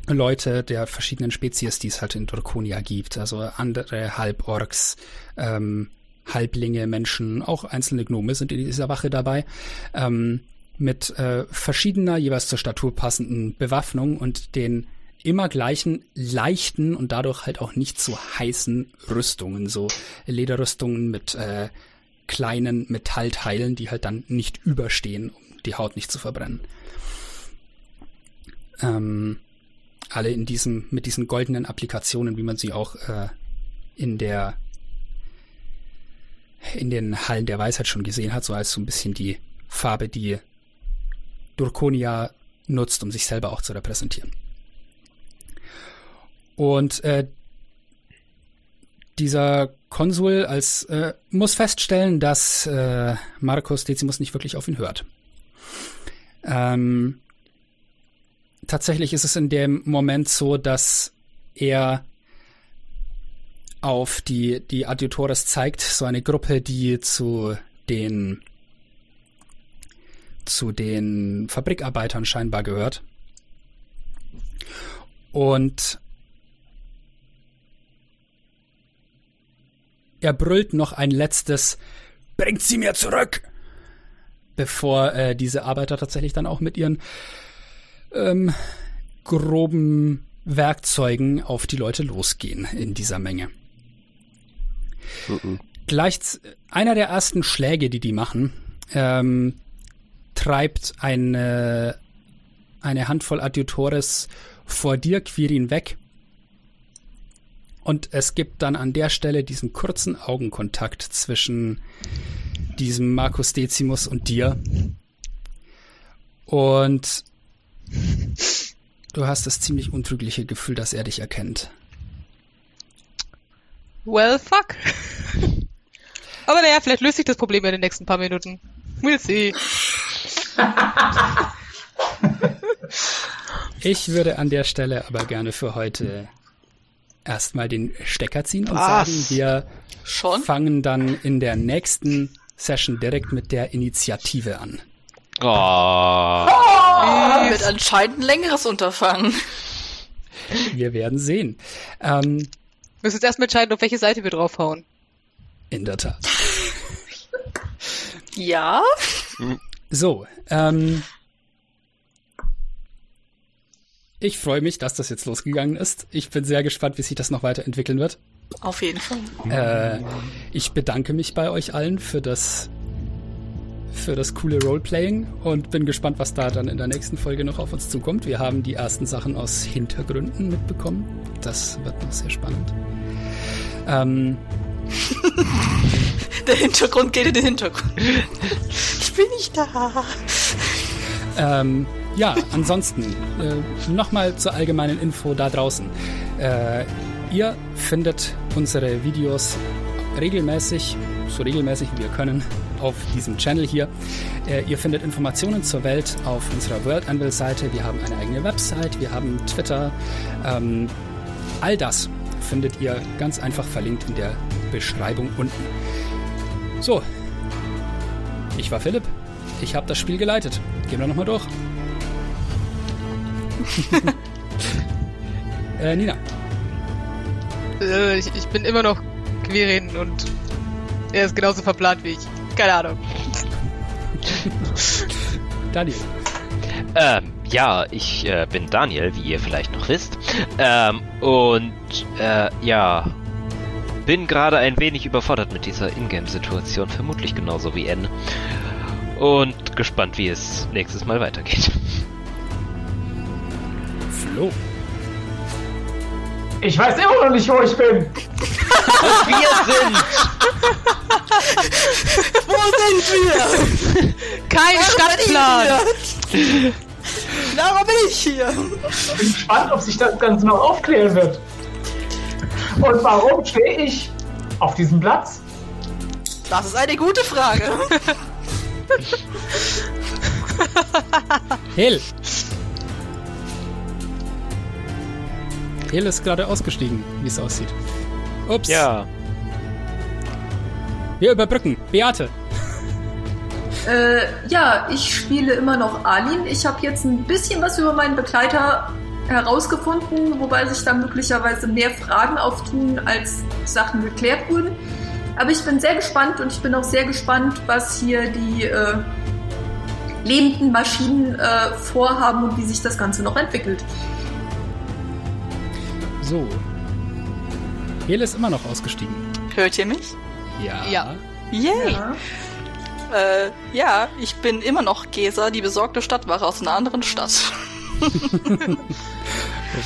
Leute der verschiedenen Spezies, die es halt in Turkonia gibt. Also andere Halborks, ähm, Halblinge, Menschen, auch einzelne Gnome sind in dieser Wache dabei. Ähm, mit äh, verschiedener, jeweils zur Statur passenden Bewaffnung und den immer gleichen leichten und dadurch halt auch nicht so heißen Rüstungen, so Lederrüstungen mit äh, kleinen Metallteilen, die halt dann nicht überstehen, um die Haut nicht zu verbrennen. Ähm, alle in diesem, mit diesen goldenen Applikationen, wie man sie auch äh, in der in den Hallen der Weisheit schon gesehen hat, so als so ein bisschen die Farbe, die Durkonia nutzt, um sich selber auch zu repräsentieren. Und äh, dieser Konsul als äh, muss feststellen, dass äh, Marcus Decimus nicht wirklich auf ihn hört. Ähm, tatsächlich ist es in dem Moment so, dass er auf die, die Adjutores zeigt, so eine Gruppe, die zu den zu den Fabrikarbeitern scheinbar gehört. Und er brüllt noch ein letztes Bringt sie mir zurück! Bevor äh, diese Arbeiter tatsächlich dann auch mit ihren ähm, groben Werkzeugen auf die Leute losgehen in dieser Menge. Mhm. Gleich einer der ersten Schläge, die die machen, ähm, treibt eine, eine Handvoll Adjutores vor dir, Quirin, weg. Und es gibt dann an der Stelle diesen kurzen Augenkontakt zwischen diesem Markus Decimus und dir. Und du hast das ziemlich untrügliche Gefühl, dass er dich erkennt. Well, fuck. <laughs> Aber naja, vielleicht löst sich das Problem in den nächsten paar Minuten. We'll see. <laughs> ich würde an der Stelle aber gerne für heute erstmal den Stecker ziehen und Was? sagen, wir Schon? fangen dann in der nächsten Session direkt mit der Initiative an. Oh. Wird anscheinend ein längeres Unterfangen. Wir werden sehen. Ähm, Wir müssen jetzt erstmal entscheiden, auf welche Seite wir draufhauen. in der Tat. Ja? So, ähm. Ich freue mich, dass das jetzt losgegangen ist. Ich bin sehr gespannt, wie sich das noch weiterentwickeln wird. Auf jeden Fall. Äh, ich bedanke mich bei euch allen für das für das coole Roleplaying und bin gespannt, was da dann in der nächsten Folge noch auf uns zukommt. Wir haben die ersten Sachen aus Hintergründen mitbekommen. Das wird noch sehr spannend. Ähm, <laughs> <laughs> Der Hintergrund geht in den Hintergrund. Ich bin nicht da. Ähm, ja, ansonsten äh, nochmal zur allgemeinen Info da draußen. Äh, ihr findet unsere Videos regelmäßig, so regelmäßig wie wir können, auf diesem Channel hier. Äh, ihr findet Informationen zur Welt auf unserer World Anvil Seite. Wir haben eine eigene Website, wir haben Twitter. Ähm, all das findet ihr ganz einfach verlinkt in der Beschreibung unten. So, ich war Philipp. Ich habe das Spiel geleitet. Gehen wir nochmal durch. <laughs> äh, Nina. Äh, ich, ich bin immer noch Quirin und er ist genauso verplant wie ich. Keine Ahnung. <laughs> Daniel. Ähm, ja, ich äh, bin Daniel, wie ihr vielleicht noch wisst. Ähm, und äh, ja, bin gerade ein wenig überfordert mit dieser Ingame-Situation, vermutlich genauso wie N. Und gespannt, wie es nächstes Mal weitergeht. Flo. Ich weiß immer noch nicht, wo ich bin. <laughs> Wir sind! <laughs> Wo sind wir? Kein Stadtplan! Warum bin ich hier? Ich bin gespannt, ob sich das Ganze noch aufklären wird. Und warum stehe ich auf diesem Platz? Das ist eine gute Frage. Hill. Hill ist gerade ausgestiegen, wie es aussieht. Ups. Ja, Wir überbrücken. Beate. Äh, ja, ich spiele immer noch Alin. Ich habe jetzt ein bisschen was über meinen Begleiter herausgefunden, wobei sich da möglicherweise mehr Fragen auftun, als Sachen geklärt wurden. Aber ich bin sehr gespannt und ich bin auch sehr gespannt, was hier die äh, lebenden Maschinen äh, vorhaben und wie sich das Ganze noch entwickelt. So. Hill ist immer noch ausgestiegen. Hört ihr mich? Ja. Ja. Yay. Ja. Äh, ja, ich bin immer noch Gesa, die besorgte Stadtwache aus einer anderen Stadt. <laughs>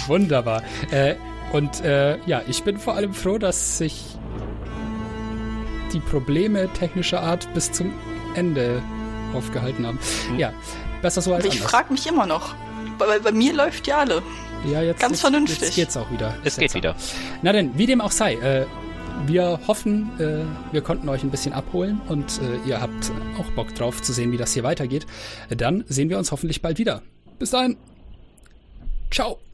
Wunderbar. Äh, und äh, ja, ich bin vor allem froh, dass sich die Probleme technischer Art bis zum Ende aufgehalten haben. Ja, besser so als Aber ich frage mich immer noch. Bei, bei mir läuft ja alle. ja, jetzt, ganz jetzt, vernünftig. Jetzt geht's auch wieder. es geht wieder. Na denn, wie dem auch sei, äh, wir hoffen, äh, wir konnten euch ein bisschen abholen und äh, ihr habt auch Bock drauf zu sehen, wie das hier weitergeht. Dann sehen wir uns hoffentlich bald wieder. Bis dahin. Ciao.